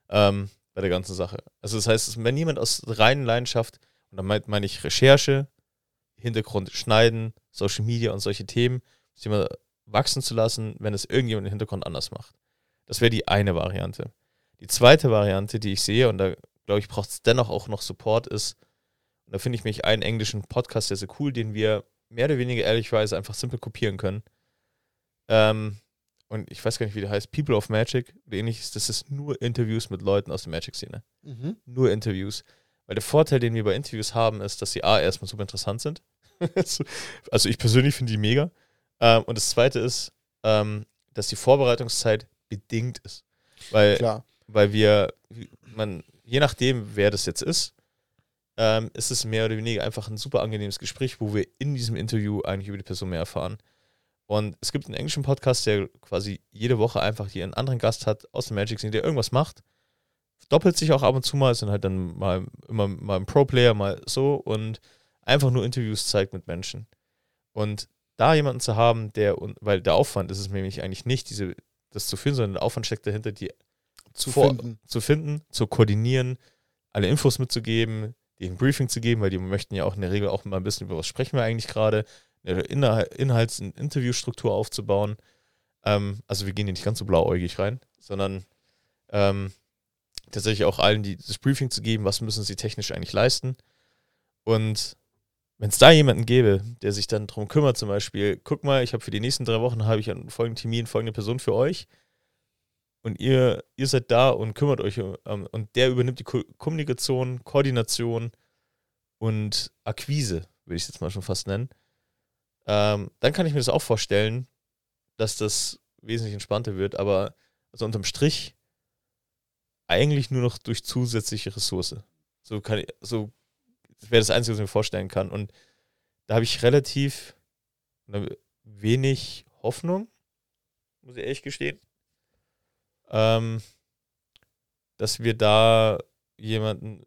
Ähm, bei der ganzen Sache. Also das heißt, wenn jemand aus reinen Leidenschaft, und dann meine mein ich Recherche, Hintergrund schneiden, Social Media und solche Themen, sie mal wachsen zu lassen, wenn es irgendjemand im Hintergrund anders macht. Das wäre die eine Variante. Die zweite Variante, die ich sehe, und da glaube ich, braucht es dennoch auch noch Support, ist, und da finde ich mich einen englischen Podcast sehr, sehr cool, den wir mehr oder weniger ehrlichweise einfach simpel kopieren können. Ähm, und ich weiß gar nicht, wie der heißt, People of Magic oder ähnliches, das ist nur Interviews mit Leuten aus der Magic-Szene. Mhm. Nur Interviews. Weil der Vorteil, den wir bei Interviews haben, ist, dass sie A, erstmal super interessant sind. also ich persönlich finde die mega. Ähm, und das zweite ist, ähm, dass die Vorbereitungszeit bedingt ist. Weil, Klar. weil wir, man, je nachdem, wer das jetzt ist, ähm, ist es mehr oder weniger einfach ein super angenehmes Gespräch, wo wir in diesem Interview eigentlich über die Person mehr erfahren. Und es gibt einen englischen Podcast, der quasi jede Woche einfach hier einen anderen Gast hat aus dem Magic Scene, der irgendwas macht. Doppelt sich auch ab und zu mal, sind halt dann mal immer mal ein Pro-Player, mal so und einfach nur Interviews zeigt mit Menschen. Und da jemanden zu haben, der, weil der Aufwand ist es nämlich eigentlich nicht, diese, das zu führen, sondern der Aufwand steckt dahinter, die zu, vor, finden. zu finden, zu koordinieren, alle Infos mitzugeben, ein Briefing zu geben, weil die möchten ja auch in der Regel auch mal ein bisschen über was sprechen wir eigentlich gerade, eine Inhalts- und Interviewstruktur aufzubauen. Ähm, also wir gehen hier nicht ganz so blauäugig rein, sondern ähm, tatsächlich auch allen die, das Briefing zu geben, was müssen sie technisch eigentlich leisten. Und wenn es da jemanden gäbe, der sich dann darum kümmert, zum Beispiel, guck mal, ich habe für die nächsten drei Wochen habe ich einen folgenden Termin, folgende Person für euch, und ihr, ihr seid da und kümmert euch um, und der übernimmt die Ko Kommunikation, Koordination und Akquise, würde ich es jetzt mal schon fast nennen, ähm, dann kann ich mir das auch vorstellen, dass das wesentlich entspannter wird, aber also unterm Strich eigentlich nur noch durch zusätzliche Ressource. So kann ich, so wäre das Einzige, was ich mir vorstellen kann. Und da habe ich relativ wenig Hoffnung, muss ich ehrlich gestehen ähm, dass wir da jemanden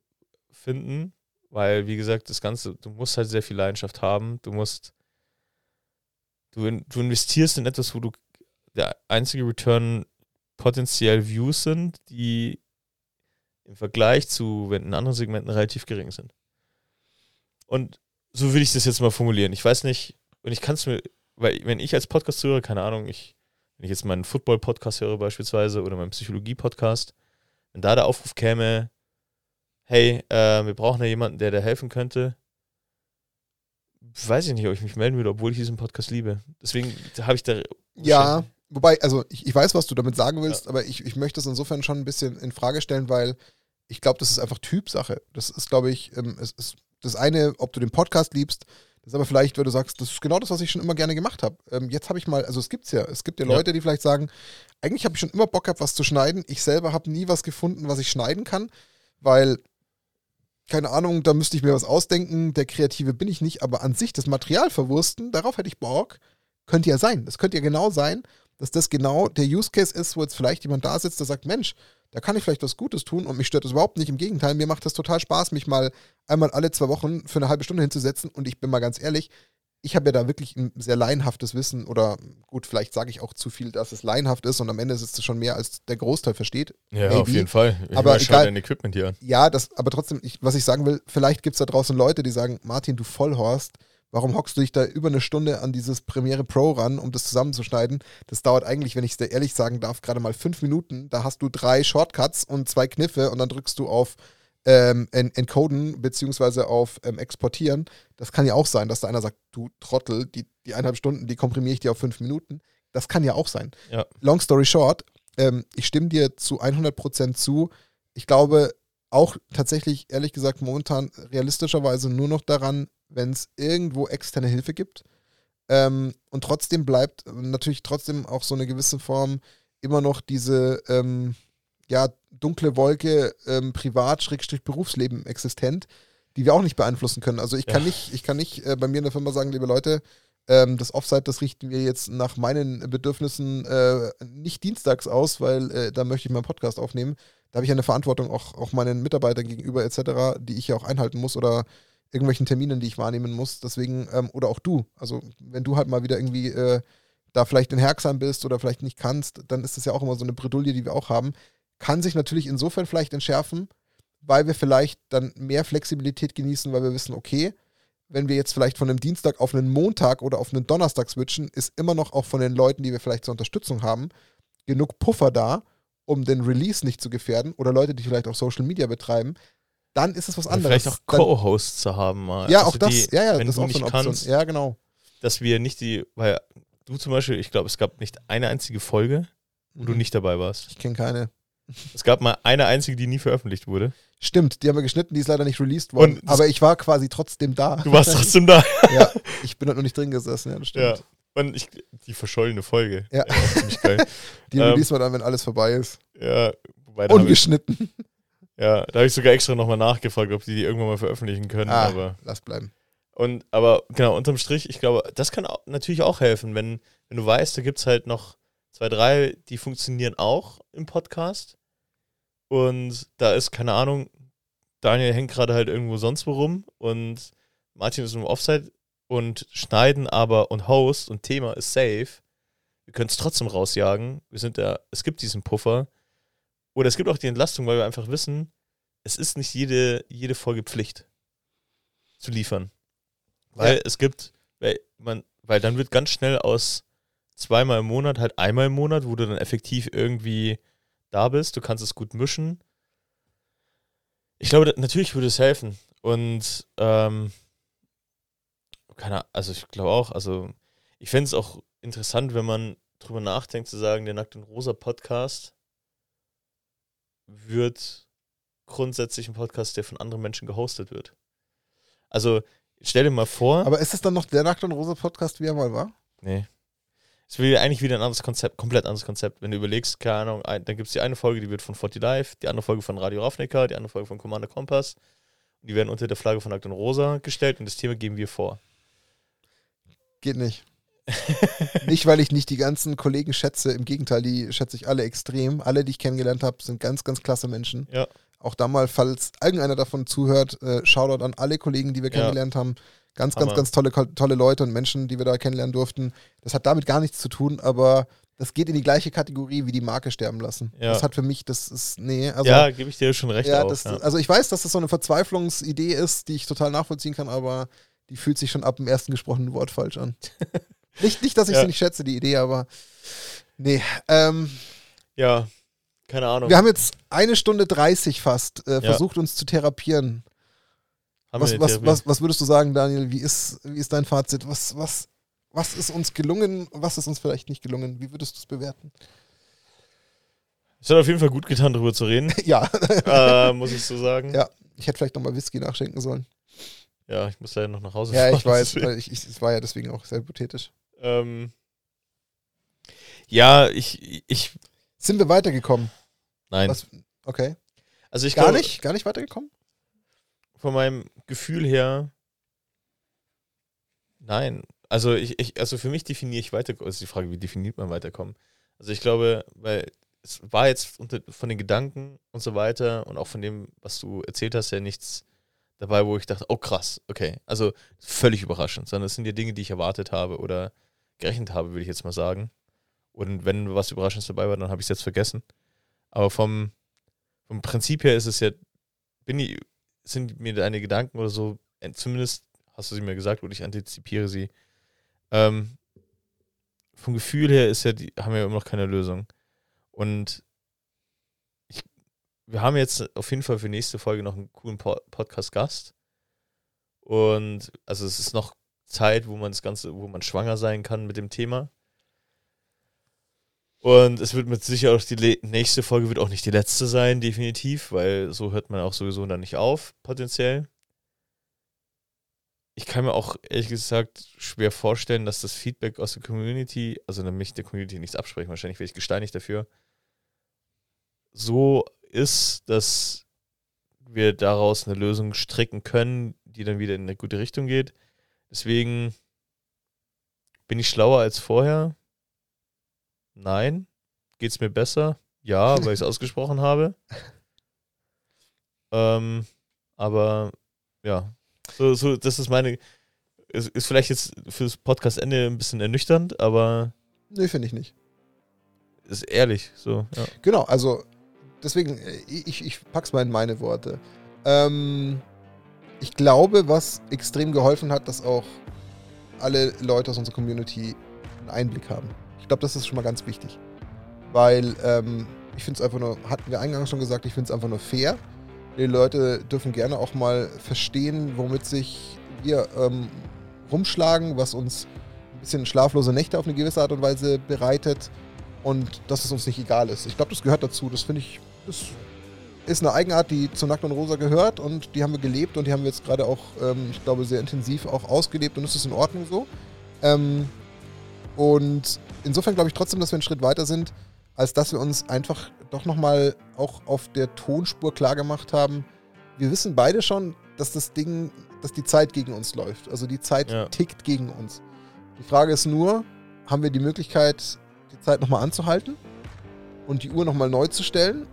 finden, weil, wie gesagt, das Ganze, du musst halt sehr viel Leidenschaft haben, du musst, du, du investierst in etwas, wo du der einzige Return potenziell Views sind, die im Vergleich zu wenn in anderen Segmenten relativ gering sind. Und so würde ich das jetzt mal formulieren. Ich weiß nicht, und ich kann es mir, weil wenn ich als Podcast höre, keine Ahnung, ich wenn ich jetzt meinen Football-Podcast höre beispielsweise oder meinen Psychologie-Podcast, wenn da der Aufruf käme, hey, äh, wir brauchen ja jemanden, der da helfen könnte, weiß ich nicht, ob ich mich melden würde, obwohl ich diesen Podcast liebe. Deswegen habe ich da. Ja, wobei, also ich, ich weiß, was du damit sagen willst, ja. aber ich, ich möchte es insofern schon ein bisschen in Frage stellen, weil ich glaube, das ist einfach Typsache. Das ist, glaube ich, ähm, es ist das eine, ob du den Podcast liebst, das ist aber vielleicht, weil du sagst, das ist genau das, was ich schon immer gerne gemacht habe. Ähm, jetzt habe ich mal, also es gibt's ja, es gibt ja, ja. Leute, die vielleicht sagen, eigentlich habe ich schon immer Bock gehabt, was zu schneiden. Ich selber habe nie was gefunden, was ich schneiden kann, weil, keine Ahnung, da müsste ich mir was ausdenken. Der Kreative bin ich nicht, aber an sich das Material verwursten, darauf hätte ich Bock. Könnte ja sein. Das könnte ja genau sein, dass das genau der Use Case ist, wo jetzt vielleicht jemand da sitzt, der sagt, Mensch, da kann ich vielleicht was Gutes tun und mich stört das überhaupt nicht. Im Gegenteil, mir macht das total Spaß, mich mal einmal alle zwei Wochen für eine halbe Stunde hinzusetzen und ich bin mal ganz ehrlich, ich habe ja da wirklich ein sehr laienhaftes Wissen oder gut, vielleicht sage ich auch zu viel, dass es laienhaft ist und am Ende ist es schon mehr, als der Großteil versteht. Ja, Maybe. auf jeden Fall. Ich Aber egal. dein Equipment hier an. Ja, das, aber trotzdem, ich, was ich sagen will, vielleicht gibt es da draußen Leute, die sagen, Martin, du Vollhorst, warum hockst du dich da über eine Stunde an dieses Premiere Pro ran, um das zusammenzuschneiden? Das dauert eigentlich, wenn ich es dir ehrlich sagen darf, gerade mal fünf Minuten. Da hast du drei Shortcuts und zwei Kniffe und dann drückst du auf ähm, en Encoden beziehungsweise auf ähm, Exportieren. Das kann ja auch sein, dass da einer sagt, du Trottel, die, die eineinhalb Stunden, die komprimiere ich dir auf fünf Minuten. Das kann ja auch sein. Ja. Long story short, ähm, ich stimme dir zu 100% zu. Ich glaube auch tatsächlich, ehrlich gesagt, momentan realistischerweise nur noch daran, wenn es irgendwo externe Hilfe gibt. Ähm, und trotzdem bleibt natürlich trotzdem auch so eine gewisse Form immer noch diese ähm, ja, dunkle Wolke ähm, Privat-Berufsleben existent, die wir auch nicht beeinflussen können. Also ich kann Ja. nicht, ich kann nicht äh, bei mir in der Firma sagen, liebe Leute, ähm, das Offsite, das richten wir jetzt nach meinen Bedürfnissen äh, nicht dienstags aus, weil äh, da möchte ich meinen Podcast aufnehmen. Da habe ich eine Verantwortung auch, auch meinen Mitarbeitern gegenüber etc., die ich ja auch einhalten muss oder irgendwelchen Terminen, die ich wahrnehmen muss. Deswegen, ähm, oder auch du. Also wenn du halt mal wieder irgendwie äh, da vielleicht in Herxheim bist oder vielleicht nicht kannst, dann ist das ja auch immer so eine Bredouille, die wir auch haben. Kann sich natürlich insofern vielleicht entschärfen, weil wir vielleicht dann mehr Flexibilität genießen, weil wir wissen, okay, wenn wir jetzt vielleicht von einem Dienstag auf einen Montag oder auf einen Donnerstag switchen, ist immer noch auch von den Leuten, die wir vielleicht zur Unterstützung haben, genug Puffer da, um den Release nicht zu gefährden oder Leute, die vielleicht auch Social Media betreiben, dann ist es was anderes. vielleicht auch Co-Hosts zu haben mal. ja, Also auch das, die, ja, ja, wenn das ist du auch so nicht eine Option. kannst, Ja, genau. dass wir nicht die, weil du zum Beispiel, ich glaube, es gab nicht eine einzige Folge, wo du Mhm. nicht dabei warst. Ich kenne keine. Es gab mal eine einzige, die nie veröffentlicht wurde. Stimmt, die haben wir geschnitten, die ist leider nicht released worden. Und aber ich war quasi trotzdem da. Du warst trotzdem da. ja, ich bin halt noch nicht drin gesessen, ja, das Ja. stimmt. Und ich, die verschollene Folge. Ja. auch ziemlich geil. Die Ähm, release wir dann, wenn alles vorbei ist. Ja, wobei, Ungeschnitten. Ja, da habe ich sogar extra nochmal nachgefragt, ob die die irgendwann mal veröffentlichen können. Ah, Aber, lass bleiben. und, aber genau, unterm Strich, ich glaube, das kann auch, natürlich auch helfen, wenn, wenn du weißt, da gibt es halt noch zwei, drei, die funktionieren auch im Podcast. Und da ist, keine Ahnung, Daniel hängt gerade halt irgendwo sonst wo rum und Martin ist im Offside und Schneiden aber und Host und Thema ist safe. Wir können es trotzdem rausjagen. Wir sind da, es gibt diesen Puffer. Oder es gibt auch die Entlastung, weil wir einfach wissen, es ist nicht jede, jede Folge Pflicht zu liefern. Weil Ja. es gibt, weil man, weil dann wird ganz schnell aus zweimal im Monat halt einmal im Monat, wo du dann effektiv irgendwie da bist. Du kannst es gut mischen. Ich glaube, natürlich würde es helfen. Und ähm, keine Ahnung, also ich glaube auch, also ich fände es auch interessant, wenn man drüber nachdenkt, zu sagen, der Nackt und Rosa Podcast wird grundsätzlich ein Podcast, der von anderen Menschen gehostet wird. Also stell dir mal vor. Aber ist es dann noch der Nackt und Rosa Podcast, wie er mal war? Nee. Es will eigentlich wieder ein anderes Konzept, komplett anderes Konzept. Wenn du überlegst, keine Ahnung, ein, dann gibt es die eine Folge, die wird von 40 Live, die andere Folge von Radio Ravnica, die andere Folge von Commander Kompass. Und die werden unter der Flagge von Nackt und Rosa gestellt und das Thema geben wir vor. Geht nicht. nicht, weil ich nicht die ganzen Kollegen schätze. Im Gegenteil, die schätze ich alle extrem. Alle, die ich kennengelernt habe, sind ganz, ganz klasse Menschen. Ja. Auch da mal, falls irgendeiner davon zuhört, äh, Shoutout an alle Kollegen, die wir Ja. kennengelernt haben. Ganz, ganz, Hammer. ganz tolle, tolle Leute und Menschen, die wir da kennenlernen durften. Das hat damit gar nichts zu tun, aber das geht in die gleiche Kategorie wie die Marke sterben lassen. Ja. Das hat für mich, das ist, nee, also. ja, gebe ich dir schon recht ja, auch. das, ja. Also ich weiß, dass das so eine Verzweiflungsidee ist, die ich total nachvollziehen kann, aber die fühlt sich schon ab dem ersten gesprochenen Wort falsch an. nicht, nicht, dass ich Ja. sie nicht schätze, die Idee, aber nee. Ähm, ja, keine Ahnung. wir haben jetzt eine Stunde 30 fast äh, Ja. versucht, uns zu therapieren. Haben Was, wir was, was, was würdest du sagen, Daniel? Wie ist, wie ist dein Fazit? Was, was, was ist uns gelungen? Was ist uns vielleicht nicht gelungen? Wie würdest du es bewerten? Es hat auf jeden Fall gut getan, darüber zu reden, ja, äh, muss ich so sagen. Ja. ich hätte vielleicht nochmal Whisky nachschenken sollen. Ja, ich muss leider noch nach Hause Ja, ich fahren, weiß. deswegen. weil Ich, ich, es war ja deswegen auch sehr hypothetisch. Ähm, ja, ich, ich, Sind wir weitergekommen? nein. Was, okay. also ich Gar glaube, nicht? Gar nicht weitergekommen? von meinem Gefühl her, nein. Also ich, ich also für mich definiere ich weiter, also die Frage, wie definiert man weiterkommen? Also ich glaube, weil es war jetzt unter, von den Gedanken und so weiter und auch von dem, was du erzählt hast, ja nichts dabei, wo ich dachte, oh krass, okay. Also völlig überraschend, sondern es sind ja Dinge, die ich erwartet habe oder gerechnet habe, würde ich jetzt mal sagen. Und wenn was Überraschendes dabei war, dann habe ich es jetzt vergessen. Aber vom, vom Prinzip her ist es ja, ich, sind mir deine Gedanken oder so, zumindest hast du sie mir gesagt und ich antizipiere sie. Ähm, vom Gefühl her ist ja, die, haben wir ja immer noch keine Lösung. Und ich, wir haben jetzt auf jeden Fall für nächste Folge noch einen coolen po Podcast-Gast. Und also es ist noch Zeit, wo man das Ganze, wo man schwanger sein kann mit dem Thema. Und es wird mit Sicherheit auch die nächste Folge wird auch nicht die letzte sein, definitiv, weil so hört man auch sowieso dann nicht auf, potenziell. Ich kann mir auch ehrlich gesagt schwer vorstellen, dass das Feedback aus der Community, also dann mich der Community nichts absprechen, wahrscheinlich werde ich gesteinigt dafür, so ist, dass wir daraus eine Lösung stricken können, die dann wieder in eine gute Richtung geht. Deswegen bin ich schlauer als vorher Nein. Geht es mir besser? Ja, weil ich es ausgesprochen habe. Ähm, aber ja, so, so, das ist meine. Ist, ist vielleicht jetzt fürs Podcast-Ende ein bisschen ernüchternd, aber. Nee, finde ich nicht. Ist ehrlich, so, ja. Genau, also deswegen, äh, ich, ich pack's mal in meine Worte. Ähm, ich glaube, was extrem geholfen hat, dass auch alle Leute aus unserer Community einen Einblick haben. Ich glaube, das ist schon mal ganz wichtig. Weil ähm, ich finde es einfach nur, hatten wir eingangs schon gesagt, ich finde es einfach nur fair. Die Leute dürfen gerne auch mal verstehen, womit sich wir ähm, rumschlagen, was uns ein bisschen schlaflose Nächte auf eine gewisse Art und Weise bereitet und dass es uns nicht egal ist. Ich glaube, das gehört dazu. Das finde ich, das ist eine Eigenart, die zu Nackt und Rosa gehört und die haben wir gelebt und die haben wir jetzt gerade auch, ähm, ich glaube, sehr intensiv auch ausgelebt und es ist in Ordnung so. Ähm, und insofern glaube ich trotzdem, dass wir einen Schritt weiter sind, als dass wir uns einfach doch nochmal auch auf der Tonspur klargemacht haben. Wir wissen beide schon, dass das Ding, dass die Zeit gegen uns läuft. Also die Zeit ja. tickt gegen uns. Die Frage ist nur, haben wir die Möglichkeit, die Zeit nochmal anzuhalten und die Uhr nochmal neu zu stellen?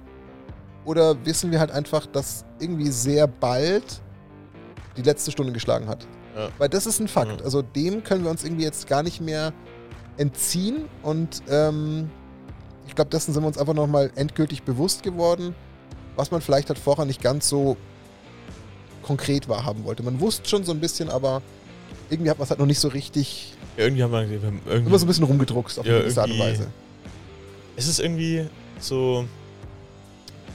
Oder wissen wir halt einfach, dass irgendwie sehr bald die letzte Stunde geschlagen hat? Ja. Weil das ist ein Fakt. Mhm. Also dem können wir uns irgendwie jetzt gar nicht mehr entziehen und ähm, ich glaube, dessen sind wir uns einfach nochmal endgültig bewusst geworden, was man vielleicht halt vorher nicht ganz so konkret wahrhaben wollte. Man wusste schon so ein bisschen, aber irgendwie hat man es halt noch nicht so richtig. Ja, irgendwie haben wir, wir haben irgendwie immer so ein bisschen rumgedruckst auf ja, eine gewisse Art und Weise. Es ist irgendwie so,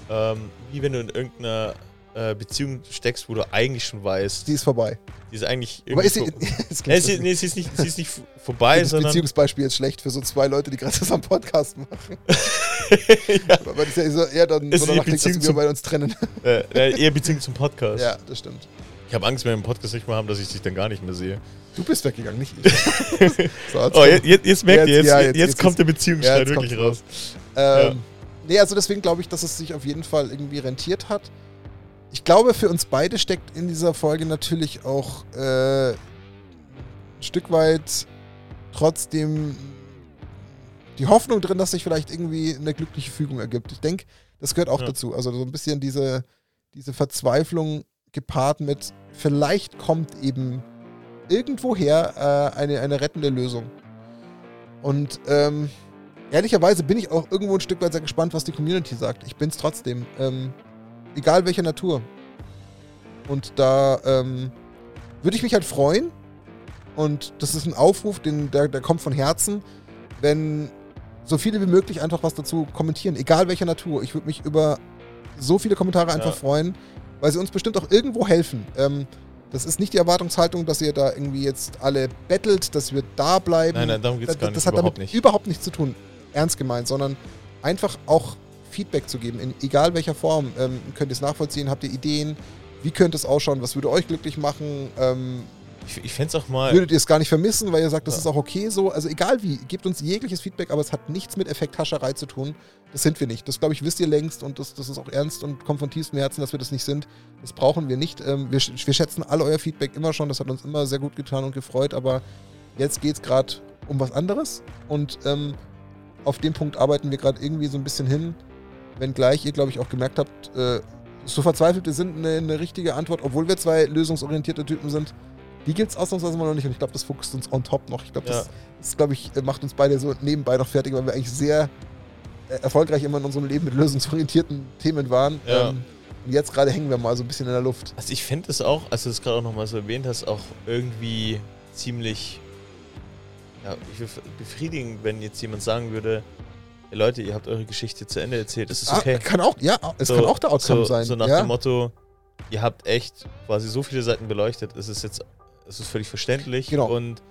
ähm, wie wenn du in irgendeiner äh, Beziehung steckst, wo du eigentlich schon weißt. Die ist vorbei. Die ist eigentlich irgendwie. Aber ist sie, nee, sie, nee, sie, ist nicht, sie ist nicht vorbei, das sondern. Beziehungsbeispiel ist schlecht für so zwei Leute, die gerade das am Podcast machen. ja. Aber das ist ja so eher dann so danach klingt, dass wir bei uns trennen. Äh, eher Beziehung zum Podcast. Ja, das stimmt. Ich habe Angst, wenn wir im Podcast nicht mehr haben, dass ich dich dann gar nicht mehr sehe. Du bist weggegangen, nicht ich. so, oh, jetzt, jetzt, merkt ihr, jetzt, ja, jetzt, jetzt, jetzt, kommt der Beziehungsstreit wirklich raus. Ähm, ja. Nee, also deswegen glaube ich, dass es sich auf jeden Fall irgendwie rentiert hat ich glaube, für uns beide steckt in dieser Folge natürlich auch äh, ein Stück weit trotzdem die Hoffnung drin, dass sich vielleicht irgendwie eine glückliche Fügung ergibt. Ich denke, das gehört auch ja. dazu. Also so ein bisschen diese, diese Verzweiflung gepaart mit, vielleicht kommt eben irgendwoher äh, eine, eine rettende Lösung. Und ähm, ehrlicherweise bin ich auch irgendwo ein Stück weit sehr gespannt, was die Community sagt. Ich bin es trotzdem. Ähm, egal welcher Natur. Und da ähm, würde ich mich halt freuen. Und das ist ein Aufruf, den, der, der kommt von Herzen, wenn so viele wie möglich einfach was dazu kommentieren, egal welcher Natur. Ich würde mich über so viele Kommentare einfach ja. freuen, weil sie uns bestimmt auch irgendwo helfen. Ähm, das ist nicht die Erwartungshaltung, dass ihr da irgendwie jetzt alle bettelt, dass wir da bleiben. Nein, nein, darum geht es gar nicht. Das hat damit nicht. überhaupt nichts zu tun, ernst gemeint, sondern einfach auch Feedback zu geben, in egal welcher Form. Ähm, könnt ihr es nachvollziehen? Habt ihr Ideen? Wie könnte es ausschauen? Was würde euch glücklich machen? Ähm, ich, ich fände es auch mal. Würdet ihr es gar nicht vermissen, weil ihr sagt, das ja. ist auch okay so? Also egal wie, gebt uns jegliches Feedback, aber es hat nichts mit Effekthascherei zu tun. Das sind wir nicht. Das, glaube ich, wisst ihr längst und das, das ist auch ernst und kommt von tiefstem Herzen, dass wir das nicht sind. Das brauchen wir nicht. Ähm, wir, wir schätzen all euer Feedback immer schon. Das hat uns immer sehr gut getan und gefreut, aber jetzt geht es gerade um was anderes und ähm, auf dem Punkt arbeiten wir gerade irgendwie so ein bisschen hin wenngleich ihr, glaube ich, auch gemerkt habt, äh, so verzweifelt wir sind, eine, eine richtige Antwort, obwohl wir zwei lösungsorientierte Typen sind. Die gibt es ausnahmsweise mal noch nicht und ich glaube, das fokussiert uns on top noch. Ich glaube, das, Ja. das glaube ich, macht uns beide so nebenbei noch fertig, weil wir eigentlich sehr äh, erfolgreich immer in unserem Leben mit lösungsorientierten Themen waren. Ja. Ähm, und jetzt gerade hängen wir mal so ein bisschen in der Luft. Also ich finde es auch, als du das gerade auch nochmal so erwähnt hast, auch irgendwie ziemlich ja, ich will befriedigend, wenn jetzt jemand sagen würde, hey Leute, ihr habt eure Geschichte zu Ende erzählt, es ist Ah, okay. kann auch, ja, es kann auch der Outcome so, sein. So nach ja. dem Motto, ihr habt echt quasi so viele Seiten beleuchtet, es ist jetzt, es ist völlig verständlich Genau. und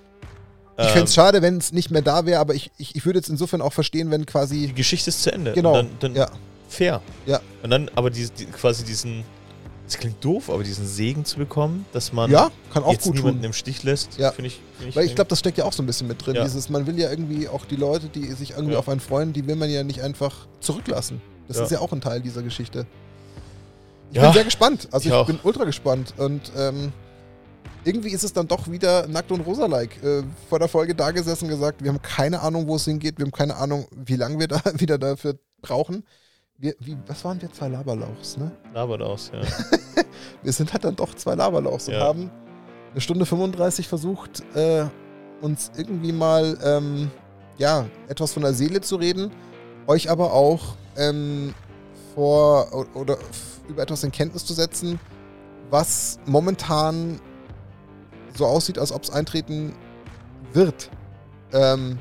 ich ähm, fände es schade, wenn es nicht mehr da wäre, aber ich, ich, ich würde jetzt insofern auch verstehen, wenn die quasi. Geschichte ist zu Ende. Genau. Und dann, dann Ja. fair. Ja. Und dann aber die, die, quasi diesen, das klingt doof, aber diesen Segen zu bekommen, dass man Ja, kann auch jetzt gut niemanden tun. im Stich lässt, Ja. finde ich, find ich Weil ich glaube, das steckt ja auch so ein bisschen mit drin. Ja. Dieses, man will ja irgendwie auch die Leute, die sich irgendwie Ja. auf einen freuen, die will man ja nicht einfach zurücklassen. Das ist ja auch ein Teil dieser Geschichte. Ich bin sehr gespannt. Also Ich ich, bin ultra gespannt. Und ähm, irgendwie ist es dann doch wieder nackt und rosa-like. Äh, vor der Folge da gesessen gesagt, wir haben keine Ahnung, wo es hingeht. Wir haben keine Ahnung, wie lange wir da wieder dafür brauchen. Wir, wie, was waren wir? Zwei Laberlauchs, ne? labert aus, ja. wir sind halt dann doch zwei Laberlauchs und Ja. haben eine Stunde 35 versucht, äh, uns irgendwie mal ähm, ja, etwas von der Seele zu reden, euch aber auch ähm, vor oder über etwas in Kenntnis zu setzen, was momentan so aussieht, als ob es eintreten wird. Ähm,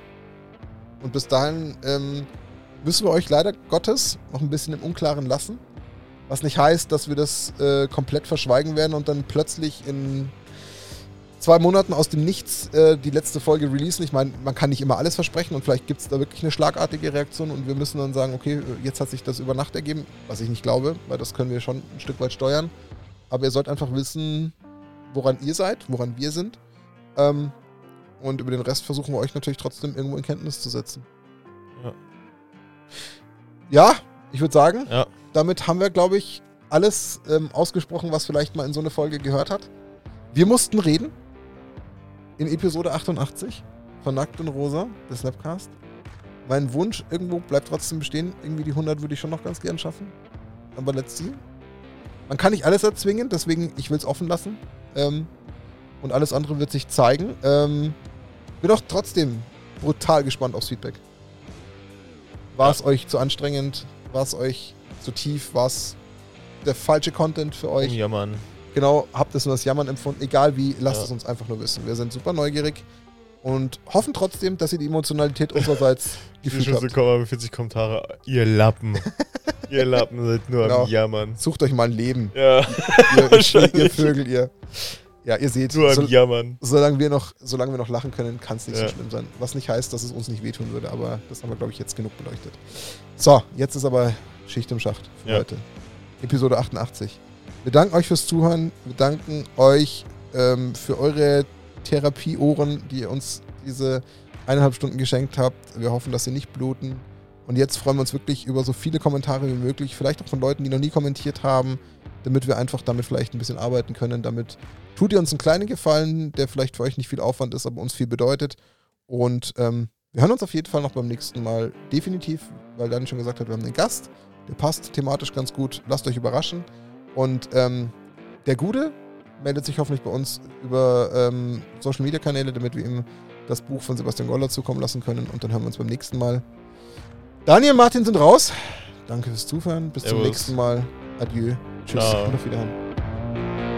und bis dahin ähm, müssen wir euch leider Gottes noch ein bisschen im Unklaren lassen. Was nicht heißt, dass wir das äh, komplett verschweigen werden und dann plötzlich in zwei Monaten aus dem Nichts äh, die letzte Folge releasen. Ich meine, man kann nicht immer alles versprechen und vielleicht gibt es da wirklich eine schlagartige Reaktion und wir müssen dann sagen, okay, jetzt hat sich das über Nacht ergeben, was ich nicht glaube, weil das können wir schon ein Stück weit steuern. Aber ihr sollt einfach wissen, woran ihr seid, woran wir sind. Ähm, und über den Rest versuchen wir euch natürlich trotzdem irgendwo in Kenntnis zu setzen. Ja. Ich würde sagen, Ja. damit haben wir, glaube ich, alles ähm, ausgesprochen, was vielleicht mal in so eine Folge gehört hat. Wir mussten reden. In Episode 88 von Nackt und Rosa, der Snapcast. Mein Wunsch irgendwo bleibt trotzdem bestehen. Irgendwie die 100 würde ich schon noch ganz gern schaffen. Aber let's see. Man kann nicht alles erzwingen, deswegen ich will es offen lassen. Ähm, und alles andere wird sich zeigen. Ähm, bin auch trotzdem brutal gespannt aufs Feedback. War es euch zu anstrengend? War es euch zu tief? War es der falsche Content für euch? Umjammern. Genau, habt es nur das Jammern empfunden? Egal wie, lasst Ja. es uns einfach nur wissen. Wir sind super neugierig und hoffen trotzdem, dass ihr die Emotionalität unsererseits gefühlt habt. kommen, 40 Kommentare. Ihr Lappen. ihr Lappen seid nur Genau. am Jammern. Sucht euch mal ein Leben, Ja, ihr, ihr Vögel, ihr. Ja, ihr seht, nur so, Jammern. solange, wir noch, solange wir noch lachen können, kann es nicht Ja. so schlimm sein. Was nicht heißt, dass es uns nicht wehtun würde, aber das haben wir, glaube ich, jetzt genug beleuchtet. So, jetzt ist aber Schicht im Schacht für Ja. heute. Episode 88. Wir danken euch fürs Zuhören. Wir danken euch ähm, für eure Therapieohren, die ihr uns diese eineinhalb Stunden geschenkt habt. Wir hoffen, dass sie nicht bluten. Und jetzt freuen wir uns wirklich über so viele Kommentare wie möglich. Vielleicht auch von Leuten, die noch nie kommentiert haben, damit wir einfach damit vielleicht ein bisschen arbeiten können. Damit tut ihr uns einen kleinen Gefallen, der vielleicht für euch nicht viel Aufwand ist, aber uns viel bedeutet. Und ähm, wir hören uns auf jeden Fall noch beim nächsten Mal definitiv, weil Dani schon gesagt hat, wir haben einen Gast. Der passt thematisch ganz gut. Lasst euch überraschen. Und ähm, der Gude meldet sich hoffentlich bei uns über ähm, Social Media Kanäle, damit wir ihm das Buch von Sebastian Goller zukommen lassen können. Und dann hören wir uns beim nächsten Mal. Daniel und Martin sind raus. Danke fürs Zuhören. Bis zum Servus. nächsten Mal. Adieu. Tschüss Ciao. und auf Wiedersehen.